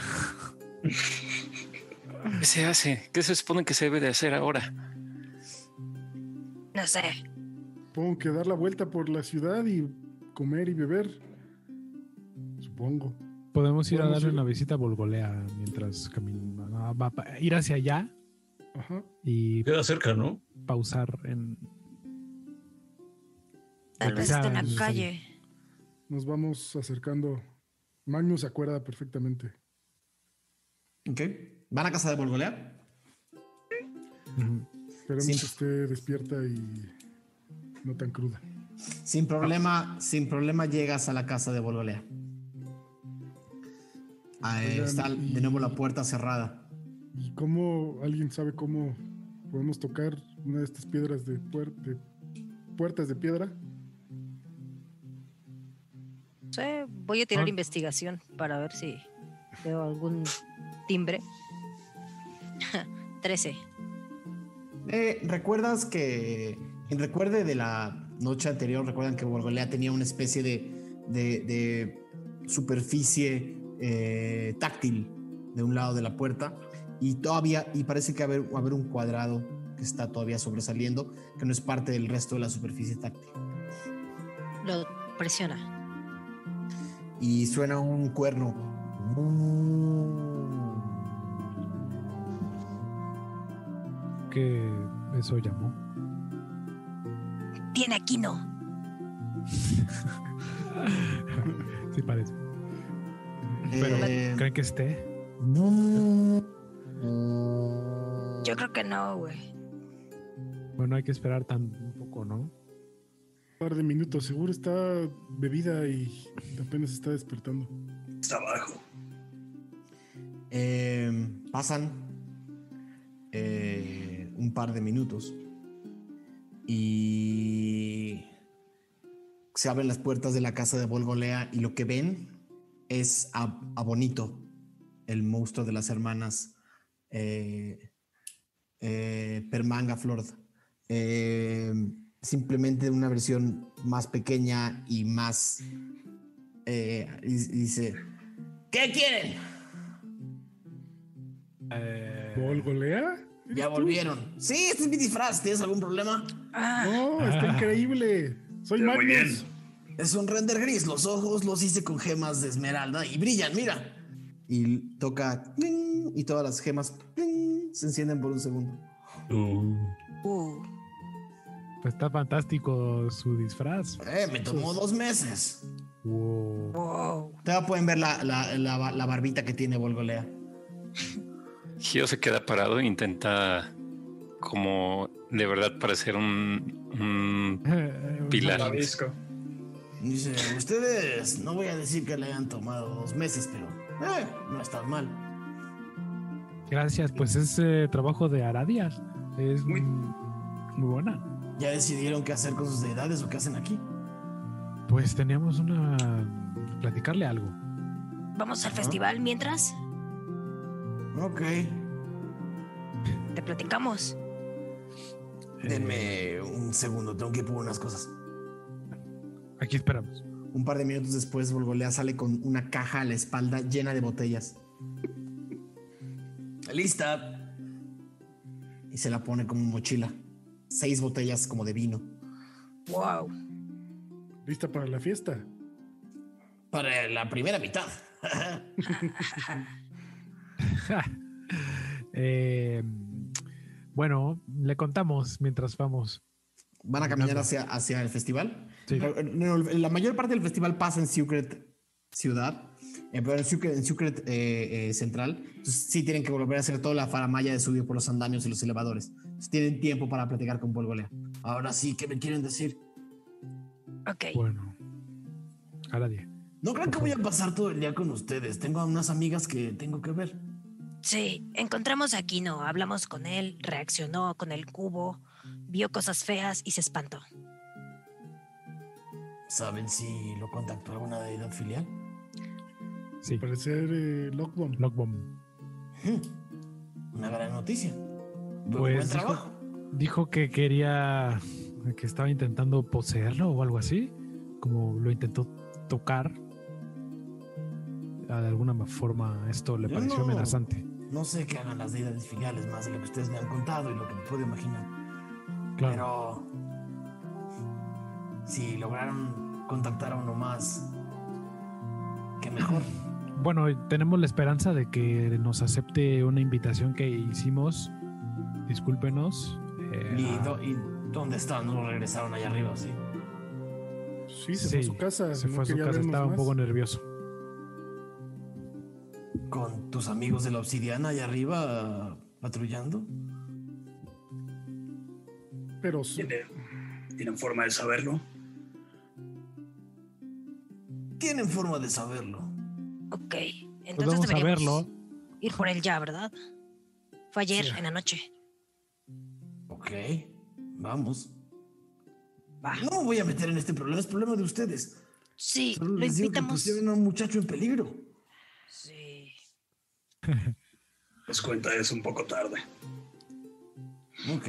¿Qué se hace? ¿Qué se supone que se debe de hacer ahora? No sé. Supongo que dar la vuelta por la ciudad y comer y beber. Supongo. Podemos ir a darle ir. una visita a Volgolea mientras caminamos. Va a ir hacia allá Ajá. y Queda cerca, ¿no? pausar en. Tal vez en la calle. Nos vamos acercando. Magnus se acuerda perfectamente. Ok. ¿Van a casa de Volgolea? Esperemos Sí. que esté despierta y no tan cruda. Sin problema, sin problema llegas a la casa de Volgolea. Ahí Oigan, está y- de nuevo la puerta cerrada. ¿Y cómo alguien sabe cómo podemos tocar una de estas piedras de, puer- de puertas de piedra? Voy a tirar Ah. investigación para ver si veo algún timbre. <laughs> 13. Eh, ¿Recuerdas que en recuerde de la noche anterior, recuerdan que Borgolea tenía una especie de, de- de superficie eh, táctil de un lado de la puerta y todavía, y parece que va a haber, haber un cuadrado que está todavía sobresaliendo, que no es parte del resto de la superficie táctil. Lo presiona. Y suena un cuerno. ¿Qué eso llamó? Tiene Aquino. <laughs> Sí, parece. Pero, Eh, ¿creen que esté? Yo creo que no, güey. Bueno, hay que esperar tan un poco, ¿no? Un par de minutos. Seguro está bebida y apenas está despertando. Está abajo. Eh, pasan eh, un par de minutos y se abren las puertas de la casa de Volgolea y lo que ven es a, a Bonito, el monstruo de las hermanas eh, eh, Permanga Flor. Eh, simplemente una versión más pequeña y más... eh, y- y dice, ¿qué quieren? Eh, ¿Volgolea? Ya volvieron. Sí, este es mi disfraz. ¿Tienes algún problema? No, está increíble. Soy Magnus. Es un render gris. Los ojos los hice con gemas de esmeralda y brillan, mira. Y toca ¡cling! y todas las gemas ¡cling! se encienden por un segundo. Uh, Uh, pues está fantástico su disfraz. Eh, me tomó dos meses. Wow. wow. Todavía pueden ver la, la- la- la barbita que tiene Volgolea. Gio se queda parado e intenta como de verdad parecer un, un <laughs> pilar. Tabisco. Dice, ustedes, no voy a decir que le hayan tomado dos meses, pero eh, no está mal. Gracias, pues es eh, trabajo de Aradia. Es Muy- muy, muy buena. ¿Ya decidieron qué hacer con sus deidades o qué hacen aquí? Pues teníamos una. platicarle algo. Vamos al festival mientras Ok. te platicamos. Denme un segundo, tengo que ir por unas cosas. Aquí esperamos. Un par de minutos después, Volgolea sale con una caja a la espalda llena de botellas. ¡Lista! Y se la pone como mochila. Seis botellas como de vino. Wow. ¿Lista para la fiesta? Para la primera mitad. <laughs> Eh, bueno, le contamos mientras vamos. ¿Van a caminar hacia, hacia el festival? Sí. Pero, no, la mayor parte del festival pasa en Secret Ciudad, eh, pero en Secret, en Secret eh, eh, Central. Entonces sí tienen que volver a hacer toda la faramaya de subir por los andamios y los elevadores. Entonces tienen tiempo para platicar con Polgolea. Ahora sí, ¿qué me quieren decir? Ok. Bueno, a la 10. No creo que voy a pasar todo el día con ustedes. Tengo a unas amigas que tengo que ver. Sí, encontramos a Kino, hablamos con él, reaccionó con el cubo, vio cosas feas y se espantó. ¿Saben si lo contactó alguna deidad filial? Sí, Al parecer, eh, Lockbomb. Lockbomb. Hmm, Una gran noticia. Pues Buen dijo- trabajo. Dijo que quería, que estaba intentando poseerlo o algo así, como lo intentó tocar. Ah, De alguna forma esto le Yo pareció no- amenazante. No sé qué hagan las deidades filiales más de lo que ustedes me han contado y lo que me puedo imaginar. Claro. Pero si lograron contactar a uno más, qué mejor. Bueno, tenemos la esperanza de que nos acepte una invitación que hicimos. Discúlpenos. eh, ¿Y, do- y dónde están? ¿No regresaron allá arriba? Sí. Sí, se fue a su casa. Se no fue a su casa, estaba un poco nervioso. ¿Con tus amigos de la obsidiana allá arriba patrullando? Pero su- ¿Tiene- ¿Tienen forma de saberlo? Tienen forma de saberlo. Ok, Pues entonces a deberíamos verlo. ir por él ya, ¿verdad? Fue ayer Sí. en la noche. Ok, vamos. Va. No me voy a meter en este problema, es problema de ustedes. Sí, Solo lo les digo que invitamos. pusieron a un muchacho en peligro. Sí. <laughs> Pues cuenta es un poco tarde. Ok.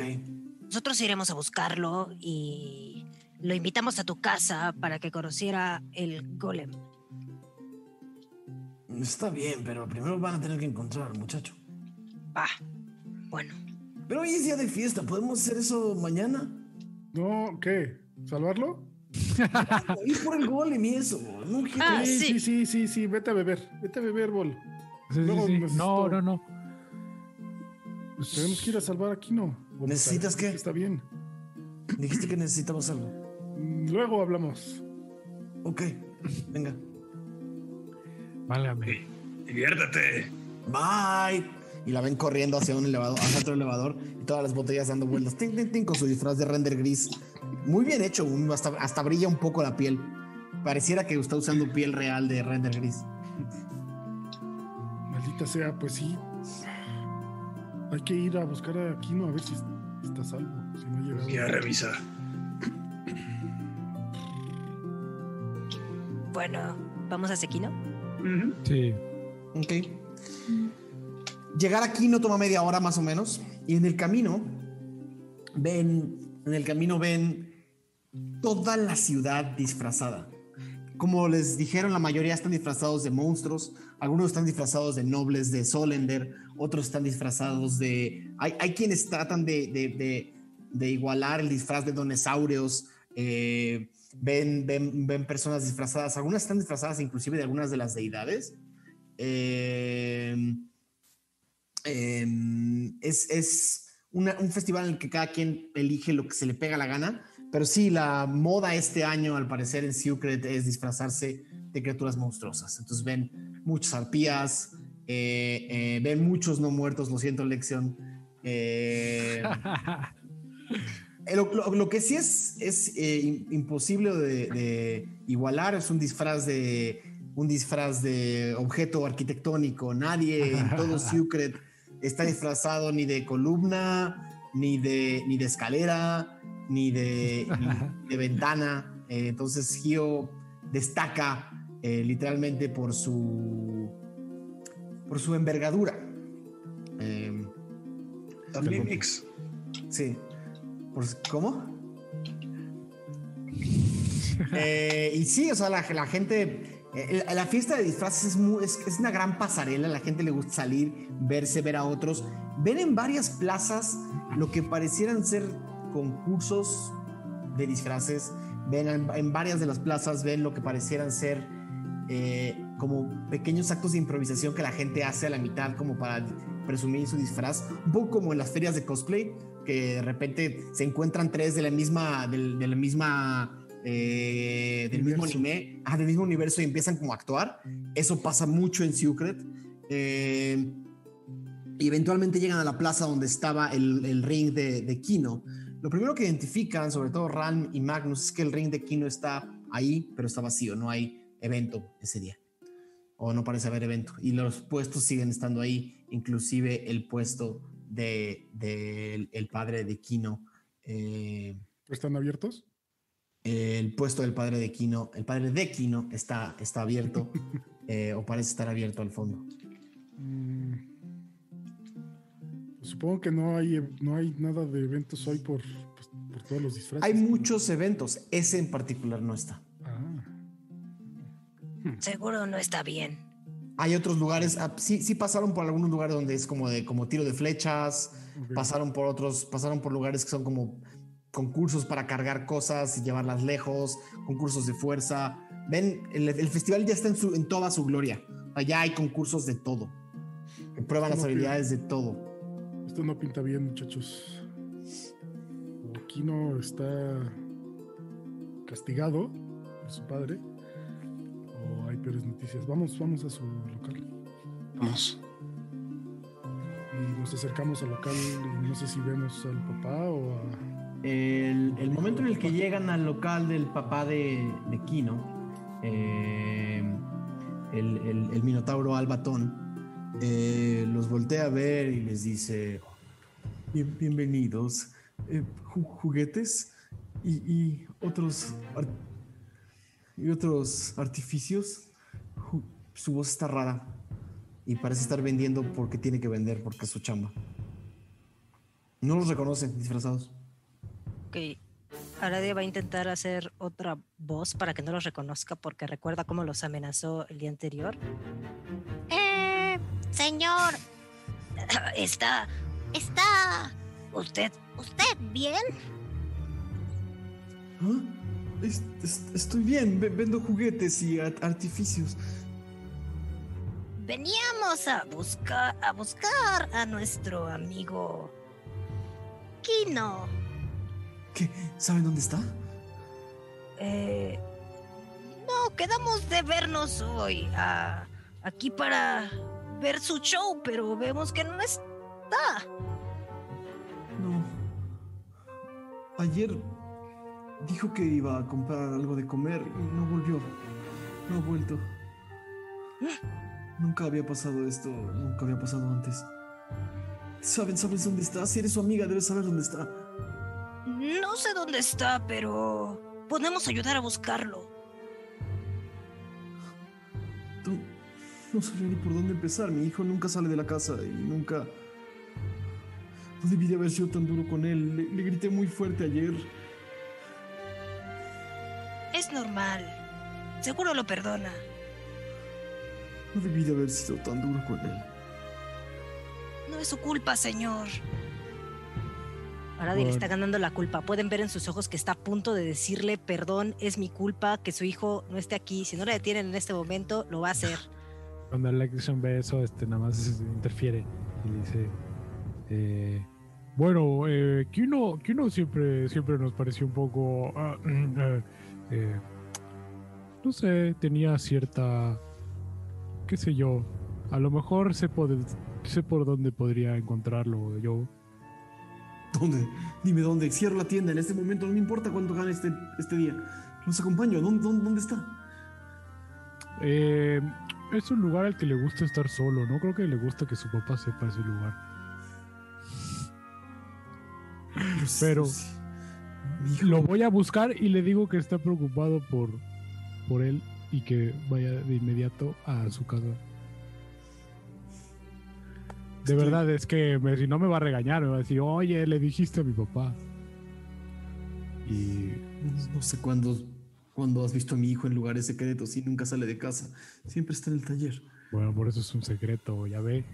Nosotros iremos a buscarlo y lo invitamos a tu casa para que conociera el golem. Está bien, pero primero van a tener que encontrar al muchacho. Va. Bueno, Pero hoy es día de fiesta, ¿podemos hacer eso mañana? No, ¿qué? ¿Salvarlo? Ir por el golem y eso. No Ah, sí, sí. sí, sí, sí, vete a beber. Vete a beber, Bol. Sí, sí, Luego sí. necesito- No, no, no. Pues tenemos que ir a salvar a Kino. O me ¿Necesitas qué? Está bien. Dijiste que necesitamos algo. Luego hablamos. Ok, venga. Válgame. Diviértete. Bye. Y la ven corriendo hacia un elevador, hacia otro elevador y todas las botellas dando vueltas. Tin, tin, tin, con su disfraz de render gris. Muy bien hecho, hasta, hasta brilla un poco la piel. Pareciera que está usando piel real de render gris. Maldita sea, pues sí. Hay que ir a buscar a Kino a ver si está salvo. Si no ha llegado. Voy a revisar. Bueno, ¿vamos a Sequino? Sí. Ok. Llegar aquí no toma media hora más o menos. Y en el camino ven, en el camino ven toda la ciudad disfrazada. Como les dijeron, la mayoría están disfrazados de monstruos, algunos están disfrazados de nobles de Solender, otros están disfrazados de... Hay, hay quienes tratan de, de- de- de igualar el disfraz de dinosaurios, eh, ven, ven, ven personas disfrazadas, algunas están disfrazadas inclusive de algunas de las deidades. Eh, em, es es un festival en el que cada quien elige lo que se le pega la gana, pero sí, la moda este año, al parecer en Secret, es disfrazarse de criaturas monstruosas. Entonces ven muchas arpías, eh, eh, ven muchos no muertos, lo siento, Lexion. <laughs> Lo, lo- lo que sí es, es eh, im- imposible de, de igualar es un disfraz de un disfraz de objeto arquitectónico. Nadie en todo <laughs> Secret está disfrazado ni de columna, ni de, ni de escalera, ni de, ni de ventana. Eh, entonces Gio destaca eh, literalmente por su por su envergadura. Eh, También. Sí. ¿Cómo? Eh, y sí, o sea, la, la gente. eh, la fiesta de disfraces es, mu- es, es una gran pasarela. La gente le gusta salir, verse, ver a otros. Ven en varias plazas lo que parecieran ser concursos de disfraces. Ven en, en varias de las plazas, ven lo que parecieran ser eh, como pequeños actos de improvisación que la gente hace a la mitad como para presumir su disfraz, un poco como en las ferias de cosplay, que de repente se encuentran tres de la misma, del, de la misma, eh, del mismo anime, ah, del mismo universo y empiezan como a actuar. Eso pasa mucho en Secret. Eh, y eventualmente llegan a la plaza donde estaba el, el ring de, de Kino. Lo primero que identifican, sobre todo Ralm y Magnus, es que el ring de Kino está ahí, pero está vacío, no hay evento ese día. O no parece haber evento. Y los puestos siguen estando ahí, inclusive el puesto de, de el, el padre de Kino. eh, ¿Están abiertos? el puesto del padre de Kino, el padre de Kino está, está abierto <laughs> eh, o parece estar abierto al fondo. Mm. Pues supongo que no hay, no hay nada de eventos hoy por, pues, por todos los disfraces. Hay muchos eventos, ese en particular no está. Ah, Seguro no está bien. Hay otros lugares, ah, sí, sí pasaron por algunos lugares donde es como de como tiro de flechas, pasaron por otros, pasaron por lugares que son como concursos para cargar cosas y llevarlas lejos, concursos de fuerza. Ven, el, el festival ya está en, su, en toda su gloria. Allá hay concursos de todo, que prueban las habilidades de todo. Esto no pinta bien, muchachos. O Kino está castigado por su padre. Peores noticias. Vamos, vamos a su local. Vamos. Y nos acercamos al local y no sé si vemos al papá o a... El, el momento en el que llegan al local del papá de, de Kino, eh, el, el- el Minotauro Albatón, eh, los voltea a ver y les dice, "Bien- bienvenidos, eh, ju- juguetes y, y otros, y otros artificios. Su voz está rara y parece estar vendiendo porque tiene que vender, porque es su chamba. No los reconocen disfrazados. Ok. Aradia va a intentar hacer otra voz para que no los reconozca porque recuerda cómo los amenazó el día anterior. Eh, señor, <coughs> Está. ¿está Usted. usted bien? ¿Ah? Es- es- estoy bien, ve- vendo juguetes y ar- artificios. Veníamos a buscar a buscar a nuestro amigo Kino. ¿Qué? ¿Saben dónde está? Eh, No, quedamos de vernos hoy. aquí para ver su show, pero vemos que no está. No. Ayer dijo que iba a comprar algo de comer y no volvió. No ha vuelto. Nunca había pasado esto, nunca había pasado antes. ¿Saben, sabes dónde está? Si eres su amiga, debes saber dónde está. No sé dónde está, pero podemos ayudar a buscarlo. No, no sabía ni por dónde empezar. Mi hijo nunca sale de la casa y nunca. No debí de haber sido tan duro con él. Le, le grité muy fuerte ayer. Es normal. Seguro lo perdona. No debí de haber sido tan duro con él. No es su culpa, señor. Aradia le está ganando la culpa. Pueden ver en sus ojos que está a punto de decirle, perdón, es mi culpa que su hijo no esté aquí. Si no le detienen en este momento, lo va a hacer. Cuando Election ve eso, este, nada más se interfiere y le dice: eh, Bueno, eh, Kino, Kino siempre, siempre nos pareció un poco. ah, eh, eh, no sé, tenía cierta. Qué sé yo. A lo mejor sé por, sé por dónde podría encontrarlo yo. ¿Dónde? Dime dónde. Cierro la tienda en este momento. No me importa cuánto gane este, este día. Los acompaño. ¿Dónde, dónde, dónde está? Eh, es un lugar al que le gusta estar solo. No creo que le gusta que su papá sepa ese lugar. Pero- Lo voy a buscar y le digo que está preocupado por, por él y que vaya de inmediato a su casa. De Estoy- verdad, es que me- si no me va a regañar, me va a decir, oye, le dijiste a mi papá. Y No, sé cuándo, cuándo has visto a mi hijo en lugares secretos y nunca sale de casa. Siempre está en el taller. bueno, por eso es un secreto, ya ve.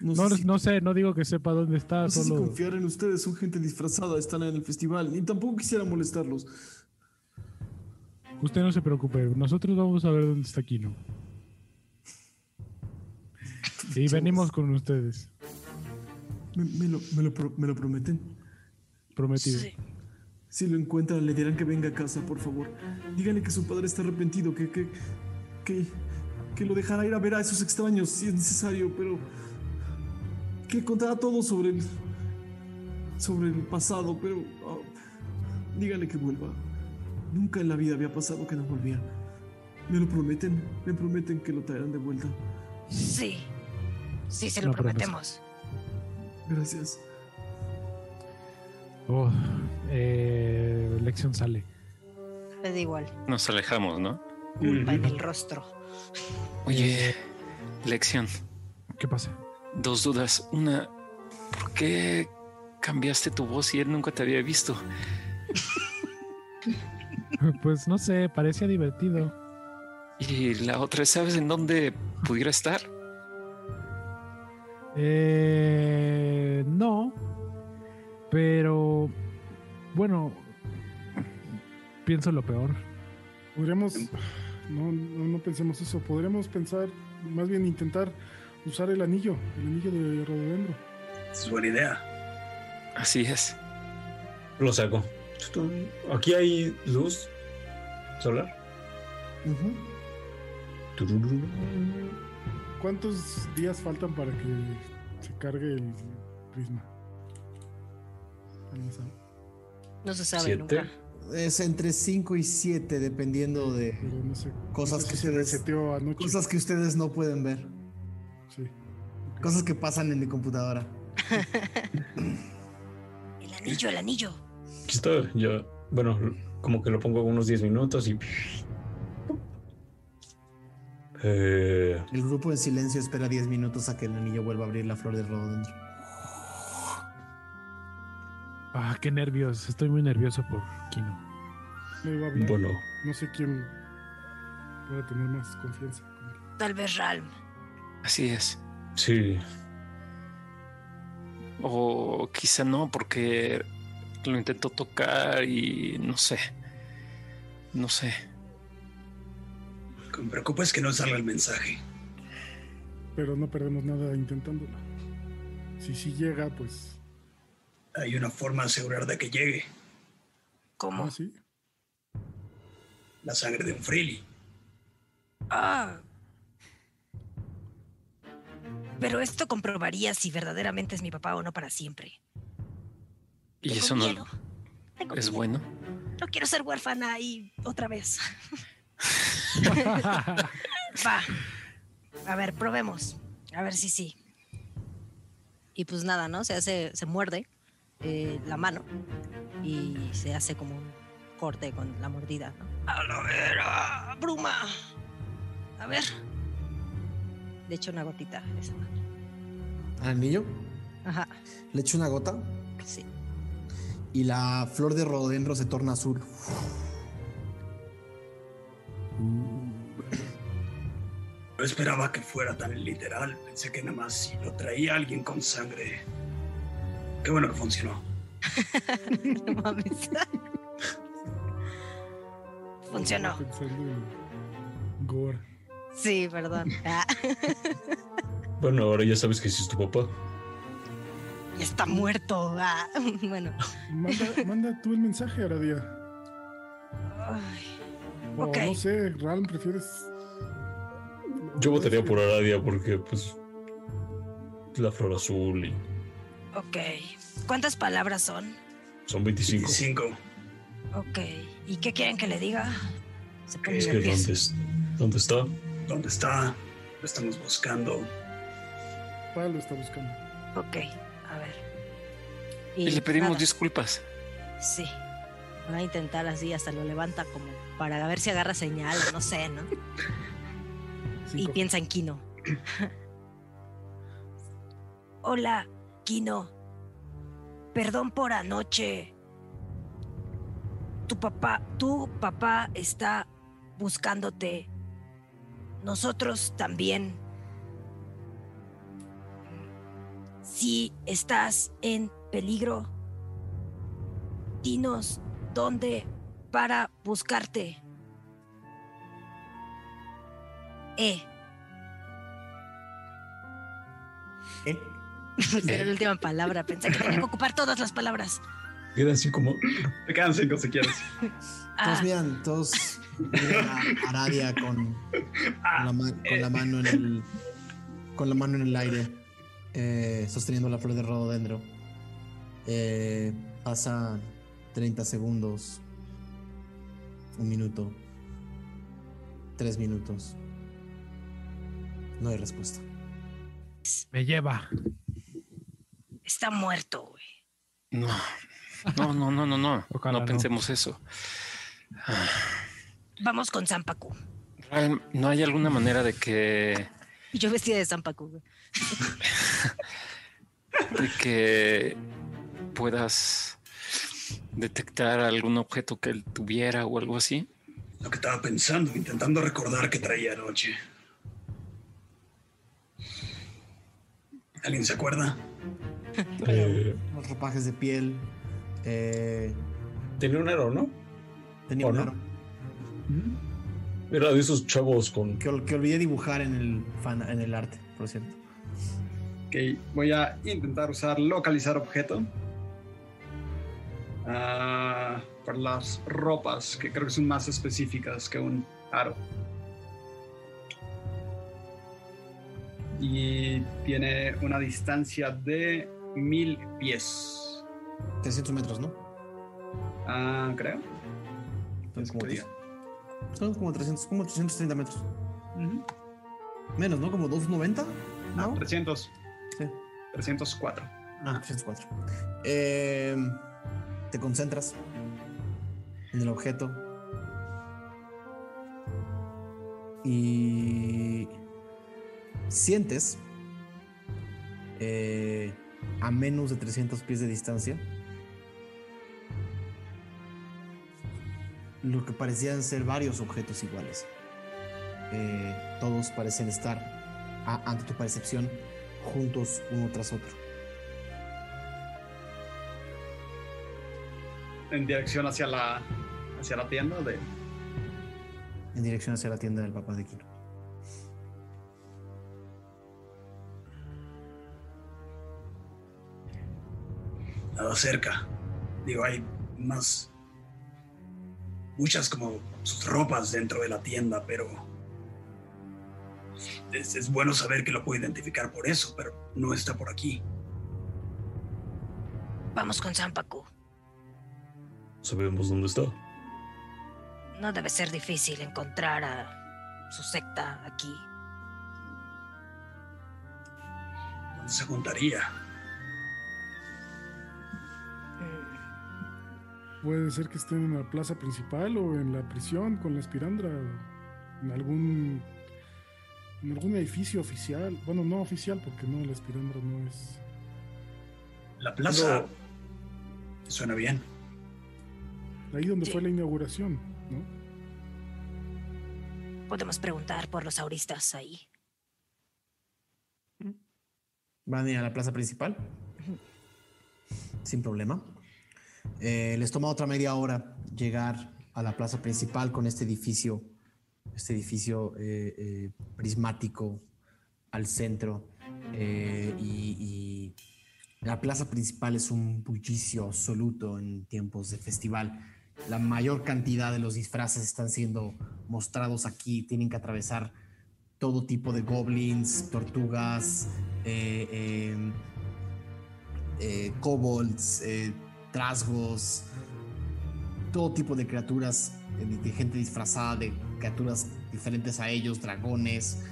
No, No, sé, si, no sé, no digo que sepa dónde está, no sé si solo... confiar en ustedes. Son gente disfrazada. Están en el festival. Y tampoco quisiera molestarlos. Usted no se preocupe, nosotros vamos a ver dónde está Kino. Y venimos con ustedes, Me, me lo, me lo pro- me lo prometen. prometido. Sí. Si lo encuentran, le dirán que venga a casa, por favor. Díganle que su padre está arrepentido, que, que, que, que lo dejará ir a ver a esos extraños si es necesario, pero que contará todo sobre el, sobre el pasado, pero ah, díganle que vuelva. Nunca en la vida había pasado que no volvía. ¿Me lo prometen? ¿Me prometen que lo traerán de vuelta? Sí. Sí, se lo promesa. prometemos. Gracias. Oh, eh, Lexion sale. Es igual. Nos alejamos, ¿no? Culpa en el rostro. Oye, lección. ¿Qué pasa? Dos dudas. Una, ¿por qué cambiaste tu voz si él nunca te había visto? <laughs> <laughs> Pues no sé, parecía divertido. Y la otra, ¿sabes en dónde pudiera estar? Eh, no, pero bueno, pienso lo peor. Podríamos. No, no, no pensemos eso. Podríamos pensar, más bien intentar usar el anillo, el anillo de rododendro. Es buena idea. Así es. Lo saco. Aquí hay luz solar. ¿Cuántos días faltan para que se cargue el prisma? No se sabe Siete. nunca. Es entre 5 y 7, dependiendo de Pero no sé. Cosas no sé que se ustedes- cosas que ustedes no pueden ver. Sí. Cosas que pasan en mi computadora. <laughs> El anillo, el anillo. Aquí está. Ya, bueno, como que lo pongo unos 10 minutos y. Eh, El grupo en silencio espera 10 minutos a que el anillo vuelva a abrir la flor de rododendro. Ah, qué nervios. Estoy muy nervioso por Kino. Le iba a hablar. bueno, No sé quién puede tener más confianza con él. Tal vez Ralm. Así es. sí. O quizá no, porque lo intentó tocar y no sé. No sé. Lo que me preocupa es que no salga el mensaje. Pero no perdemos nada intentándolo. Si sí llega, pues. Hay una forma de asegurar de que llegue. ¿Cómo? Ah, sí. La sangre de un Freely. Ah. Pero esto comprobaría si verdaderamente es mi papá o no para siempre. Y Tengo eso no miedo. Tengo es miedo. bueno. No quiero ser huérfana y otra vez. <laughs> Va. A ver, probemos. A ver si sí. Y pues nada, ¿no? Se hace, se muerde eh, la mano y se hace como un corte con la mordida, ¿no? A la vera, bruma. A ver. Le echo una gotita a esa mano. ¿Al anillo? Ajá, Le echo una gota sí. Y la flor de rododendro se torna azul. No esperaba que fuera tan literal. Pensé que nada más si lo traía alguien con sangre. Qué bueno que funcionó. <laughs> No mames. Funcionó. Gore. Sí, perdón. Ah, Bueno, ahora ya sabes que sí es tu papá. Y está muerto. Ah, <laughs> bueno. Manda, manda tú el mensaje, Aradia. Ay, O Ok. no sé, Ralm, ¿prefieres? Yo votaría por Aradia porque, pues, la flor azul y Ok. ¿Cuántas palabras son? son 25. 25. Ok. ¿Y qué quieren que le diga? se Es que. ¿dónde, es- ¿dónde está? ¿Dónde está? Lo estamos buscando. Pa lo está buscando. Ok. A ver. Y le pedimos nada, disculpas. Sí. Va a intentar así, hasta lo levanta como para ver si agarra señal, no sé, ¿no? <laughs> Y piensa en Kino. <laughs> Hola, Kino. Perdón por anoche. Tu papá, tu papá está buscándote. Nosotros también. Si estás en peligro, dinos dónde para buscarte. E. ¿Eh? <laughs> Era la última palabra. Pensé que tenía que ocupar todas las palabras. Queda así como. Te quedan cinco si quieres. Todos Ah, miran, todos miran a Aradia con, con, la, ma- con la mano en el con la mano en el aire, eh, sosteniendo la flor de rododendro. Eh, pasa 30 segundos, un minuto, tres minutos. No hay respuesta. Me lleva. está muerto, güey. No, no, no, no, no, no. <laughs> Ojalá no no. pensemos eso. Vamos con Zampacu. ¿No hay alguna manera de que, Y yo vestida de Zampacu. De que puedas detectar algún objeto que él tuviera o algo así? Lo que estaba pensando, intentando recordar que traía anoche. ¿Alguien se acuerda? eh, <laughs> Los ropajes de piel. eh, Tenía un aro, ¿no? tenía ¿O un no? aro era de esos chavos con. que, que olvidé dibujar en el, fan- en el arte, por cierto. Ok, voy a intentar usar localizar objeto. Ah, para las ropas, que creo que son más específicas que un aro. Y tiene una distancia de mil pies. 300 metros, ¿no? Ah, creo. Son Es como, son como 300, como 330 metros. Ujú. Menos, ¿no? Como 290, Ah, ¿no? 300. Sí. 304. Ah, 304. Eh, te concentras en el objeto y sientes eh, a menos de 300 pies de distancia lo que parecían ser varios objetos iguales. Eh, todos parecen estar ante tu percepción juntos uno tras otro. En dirección hacia la, hacia la tienda de... en dirección hacia la tienda del papá de Kino. Nada cerca. Digo, hay más. Muchas como sus ropas dentro de la tienda, pero. Es, es bueno saber que lo puedo identificar por eso, pero no está por aquí. Vamos con Zampacu. Sabemos dónde está. No debe ser difícil encontrar a su secta aquí. ¿Dónde se juntaría? Mm, Puede ser que estén en la plaza principal o en la prisión con la espirandra o en algún en algún edificio oficial. Bueno, no oficial porque no, la espirandra no es. La plaza. Suena bien. Ahí donde Sí. fue la inauguración, ¿no? Podemos preguntar por los auristas ahí. Van a ir a la plaza principal. Sin problema. Eh, les toma otra media hora llegar a la plaza principal con este edificio, este edificio eh, eh, prismático al centro. eh, y, y la plaza principal es un bullicio absoluto en tiempos de festival. La mayor cantidad de los disfraces están siendo mostrados aquí. Tienen que atravesar todo tipo de goblins, tortugas, eh, kobolds, trasgos, todo tipo de criaturas, eh, de, de gente disfrazada de criaturas diferentes a ellos, dragones.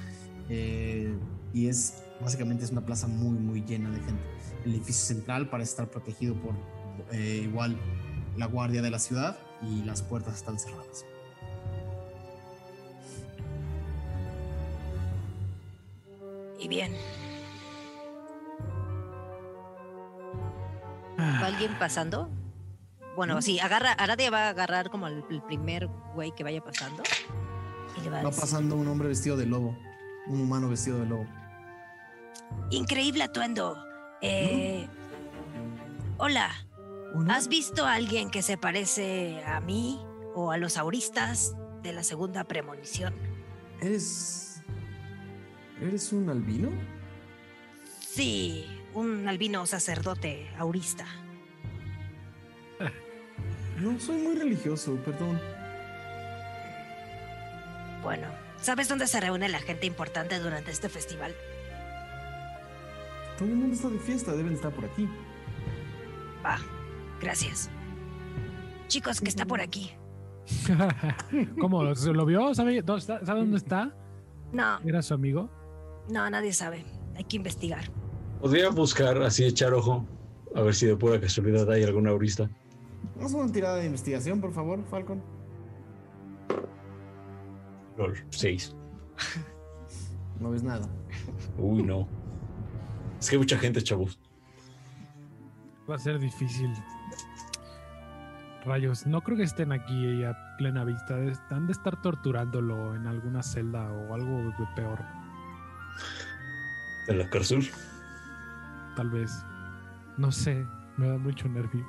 eh, y es básicamente es una plaza muy, muy llena de gente. El edificio central parece estar protegido por eh, igual la guardia de la ciudad y las puertas están cerradas. Y bien, ¿Va alguien pasando? Bueno, sí, agarra, Aradia va a agarrar como el, el primer güey que vaya pasando. Y le va pasando un hombre vestido de lobo, un humano vestido de lobo. increíble atuendo. Eh, Hola, ¿has visto a alguien que se parece a mí o a los auristas de la segunda premonición? ¿Eres ¿Eres un albino? Sí, un albino sacerdote aurista. No, soy muy religioso, perdón. Bueno, ¿sabes dónde se reúne la gente importante durante este festival? Todo el mundo está de fiesta, deben estar por aquí. Va, gracias. Chicos, que está por aquí. <laughs> ¿Cómo? ¿Se lo vio? ¿Sabe dónde está? ¿Sabe dónde está? No, ¿Era su amigo? no, nadie sabe. Hay que investigar. Podría buscar, así echar ojo, a ver si de pura casualidad hay alguna aurista. Haz una tirada de investigación, por favor, Falcon. Lol, seis. No ves nada. Uy, no. Es que hay mucha gente, chavos. Va a ser difícil. Rayos, no creo que estén aquí a plena vista. Han de estar torturándolo en alguna celda o algo de peor. ¿En la cárcel? Tal vez. No sé, me da mucho nervio.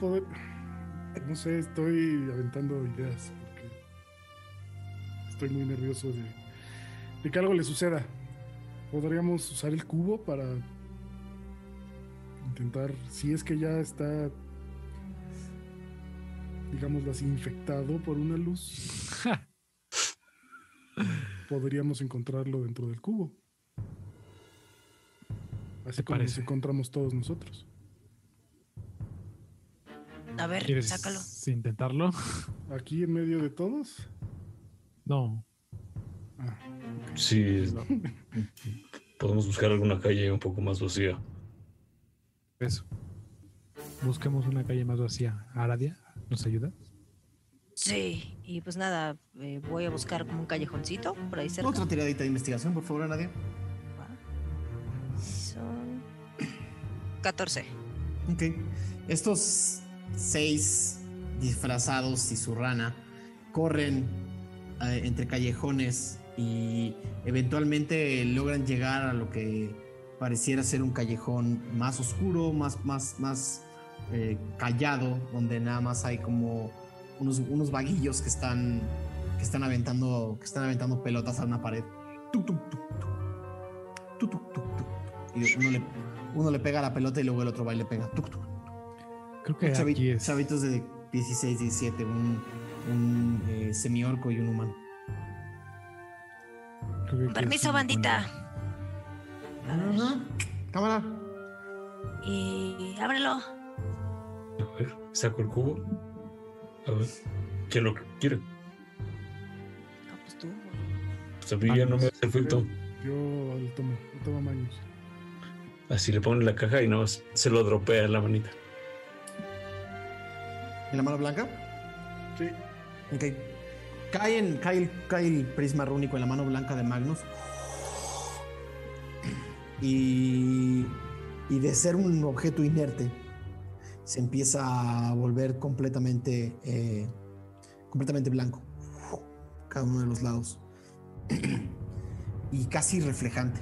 Poder- No sé, estoy aventando ideas porque estoy muy nervioso de, de que algo le suceda. Podríamos usar el cubo para intentar, si es que ya está, digámoslo así, infectado por una luz, <laughs> podríamos encontrarlo dentro del cubo. Así ¿Te como nos encontramos todos nosotros. A ver, ¿Quieres sácalo. intentarlo? Aquí en medio de todos. No. Ah, Sí. Podemos buscar alguna calle un poco más vacía. Eso. Busquemos una calle más vacía. Aradia, ¿nos ayuda? Sí, y pues nada, eh, voy a buscar como un callejoncito por ahí cerca. Otra tiradita de investigación, por favor, Nadia. Son 14. Ok. Estos seis disfrazados y su rana corren eh, entre callejones y eventualmente logran llegar a lo que pareciera ser un callejón más oscuro, más, más, más eh, callado, donde nada más hay como unos, unos vaguillos que están, que están aventando, que están aventando pelotas a una pared. Y uno le, uno le pega la pelota y luego el otro va y le pega. Creo que Chavi- aquí es. Chavitos de 16, 17, un, un eh, semiorco y un humano. Permiso, bandita. Ajá. Cámara. Y ábrelo. A ver, saco el cubo. A ver, ¿quién lo quiere? No, pues tú. Pues a mí ya no me hace efecto. yo lo tomo, lo tomo Magnus. Así le ponen la caja y nada más se lo dropea en la manita. ¿En la mano blanca? Sí. Ok. Cae, en- cae el, cae el prisma rúnico en la mano blanca de Magnus. Y, y de ser un objeto inerte, se empieza a volver completamente, eh, completamente blanco. Cada uno de los lados. y casi reflejante.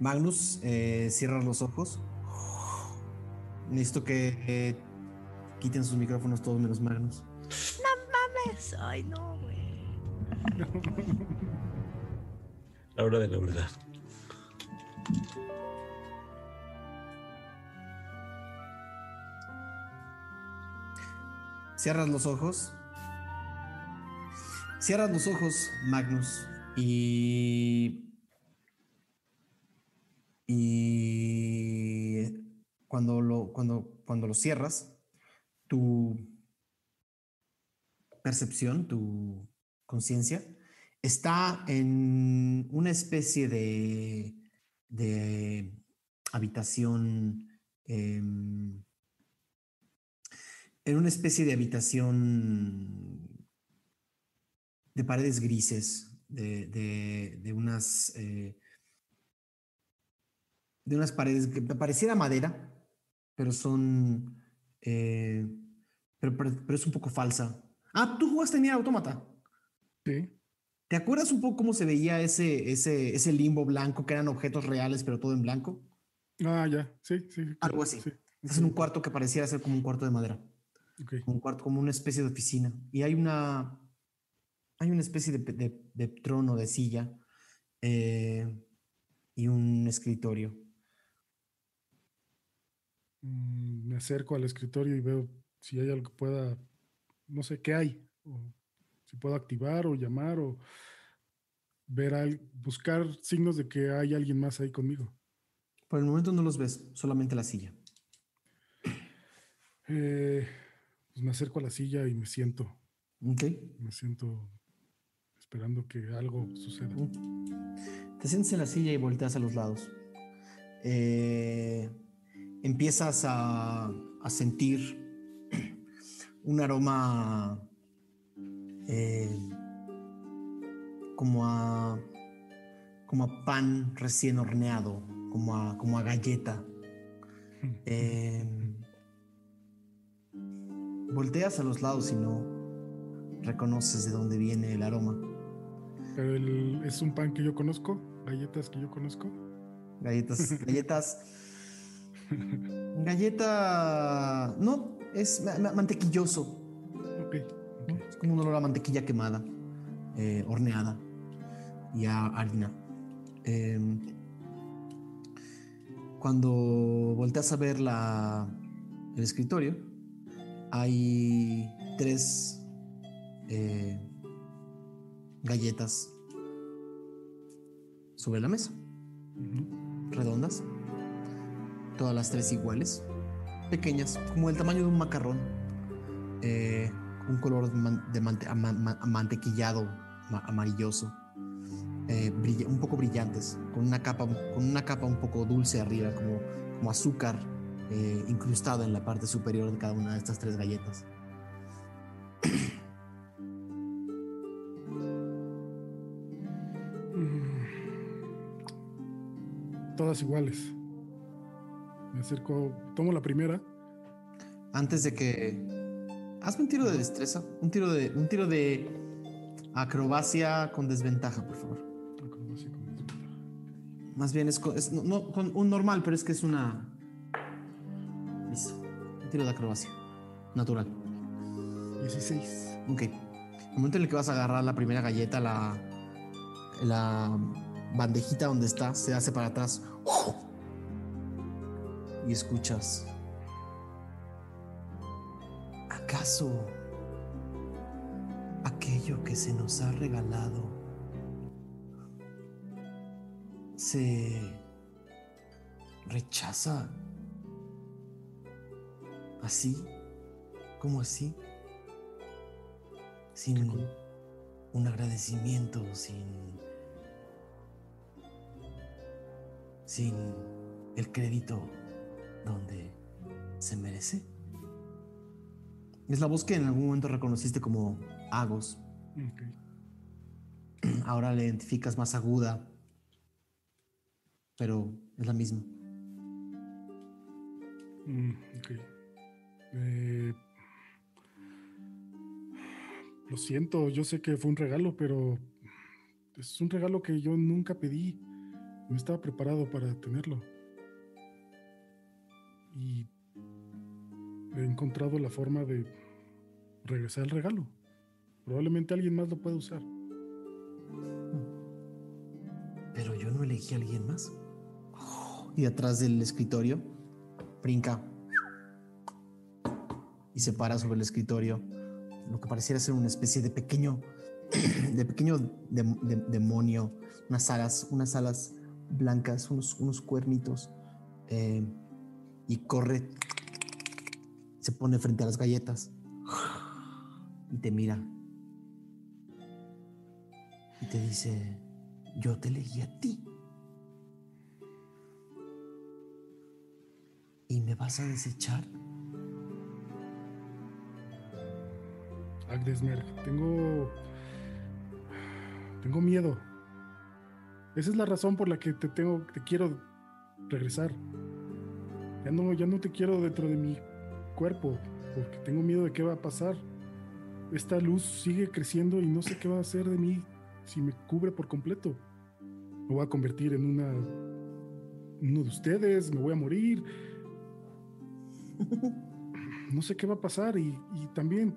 Magnus, eh, cierras los ojos. Necesito que eh, quiten sus micrófonos todos menos Magnus. Mames. Ay, no, güey. <laughs> La hora de la verdad. Cierras los ojos. Cierras los ojos, Magnus. Y. Y. Cuando lo, cuando, cuando lo cierras, tu percepción, tu conciencia, está en una especie de. de habitación. em, en una especie de habitación de paredes grises, de, de- unas, eh, de unas paredes que pareciera madera, pero son, eh, pero, pero- pero es un poco falsa. Ah, tú jugaste en Nier Automata. Sí. ¿Te acuerdas un poco cómo se veía ese, ese, ese limbo blanco, que eran objetos reales, pero todo en blanco? Ah, ya. Sí, sí. Algo así. Sí. Estás en un cuarto que pareciera ser como un cuarto de madera. Como un cuarto, como una especie de oficina. Y hay una, hay una especie de, de- de trono, de silla, eh, y un escritorio. Mm, Me acerco al escritorio y veo si hay algo que pueda, no sé qué hay, o si puedo activar o llamar o ver, al- buscar signos de que hay alguien más ahí conmigo. Por el momento no los ves, solamente la silla. Eh, pues me acerco a la silla y me siento, Ok. me siento esperando que algo suceda. Te sientes en la silla y volteas a los lados. Eh, empiezas a, a sentir un aroma eh, como a como a pan recién horneado, como a, como a galleta. <laughs> Eh, volteas a los lados y no reconoces de dónde viene el aroma. El- es un pan que yo conozco, galletas que yo conozco. Galletas, <laughs> galletas. Galleta. No, es ma- ma- mantequilloso. Ok, ¿no? Es como un olor a mantequilla quemada, eh, horneada y a harina. Em, cuando volteas a ver la, el escritorio, hay tres eh, galletas sobre la mesa redondas, todas las tres iguales, pequeñas, como el tamaño de un macarrón, eh, un color man- de mantequillado ma- amarilloso, eh, un poco brillantes, con una capa, con una capa un poco dulce arriba, como, como azúcar eh, incrustada en la parte superior de cada una de estas tres galletas. <coughs> Todas iguales. Me acerco, tomo la primera. Antes de que hazme un tiro de destreza, un tiro de un tiro de acrobacia con desventaja, por favor. Acrobacia con desventaja. Más bien es, co- es no, no, con un normal, pero es que es una. Listo. Un tiro de acrobacia. Natural. 16. Ok. El momento en el que vas a agarrar la primera galleta, la. La bandejita donde está se hace para atrás. Y escuchas. ¿Acaso aquello que se nos ha regalado se rechaza así? como así? Sin un agradecimiento, sin. sin el crédito donde se merece. Es la voz que en algún momento reconociste como Agos. Ok. Ahora la identificas más aguda, pero es la misma. Mm, ok. Eh, lo siento, yo sé que fue un regalo, pero es un regalo que yo nunca pedí. No estaba preparado para tenerlo. Y he encontrado la forma de regresar el regalo. Probablemente alguien más lo pueda usar. Pero yo no elegí a alguien más. Y atrás del escritorio, brinca. Y se para sobre el escritorio. Lo que pareciera ser una especie de pequeño, <clears throat> de pequeño dem- dem- demonio. Unas alas, unas alas blancas, unos, unos cuernitos. eh, y corre. Se pone frente a las galletas. Y te mira. Y te dice, yo te elegí a ti. ¿Y me vas a desechar? Agdesmer, tengo. Tengo miedo. Esa es la razón por la que te tengo, te quiero regresar. Ya no, ya no te quiero dentro de mi cuerpo, porque tengo miedo de qué va a pasar. Esta luz sigue creciendo y no sé qué va a hacer de mí si me cubre por completo. Me voy a convertir en una. uno de ustedes, me voy a morir. <laughs> No sé qué va a pasar y, y también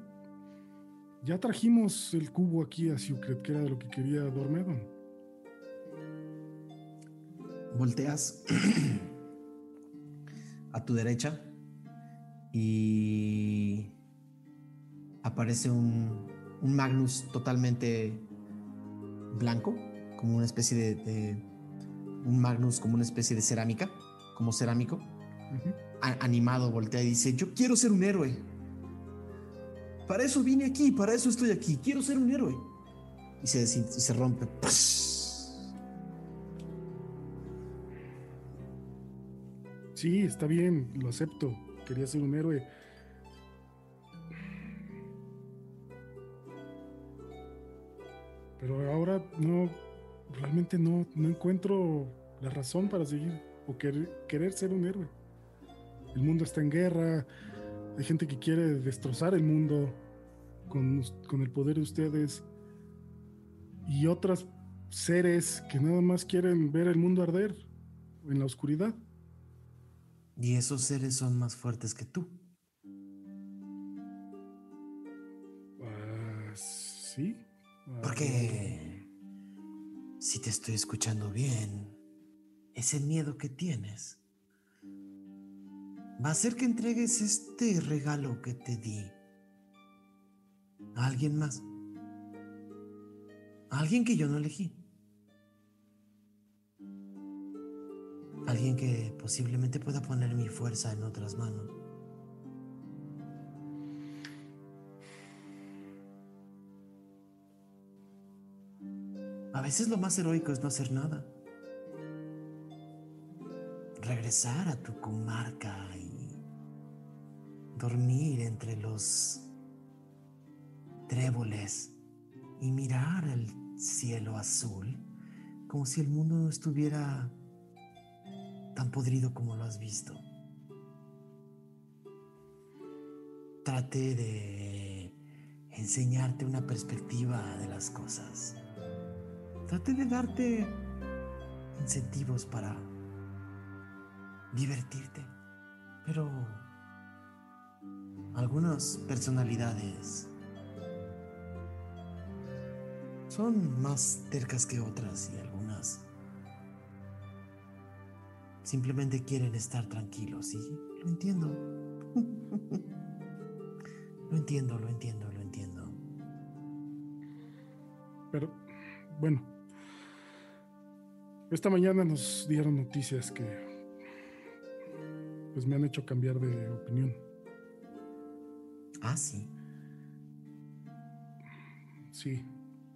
ya trajimos el cubo aquí a Secret, que era lo que quería Dormedon. volteas <clears throat> a tu derecha y aparece un, un Magnus totalmente blanco, como una especie de, de- un Magnus como una especie de cerámica, como cerámico, a- animado, voltea y dice, yo quiero ser un héroe. Para eso vine aquí, para eso estoy aquí, quiero ser un héroe. Y se, y se rompe. Sí, está bien, lo acepto. Quería ser un héroe. Pero ahora no, realmente no, no encuentro la razón para seguir o querer, querer ser un héroe. El mundo está en guerra, hay gente que quiere destrozar el mundo con, con el poder de ustedes y otros seres que nada más quieren ver el mundo arder en la oscuridad. Y esos seres son más fuertes que tú. Ah, sí. Ah, Porque si te estoy escuchando bien, ese miedo que tienes va a hacer que entregues este regalo que te di a alguien más. A alguien que yo no elegí. Alguien que posiblemente pueda poner mi fuerza en otras manos. A veces lo más heroico es no hacer nada. Regresar a tu comarca y dormir entre los tréboles y mirar el cielo azul como si el mundo no estuviera tan podrido como lo has visto. Trate de enseñarte una perspectiva de las cosas. Trate de darte incentivos para divertirte. Pero algunas personalidades son más tercas que otras y algunas simplemente quieren estar tranquilos y lo entiendo. lo entiendo, lo entiendo, lo entiendo. Pero, bueno. Esta mañana nos dieron noticias que pues me han hecho cambiar de opinión. Ah, sí. Sí.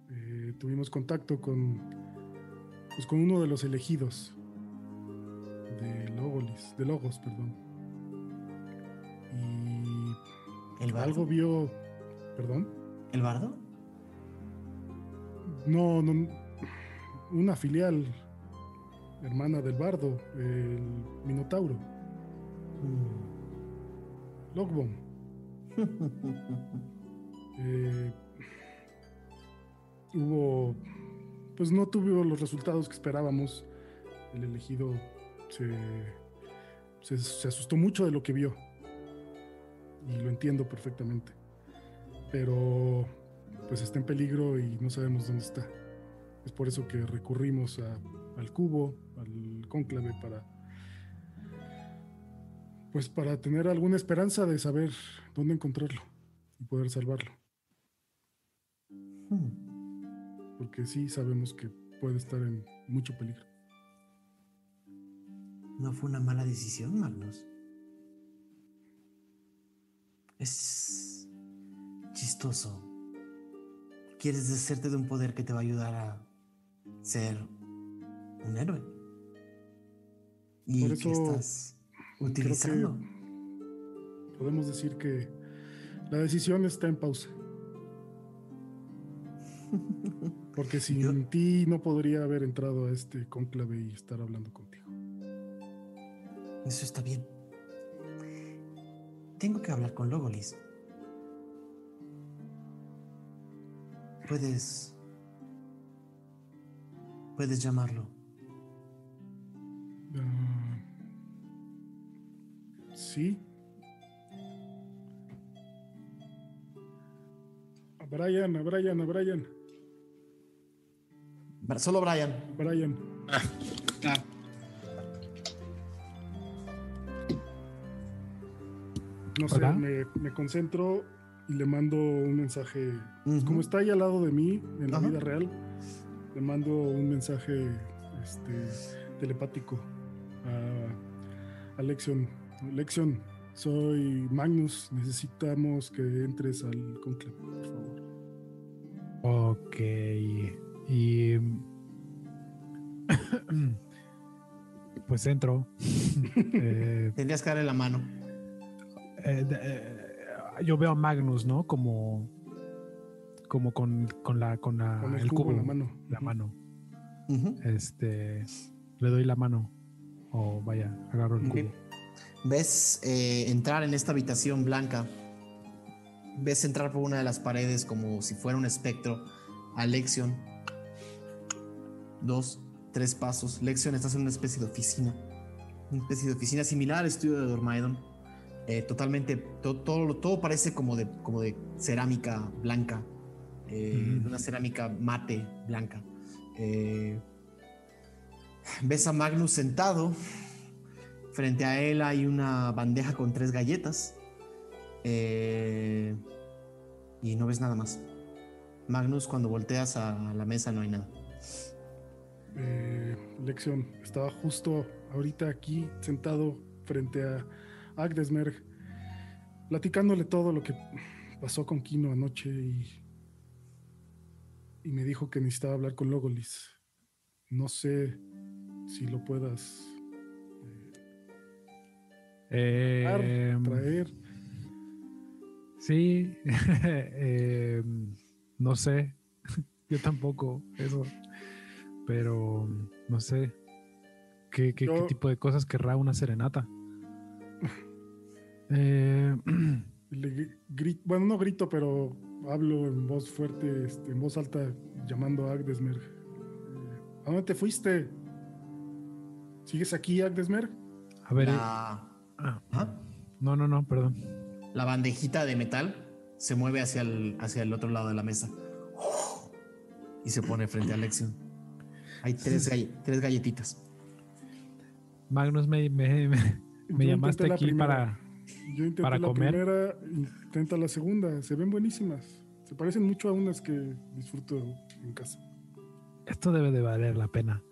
eh, tuvimos contacto con pues con uno de los elegidos de Logolis, de Logos, perdón. Y ¿El bardo? algo vio, perdón. ¿El bardo? No, no, una filial hermana del bardo, el Minotauro. Logbom. <laughs> Eh, hubo, pues no tuvo los resultados que esperábamos. El elegido se, se, se asustó mucho de lo que vio. Y lo entiendo perfectamente. Pero pues está en peligro y no sabemos dónde está. Es por eso que recurrimos a- al cubo, al cónclave para pues para tener alguna esperanza de saber dónde encontrarlo y poder salvarlo. Porque sí sabemos que puede estar en mucho peligro. No fue una mala decisión, Magnus. Es chistoso. Quieres deshacerte de un poder que te va a ayudar a ser un héroe. Y Por que eso estás creo que utilizando. podemos decir que la decisión está en pausa. Porque <laughs> sin ti no podría haber entrado a este cónclave y estar hablando contigo. Eso está bien. Tengo que hablar con Logolis. Puedes. Puedes llamarlo. Ah, sí. A Brian, a Brian, a Brian. Solo Brian. Brian. No sé, me, me concentro y le mando un mensaje. pues. Como está ahí al lado de mí en la Ajá. vida real, le mando un mensaje este, telepático a, a Lexion. Lexion, soy Magnus. Necesitamos que entres al conclave, por favor. Ok. Y. <coughs> pues entro. <laughs> Eh, Tendrías que darle la mano. Eh, eh, yo veo a Magnus, ¿no? Como. Como con, con la. Con, la, Con el, el cubo, cubo. en la mano. La mano. Este. Le doy la mano. O vaya, agarro el cubo. Ves eh, entrar en esta habitación blanca. Ves entrar por una de las paredes como si fuera un espectro a Lexion. Dos, tres pasos. Lexion, estás en una especie de oficina. Una especie de oficina similar al estudio de Dormaidon. Eh, totalmente, to- todo, todo parece como de, como de cerámica blanca. eh. Una cerámica mate blanca. Eh, ves a Magnus sentado. Frente a él hay una bandeja con tres galletas. Y no ves nada más. Magnus, cuando volteas a la mesa no hay nada. Lexion estaba justo ahorita aquí sentado frente a Agdesmerg, platicándole todo lo que pasó con Kino anoche y, y me dijo que necesitaba hablar con Logolis. No sé si lo puedas dar, Eh, traer. Sí, <laughs> eh, no sé, <laughs> yo tampoco, eso, pero no sé, ¿qué, qué- tipo de cosas querrá una serenata? Eh, <clears throat> Le bueno, no grito, pero hablo en voz fuerte, este, en voz alta, llamando a Agdesmerg. Eh, ¿A dónde te fuiste? ¿Sigues aquí, Agdesmerg? a ver, eh, La, ah, Ajá. no, no, no, perdón. la bandejita de metal se mueve hacia el, hacia el otro lado de la mesa. Y se pone frente a Lexion. Hay tres, galle- tres galletitas. Magnus, me, me, me- llamaste aquí primera. para... Yo intenté para la comer. primera, intenta la segunda. Se ven buenísimas. Se parecen mucho a unas que disfruto en casa. Esto debe de valer la pena.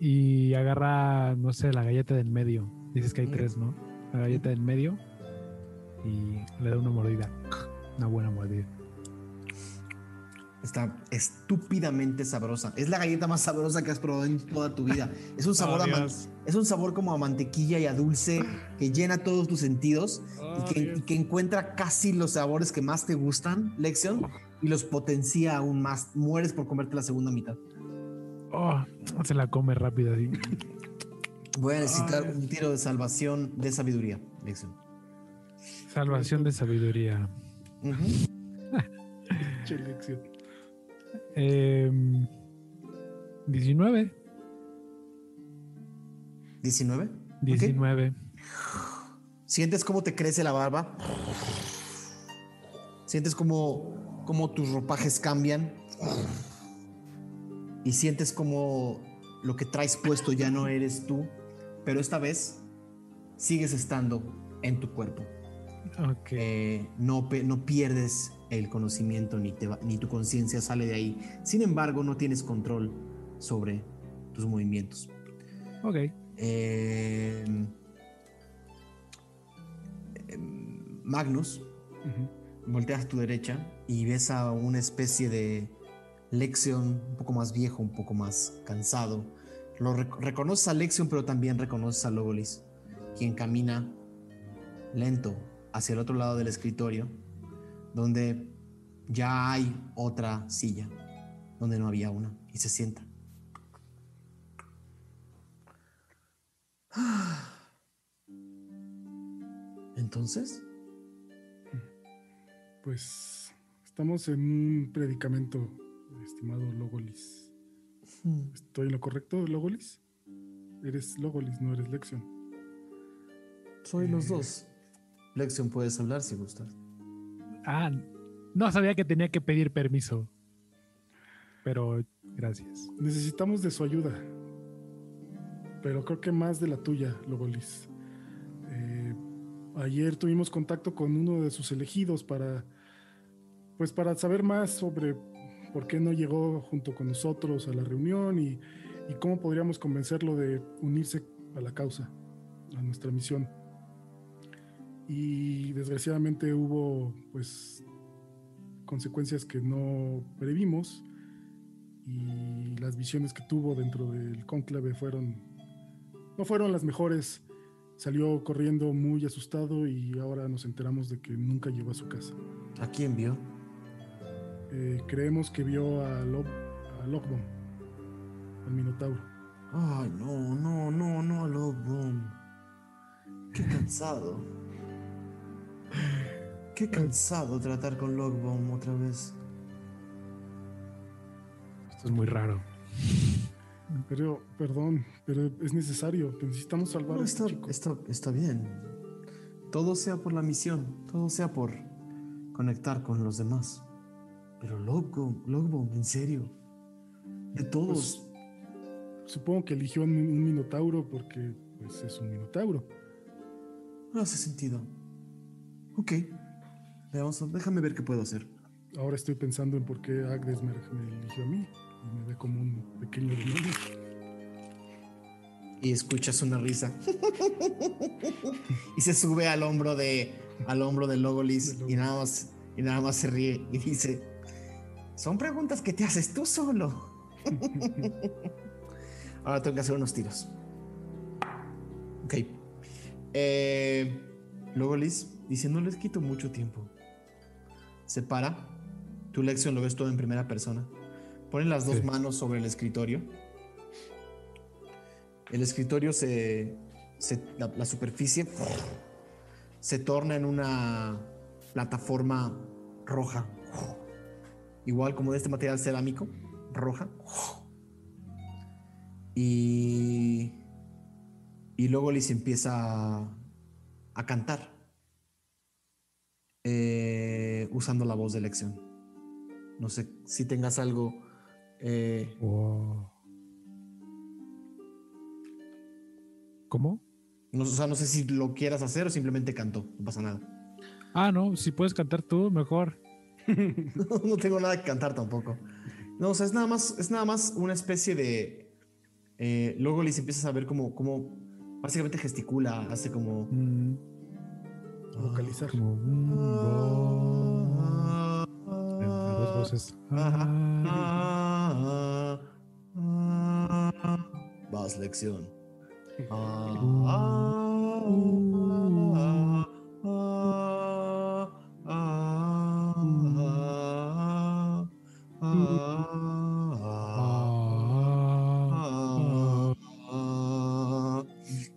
Y agarra, no sé, la galleta del medio. Dices que hay Mm. tres, ¿no? La galleta del medio. Y le da una mordida. Una buena mordida. Está estúpidamente sabrosa. Es la galleta más sabrosa que has probado en toda tu vida. Es un sabor, Oh, a man-. Es un sabor como a mantequilla y a dulce que llena todos tus sentidos Oh, y, que, y que encuentra casi los sabores que más te gustan, Lexion, y los potencia aún más. Mueres por comerte la segunda mitad. Oh, se la come rápido así. Voy a necesitar Ay. un tiro de salvación de sabiduría, Lexion. Salvación de sabiduría. Ujú. <laughs> Che, Lexion. Em, 19. 19. Ok. 19. Sientes cómo te crece la barba. Sientes cómo, cómo tus ropajes cambian. Y sientes como lo que traes puesto ya no eres tú. Pero esta vez sigues estando en tu cuerpo. Ok. Eh, no, no pierdes el conocimiento ni, te va- ni tu conciencia sale de ahí. Sin embargo, no tienes control sobre tus movimientos. Ok. Eh, Magnus, volteas a tu derecha y ves a una especie de Lexion un poco más viejo, un poco más cansado. Lo rec- reconoces a Lexion, pero también reconoces a Logolis, quien camina lento hacia el otro lado del escritorio, donde ya hay otra silla, donde no había una, y se sienta. <gasps> Entonces, Pues estamos en un predicamento, estimado Logolis. hmm, ¿Estoy en lo correcto, Logolis? Eres Logolis, no eres Lexion. soy los dos. Lexion, puedes hablar si gustas. Ah, no sabía que tenía que pedir permiso. Pero gracias. Necesitamos de su ayuda. Pero creo que más de la tuya, Logolis. Eh, ayer tuvimos contacto con uno de sus elegidos para, pues para saber más sobre por qué no llegó junto con nosotros a la reunión y, y cómo podríamos convencerlo de unirse a la causa, a nuestra misión. Y desgraciadamente hubo pues consecuencias que no previmos y las visiones que tuvo dentro del cónclave fueron no fueron las mejores. Salió corriendo muy asustado y ahora nos enteramos de que nunca llegó a su casa. ¿A quién vio? Eh, creemos que vio a, Lob, a Lockbone, al Minotauro. Ay, no, no, no, no, Lockbone. Qué cansado. Qué cansado tratar con Lockbone otra vez. Esto es muy raro. Pero, perdón, pero es necesario. Necesitamos salvar No, a este está, chico. está, está bien. Todo sea por la misión, todo sea por conectar con los demás. Pero Logbone, Logbone, en serio. De todos. Supongo que eligió un, un minotauro porque pues, es un minotauro. no hace sentido. Ok. Veamos, déjame ver qué puedo hacer. Ahora estoy pensando en por qué Agnes me, me eligió a mí me ve como un pequeño demonio. Y escuchas una risa. y se sube al hombro de al hombro de Logolis y nada más y nada más se ríe y dice, "Son preguntas que te haces tú solo." <laughs> Ahora tengo que hacer unos tiros. Ok. Eh, Logolis dice, "No les quito mucho tiempo." Se para. Tu lección lo ves todo en primera persona. Pone las dos Sí. manos sobre el escritorio. El escritorio se. se- la, la superficie se torna en una plataforma roja. Igual como de este material cerámico, roja. Y. Y luego Liz empieza a, a cantar. eh, usando la voz de elección. No sé si tengas algo. Eh, Wow. ¿Cómo? No, o sea, no sé si lo quieras hacer o simplemente cantó, no pasa nada. Ah, no, si puedes cantar tú, mejor. <laughs> no tengo nada que cantar tampoco. No, o sea, es nada más, es nada más una especie de. eh, luego Liz empiezas a ver como, como básicamente gesticula, hace como. Mm, Vocalizar. como bo- de- dos voces. Ah. Vas, lección.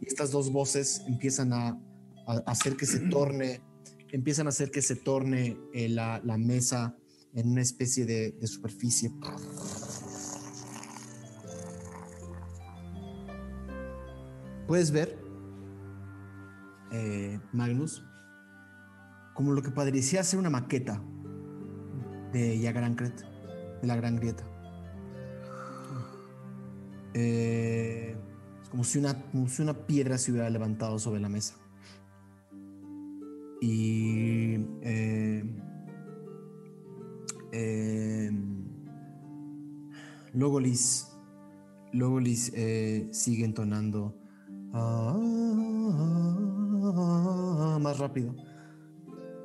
Y estas dos voces empiezan a, a hacer que se torne, empiezan a hacer que se torne eh, la, la mesa en una especie de, superficie. Puedes ver, eh, Magnus, como lo que parecía ser una maqueta de Yagarankret, de la Gran Grieta. Eh, es como si, una, como si una piedra se hubiera levantado sobre la mesa. Y eh, eh, Logolis, Logolis eh, sigue entonando ah, más rápido.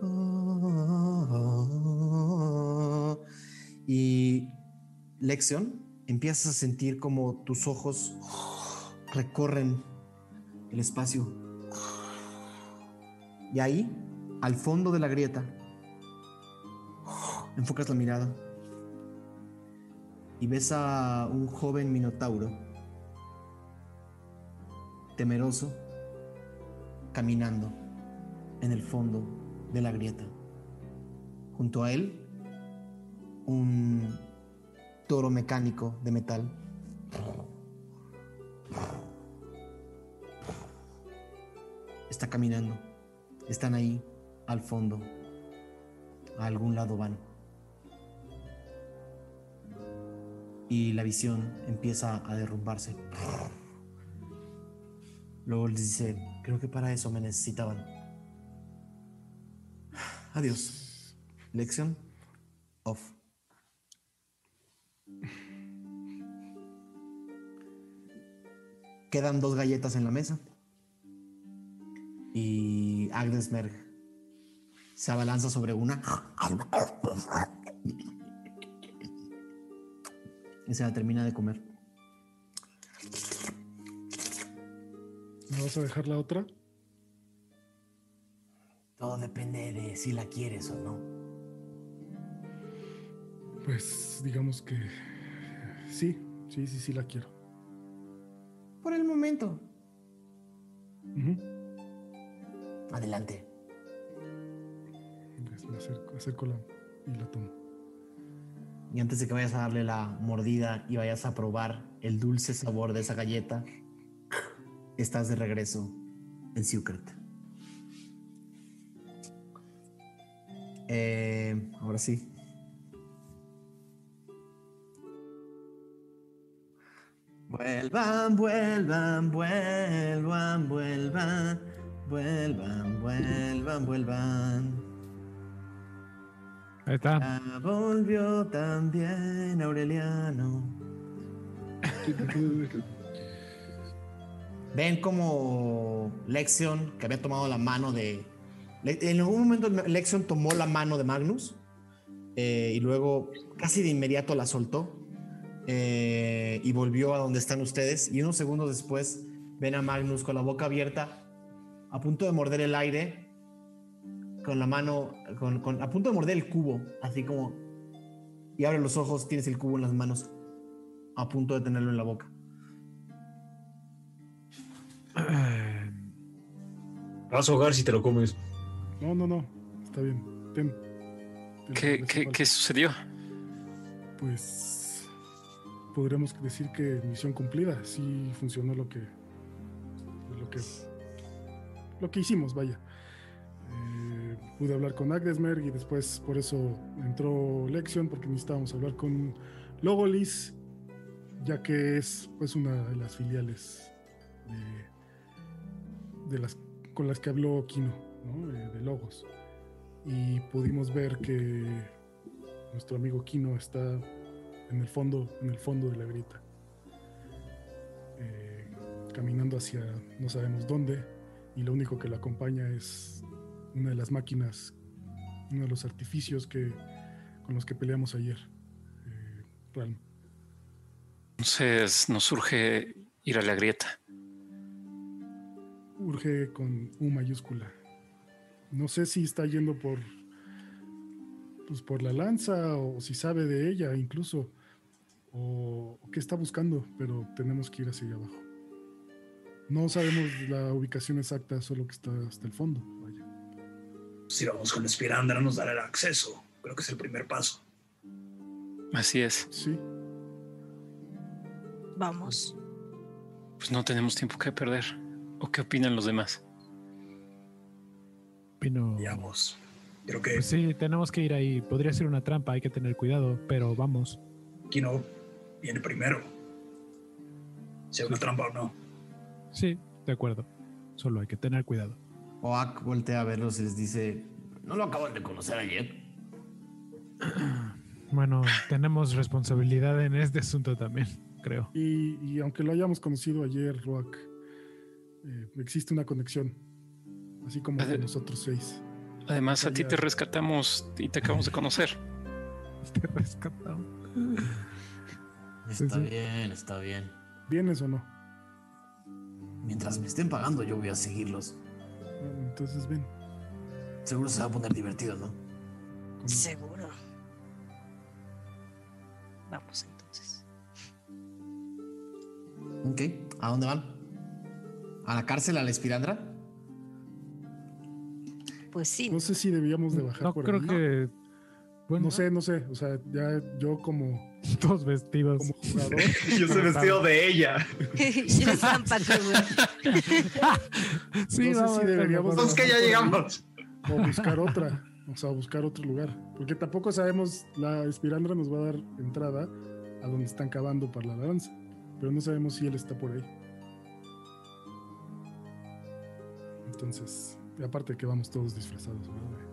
Ah, y Lexion, empiezas a sentir como tus ojos recorren el espacio. Y ahí, al fondo de la grieta, enfocas la mirada y ves a un joven minotauro, temeroso, caminando en el fondo de la grieta. Junto a él, un toro mecánico de metal. Está caminando. Están ahí, al fondo. A algún lado van. Y la visión empieza a derrumbarse. Luego les dice, creo que para eso me necesitaban. Adiós. Lección off. Quedan dos galletas en la mesa. Y Agnes Merg se abalanza sobre una. Y se la termina de comer. ¿Me vas a dejar la otra? Todo depende de si la quieres o no. Pues digamos que sí, sí, sí, sí la quiero. Por el momento. Adelante. Me acerco, acerco la, y la tomo. Y antes de que vayas a darle la mordida y vayas a probar el dulce sabor de esa galleta, estás de regreso en Secret. Eh, ahora sí. Vuelvan, vuelvan, vuelvan, vuelvan, vuelvan, vuelvan, vuelvan. Ahí está. Ya volvió también Aureliano. Ven como Lexion, que había tomado la mano de. En algún momento Lexion tomó la mano de Magnus eh, y luego casi de inmediato la soltó eh, y volvió a donde están ustedes. Y unos segundos después ven a Magnus con la boca abierta, a punto de morder el aire, con la mano, con, con- a punto de morder el cubo, así como. Y abre los ojos, tienes el cubo en las manos, a punto de tenerlo en la boca. Vas a ahogar si te lo comes. No, no, no. Está bien. Ten. Ten, ¿Qué, qué, qué sucedió? Pues podríamos decir que misión cumplida. Sí funcionó lo que lo que lo que hicimos, vaya. Pude hablar con Agdesmerg y después por eso entró Lexion porque necesitábamos hablar con Logolis ya que es pues una de las filiales de, las con las que habló Kino, ¿no? De Logos. Y pudimos ver que nuestro amigo Kino está en el fondo, en el fondo de la grieta. Eh, caminando hacia no sabemos dónde. Y lo único que lo acompaña es una de las máquinas, uno de los artificios que, con los que peleamos ayer. Eh. Entonces nos surge ir a la grieta. Urge con U mayúscula. No sé si está yendo por pues por la lanza o si sabe de ella incluso o, o qué está buscando, pero tenemos que ir hacia allá abajo. No sabemos la ubicación exacta, solo que está hasta el fondo. Si vamos con Espirandra nos dará el acceso. Creo que es el primer paso. Así es. Sí. Vamos. Pues no tenemos tiempo que perder. ¿O qué opinan los demás? Pino. Veamos. Creo que Pues sí, tenemos que ir ahí. Podría ser una trampa, hay que tener cuidado, pero vamos. Kino viene primero. Sea una trampa o no. Sí, de acuerdo. Solo hay que tener cuidado. Oak voltea a verlos y les dice: ¿No lo acaban de conocer ayer? <clears throat> Bueno, tenemos responsabilidad en este asunto también, creo. Y, y aunque lo hayamos conocido ayer, Roak, eh, existe una conexión, así como con nosotros seis. Además, a ti te rescatamos y te acabamos de conocer. <laughs> Te rescatamos. Está sí. bien, está bien. ¿Vienes o no? Mientras me estén pagando, yo voy a seguirlos. Entonces ven. Seguro se va a poner divertido, ¿no? Seguro. Vamos entonces. Ok. ¿A dónde van? ¿A la cárcel, a la espirandra? Pues sí. No sé si debíamos de bajar No por creo ahí. que. Bueno, No sé, no sé. O sea, ya yo como, <laughs> Todos vestidos. como jugador. <laughs> Yo soy vestido de ella. Ya están güey. Sí, no sé si deberíamos Entonces que ya llegamos. O buscar otra. O sea, buscar otro lugar. Porque tampoco sabemos, la espirandra nos va a dar entrada a donde están cavando para la lanza. Pero no sabemos si él está por ahí. Entonces, y aparte que vamos todos disfrazados, ¿verdad?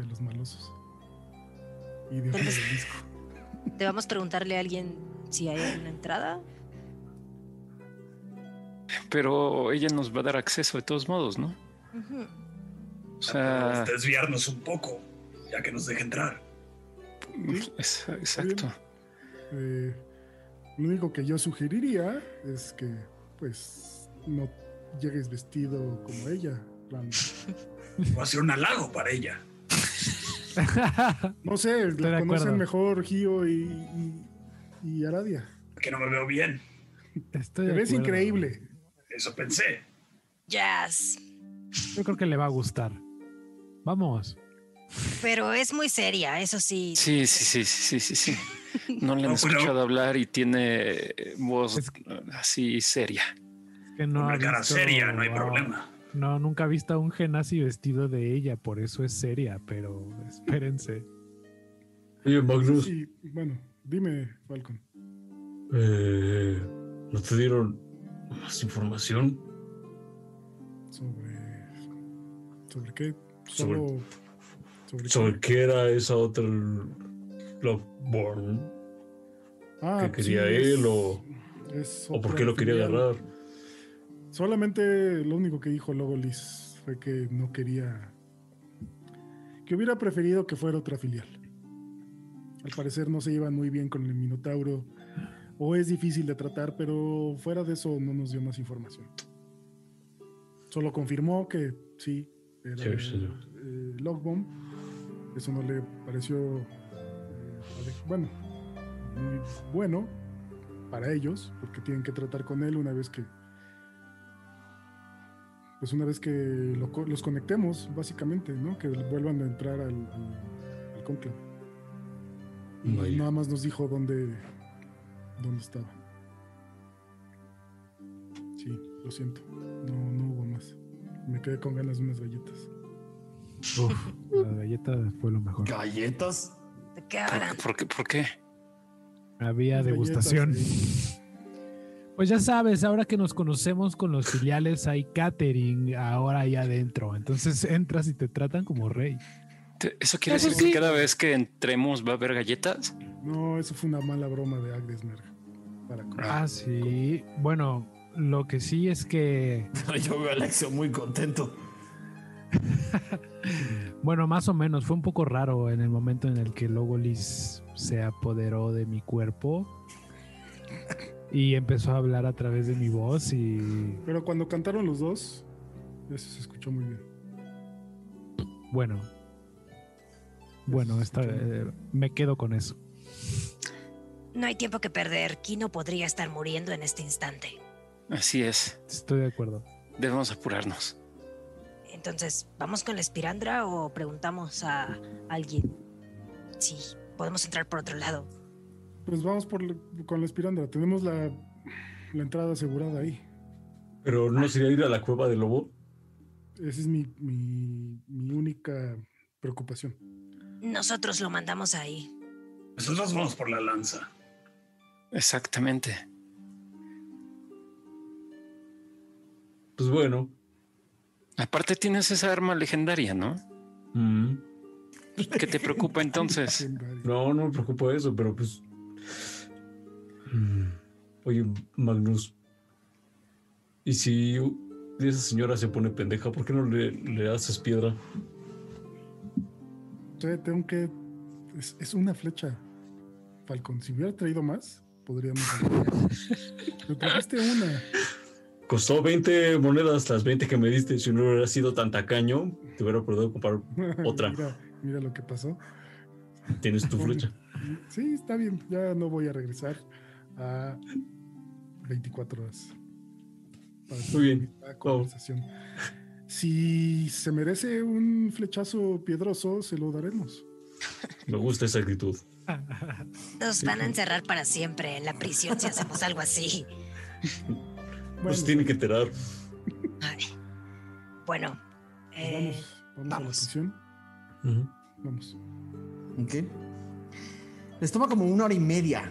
De los malosos. Y de del disco. <laughs> ¿Te vamos a preguntarle a alguien si hay una entrada? Pero ella nos va a dar acceso de todos modos, ¿no? O sea, desviarnos un poco, ya que nos deje entrar. es- exacto. Eh, lo único que yo sugeriría es que, pues, no llegues vestido como ella. plan- Va a ser un halago para ella. <laughs> No sé, Estoy la conocen acuerdo. mejor Gio y, y, y Aradia. Que no me veo bien. Estoy Te ves acuerdo. increíble. Eso pensé. Jazz. Yo creo que le va a gustar. Vamos. Pero es muy seria, eso sí. Sí, sí, sí, sí, sí. No le <laughs> han pero- escuchado hablar y tiene voz Es así seria. Es que no Hombre, cara visto seria, no hay problema. No, nunca ha visto a un genasi vestido de ella, por eso es seria, pero espérense. Oye, Magnus, Sí, bueno, dime, Falcon. eh, ¿no te dieron más información? Sobre. ¿Sobre qué? Sobre- Solo. ¿Sobre, qué? ¿Sobre qué era esa otra Loveborn? Ah, ¿Qué quería sí, él es- o, es o por qué lo quería agarrar? Solamente lo único que dijo Logolis fue que no quería. que hubiera preferido que fuera otra filial. Al parecer no se llevan muy bien con el Minotauro. O es difícil de tratar, pero fuera de eso no nos dio más información. Solo confirmó que sí, era Sí, sí. eh, Logbomb. Eso no le pareció eh, bueno, muy bueno para ellos, porque tienen que tratar con él una vez que pues una vez que lo los conectemos, básicamente, ¿no? Que vuelvan a entrar al, al, al cónclave. Y nada más nos dijo dónde, dónde estaba. Sí, lo siento. No, no hubo más. Me quedé con ganas de unas galletas. Uf, la galleta fue lo mejor. ¿Galletas? ¿De qué ¿Por, hablan? por qué? ¿Por qué? Había degustación. galletas. Pues ya sabes, ahora que nos conocemos con los filiales, hay catering ahora ahí adentro. Entonces entras y te tratan como rey. ¿Eso quiere decir que cada vez que entremos va a haber galletas? No, eso fue una mala broma de Agnesmerg. Para Ah, sí. Bueno, lo que sí es que, <laughs> Yo veo a Alexio muy contento. <laughs> bueno, más o menos, fue un poco raro en el momento en el que Logolis se apoderó de mi cuerpo y empezó a hablar a través de mi voz y Pero cuando cantaron los dos, eso se escuchó muy bien. bueno, bueno, esta- eh, me quedo con eso. No hay tiempo que perder. Kino podría estar muriendo en este instante. Así es. Estoy de acuerdo. Debemos apurarnos. Entonces, ¿vamos con la espirandra o preguntamos a alguien si podemos entrar por otro lado? Pues vamos por con la espirandra. Tenemos la, la entrada asegurada ahí. Pero no sería ir a la cueva del lobo. Esa es mi, mi, mi única preocupación. Nosotros lo mandamos ahí. Nosotros vamos por la lanza. Exactamente. Pues bueno. Aparte tienes esa arma legendaria, ¿no? mm, ¿Qué te preocupa entonces? <laughs> No, no me preocupa eso, pero pues. Mm, Oye, Magnus. ¿Y si esa señora se pone pendeja, por qué no le, le haces piedra? Tengo que. Es, es una flecha, Falcon. Si hubiera traído más, podríamos. Pero trajiste una. Costó 20 monedas las 20 que me diste. Si no hubiera sido tan tacaño, te hubiera podido comprar <laughs> otra. mira, mira lo que pasó. Tienes tu flecha. Sí, está bien. Ya no voy a regresar a 24 horas. Para Muy bien. La conversación. Si se merece un flechazo piedroso, se lo daremos. Me gusta esa actitud. Nos van a encerrar para siempre en la prisión si hacemos algo así. Pues tiene que enterar. Ay. Bueno, eh, Vamos, vamos, a la prisión. Ujú. Vamos. ¿Ok? Les toma como una hora y media.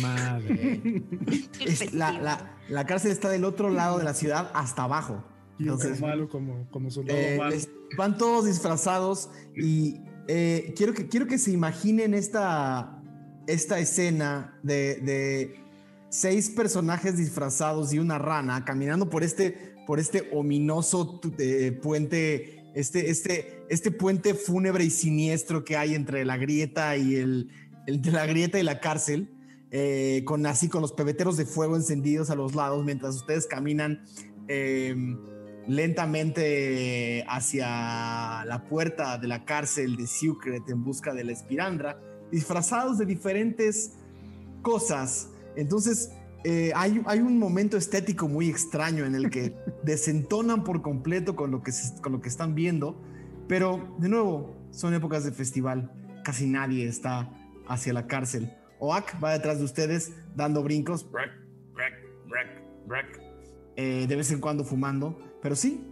Madre. <laughs> Es- la, la- la cárcel está del otro lado de la ciudad hasta abajo. Y Entonces, malo como, como soldado. eh, mal. les, van todos disfrazados y eh, quiero, que, quiero que se imaginen esta, esta escena de, de seis personajes disfrazados y una rana caminando por este, por este ominoso eh, puente, este, este, este puente fúnebre y siniestro que hay entre la grieta y el, la grieta la cárcel. eh, con así con los pebeteros de fuego encendidos a los lados mientras ustedes caminan eh, lentamente hacia la puerta de la cárcel de Secret en busca de la espirandra, disfrazados de diferentes cosas. Entonces, eh, hay, hay, un momento estético muy extraño en el que <laughs> desentonan por completo con lo, que se, con lo que están viendo, pero de nuevo, son épocas de festival, casi nadie está hacia la cárcel. Oak va detrás de ustedes dando brincos, eh, de vez en cuando fumando, pero sí,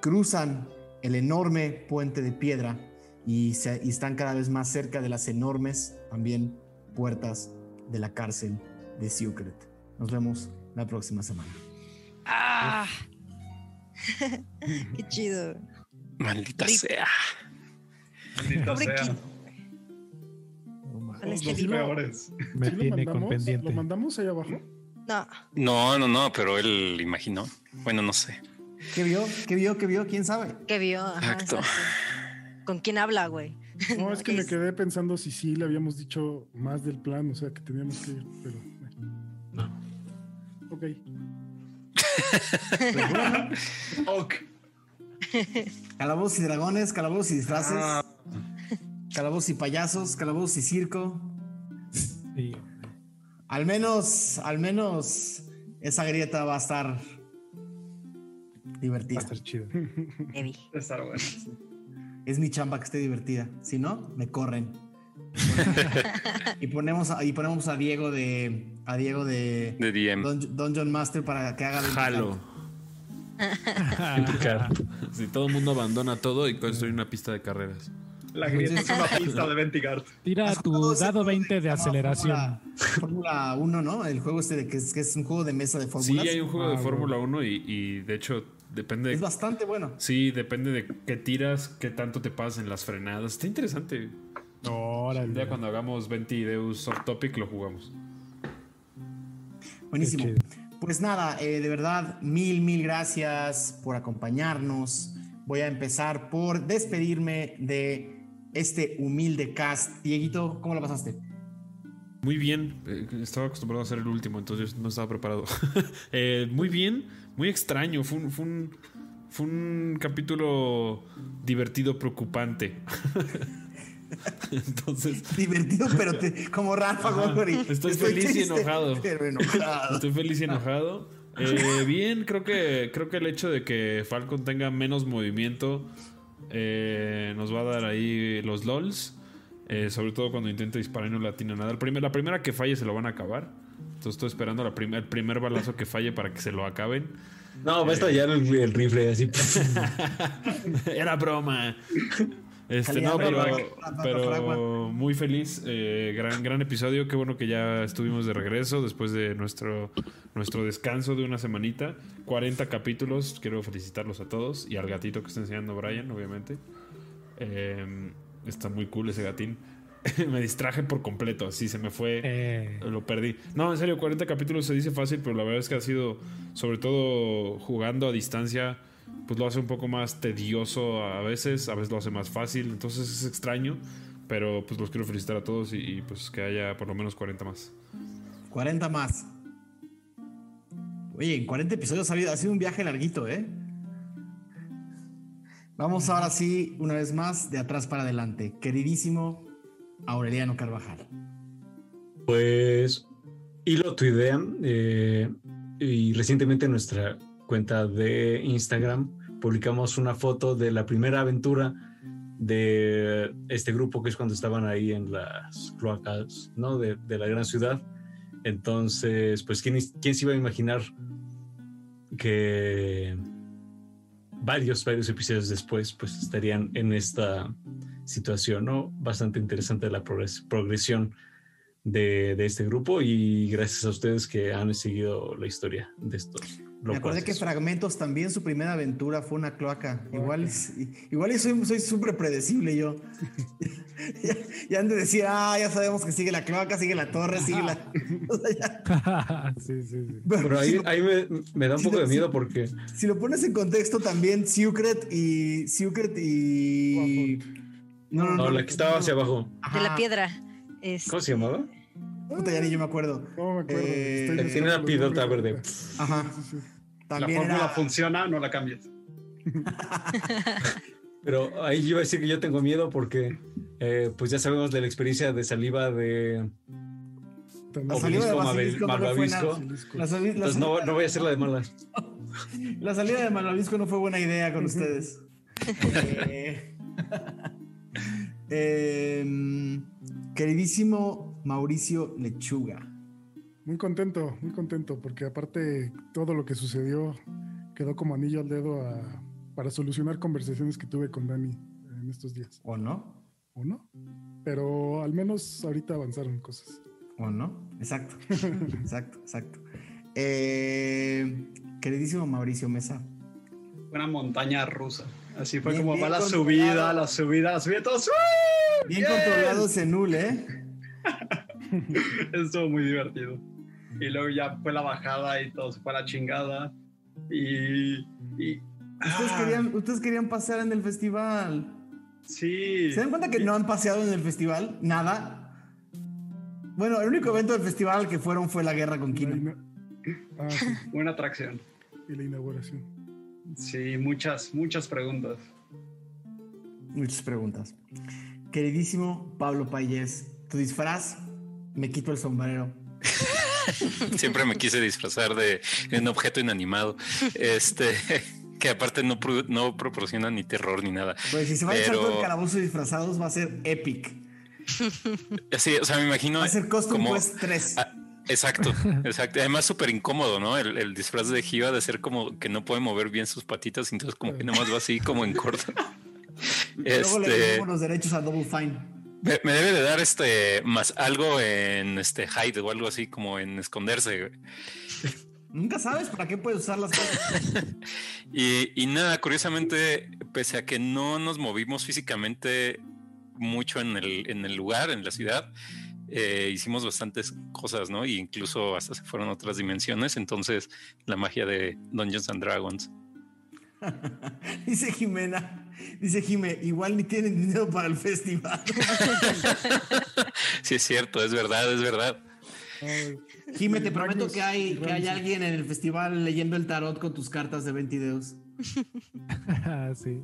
cruzan el enorme puente de piedra y, se, y están cada vez más cerca de las enormes también puertas de la cárcel de Secret. Nos vemos la próxima semana. ¡Ah! <laughs> ¡Qué chido! Maldita Rip. sea. Maldita Pobre sea. Los- este. Peores. Me ¿Sí lo tiene con pendiente. ¿Lo mandamos ahí abajo? No, No, no, no, pero él imaginó. Bueno, no sé. ¿Qué vio? ¿Qué vio? ¿Qué vio? ¿Quién sabe? ¿qué vio? Ajá, Exacto. exacto. ¿Con quién habla, güey? No, es que <laughs> me quedé pensando si sí le habíamos dicho más del plan, o sea, que teníamos que ir, pero... Ok. <laughs> Ok. Calabozos y dragones, calabozos y disfraces, Ah. calabozos y payasos, calabozos y circo. Sí. Al menos, al menos esa grieta va a estar Va a divertida. estar chido. Heavy. Estar bueno. sí. Es mi chamba que esté divertida. Si no, me corren. Y ponemos a, y ponemos a Diego de a Diego de De DM. Dun- Dungeon Master para que haga Jalo. Implicar. <laughs> Si todo el mundo abandona todo y construye una pista de carreras. La grieta es una pista de Ventigard. Tira tu dado juego 20 de aceleración. Fórmula- Fórmula 1, ¿no? El juego este de que es, que es un juego de mesa de Sí, fórmulas. hay un juego de Ah, Fórmula 1 y, y de hecho depende. Es bastante bueno. Sí, depende de qué tiras, qué tanto te pasas en las frenadas. Está interesante. Órale. Ya cuando hagamos 20 Deus Soft Topic lo jugamos. Buenísimo. Pues nada, eh, de verdad, mil, mil gracias por acompañarnos. Voy a empezar por despedirme de este humilde cast. Dieguito, ¿cómo lo pasaste? Muy bien, eh, estaba acostumbrado a ser el último, entonces no estaba preparado. <laughs> Eh, muy bien, muy extraño. Fue un, fue un, fue un capítulo divertido, preocupante. <laughs> <laughs> entonces, Divertido, pero te- como Rafa Gorgori. Estoy feliz y triste, enojado. Pero enojado. estoy feliz y enojado. Eh, bien, creo que, creo que el hecho de que Falcon tenga menos movimiento eh, nos va a dar ahí los LOLs. Eh, sobre todo cuando intente disparar y no le atina nada. Primer- la primera que falle se lo van a acabar. Entonces estoy esperando la prim- el primer balazo que falle para que se lo acaben. No, va a estallar el, el rifle así. <laughs> <laughs> Era broma. Este, no, pero, pero muy feliz. eh, gran, gran episodio. Qué bueno que ya estuvimos de regreso después de nuestro, nuestro descanso de una semanita. 40 capítulos. Quiero felicitarlos a todos y al gatito que está enseñando Brian, obviamente. Eh, está muy cool ese gatín. <laughs> me distraje por completo, así se me fue. Eh, Lo perdí. No, en serio, 40 capítulos se dice fácil, pero la verdad es que ha sido, sobre todo jugando a distancia, pues lo hace un poco más tedioso a veces, a veces lo hace más fácil, entonces es extraño, pero pues los quiero felicitar a todos y, y, pues que haya por lo menos 40 más. 40 más. Oye, en 40 episodios ha, habido- ha sido un viaje larguito, ¿eh? Vamos ahora sí, una vez más, de atrás para adelante. Queridísimo Aureliano Carvajal. Pues, y lo tuitean. eh, y recientemente en nuestra cuenta de Instagram publicamos una foto de la primera aventura de este grupo, que es cuando estaban ahí en las cloacas, ¿no? De, de la gran ciudad. Entonces, pues, ¿quién, ¿quién se iba a imaginar que varios, varios episodios después, pues, estarían en esta situación, ¿no? Bastante interesante la progres- progresión de, de este grupo y gracias a ustedes que han seguido la historia de estos Me acordé que Fragmentos también su primera aventura fue una cloaca. Igual, es, igual soy, soy súper predecible yo. <laughs> ya, ya, antes decía, ah, ya sabemos que sigue la cloaca, sigue la torre, sigue la. <laughs> <laughs> sí, sí, sí. Pero ahí, ahí me, me, da un poco de miedo porque. Si lo pones en contexto también, Secret y. Secret y. No, no, no, la que estaba hacia abajo. De la piedra. ¿Cómo se llamaba? Puta, ya ni yo me acuerdo. No me acuerdo. Eh, tiene una pilota verde. Ajá. También la fórmula funciona, no la cambies. <laughs> Pero ahí yo iba a decir que yo tengo miedo porque eh, pues ya sabemos de la experiencia de saliva de la saliva de Malvavisco. No, Entonces no, no voy a hacer la de malas. <laughs> La salida de Malvavisco no fue buena idea con ustedes. <laughs> eh, eh, queridísimo Mauricio Lechuga. Muy contento, muy contento, porque aparte todo lo que sucedió quedó como anillo al dedo para solucionar conversaciones que tuve con Dani en estos días. ¿O no? ¿O no? Pero al menos ahorita avanzaron cosas. ¿O no? Exacto, <laughs> exacto, exacto. Eh, queridísimo Mauricio Mesa. Una montaña rusa. Así fue como va la subida, la subida, la subida, todos. Bien controlado ese null, ¿eh? <laughs> Estuvo muy divertido. Y luego ya fue la bajada y todo se fue a la chingada. Y. ¿Ustedes, ah. querían, ustedes querían pasear en el festival. Sí. ¿Se dan cuenta que no han paseado en el festival? Nada. Bueno, el único evento del festival que fueron fue la guerra con Kino. Ah, <laughs> Una atracción. Y la inauguración. Sí, muchas, muchas preguntas. Muchas preguntas. Queridísimo Pablo Payés, tu disfraz, me quito el sombrero. <laughs> Siempre me quise disfrazar de un objeto inanimado. Este <laughs> que aparte no, no proporciona ni terror ni nada. Pues si se va a echar todo el calabozo disfrazados, va a ser epic. Sí, o sea, me imagino. Va a ser Custom como, 3. Ah, exacto, <laughs> exacto. Además, súper incómodo, ¿no? El, disfraz de Giva de ser como que no puede mover bien sus patitas, entonces, como que nomás va así, como en corto. <laughs> Luego le este, los derechos a Double Fine. Me, debe de dar este más algo en este hide o algo así como en esconderse. Nunca sabes para qué puedes usar las cosas. <laughs> y, nada, curiosamente, pese a que no nos movimos físicamente mucho en el, en el lugar, en la ciudad, eh, hicimos bastantes cosas, ¿no? Y incluso hasta se fueron otras dimensiones. Entonces, la magia de Dungeons and Dragons. <laughs> Dice Jimena, dice Jime, igual ni tienen dinero para el festival. <laughs> sí, es cierto, es verdad, es verdad. Jime, te prometo que hay, que hay alguien en el festival leyendo el tarot con tus cartas de 20 dedos. <laughs> sí.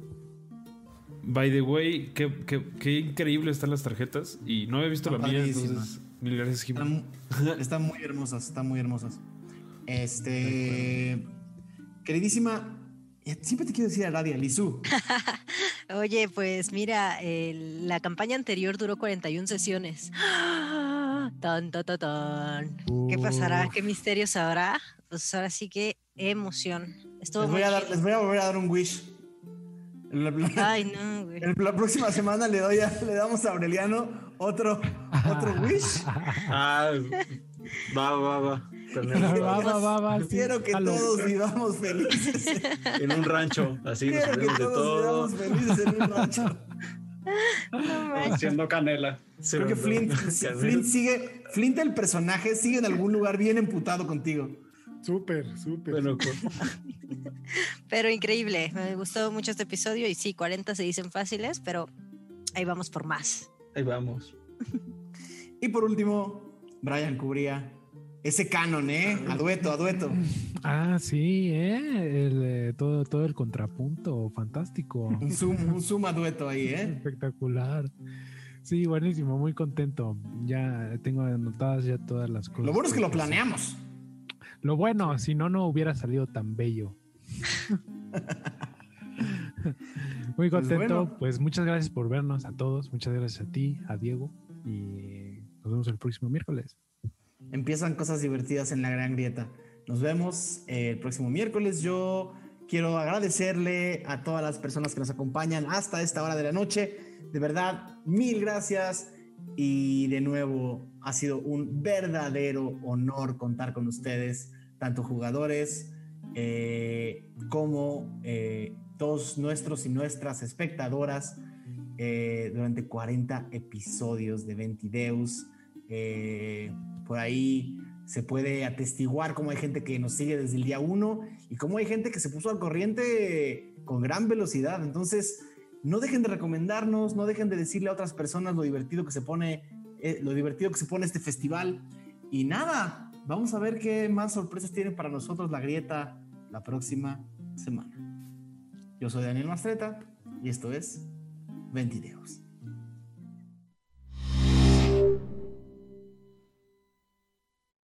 By the way, qué, qué, increíble están las tarjetas. Y no he visto la mía, entonces mil gracias. <laughs> Están, muy hermosas, están muy hermosas. Este. Queridísima, Siempre te quiero decir a Radia, Lizu. <laughs> Oye, pues mira, la campaña anterior duró 41 sesiones. Tan, tan, tan, ¿Qué pasará? ¿Qué misterios habrá? Pues ahora sí que emoción. les, voy a dar, les voy a volver a dar un wish. Ay, no, güey. La próxima semana le, doy le damos a Aureliano otro, otro wish. Ah, va, va, va. Quiero que todos vivamos felices. En un rancho, así Quiero que todos vivamos felices en un rancho. Haciendo canela. Creo que Flint, Flint sigue, Flint el personaje sigue en algún lugar bien emputado contigo. Súper, súper. <laughs> pero increíble. Me gustó mucho este episodio y sí, 40 se dicen fáciles, pero ahí vamos por más. Ahí vamos. <laughs> y por último, Brian cubría ese canon, ¿eh? A dueto, a dueto. Ah, sí, ¿eh? todo, todo el contrapunto, fantástico. Un zoom, un zoom a dueto ahí, ¿eh? <laughs> Espectacular. Sí, buenísimo, muy contento. Ya tengo anotadas ya todas las cosas. Lo bueno es que lo planeamos. Lo bueno, si no, no hubiera salido tan bello. <laughs> muy pues contento. Pues, muchas gracias por vernos a todos. Muchas gracias a ti, a Diego. Y nos vemos el próximo miércoles empiezan cosas divertidas en la gran grieta. Nos vemos el próximo miércoles. Yo quiero agradecerle a todas las personas que nos acompañan hasta esta hora de la noche. De verdad, mil gracias. Y de nuevo, ha sido un verdadero honor contar con ustedes, tanto jugadores, eh, como eh, todos nuestros y nuestras espectadoras eh, durante 40 episodios de Ventideus. Eh, por ahí se puede atestiguar cómo hay gente que nos sigue desde el día 1 y cómo hay gente que se puso al corriente con gran velocidad. Entonces, no dejen de recomendarnos, no dejen de decirle a otras personas lo divertido que se pone, eh, lo divertido que se pone este festival. Y nada, vamos a ver qué más sorpresas tiene para nosotros la grieta la próxima semana. Yo soy Daniel Mastreta y esto es Ventideos.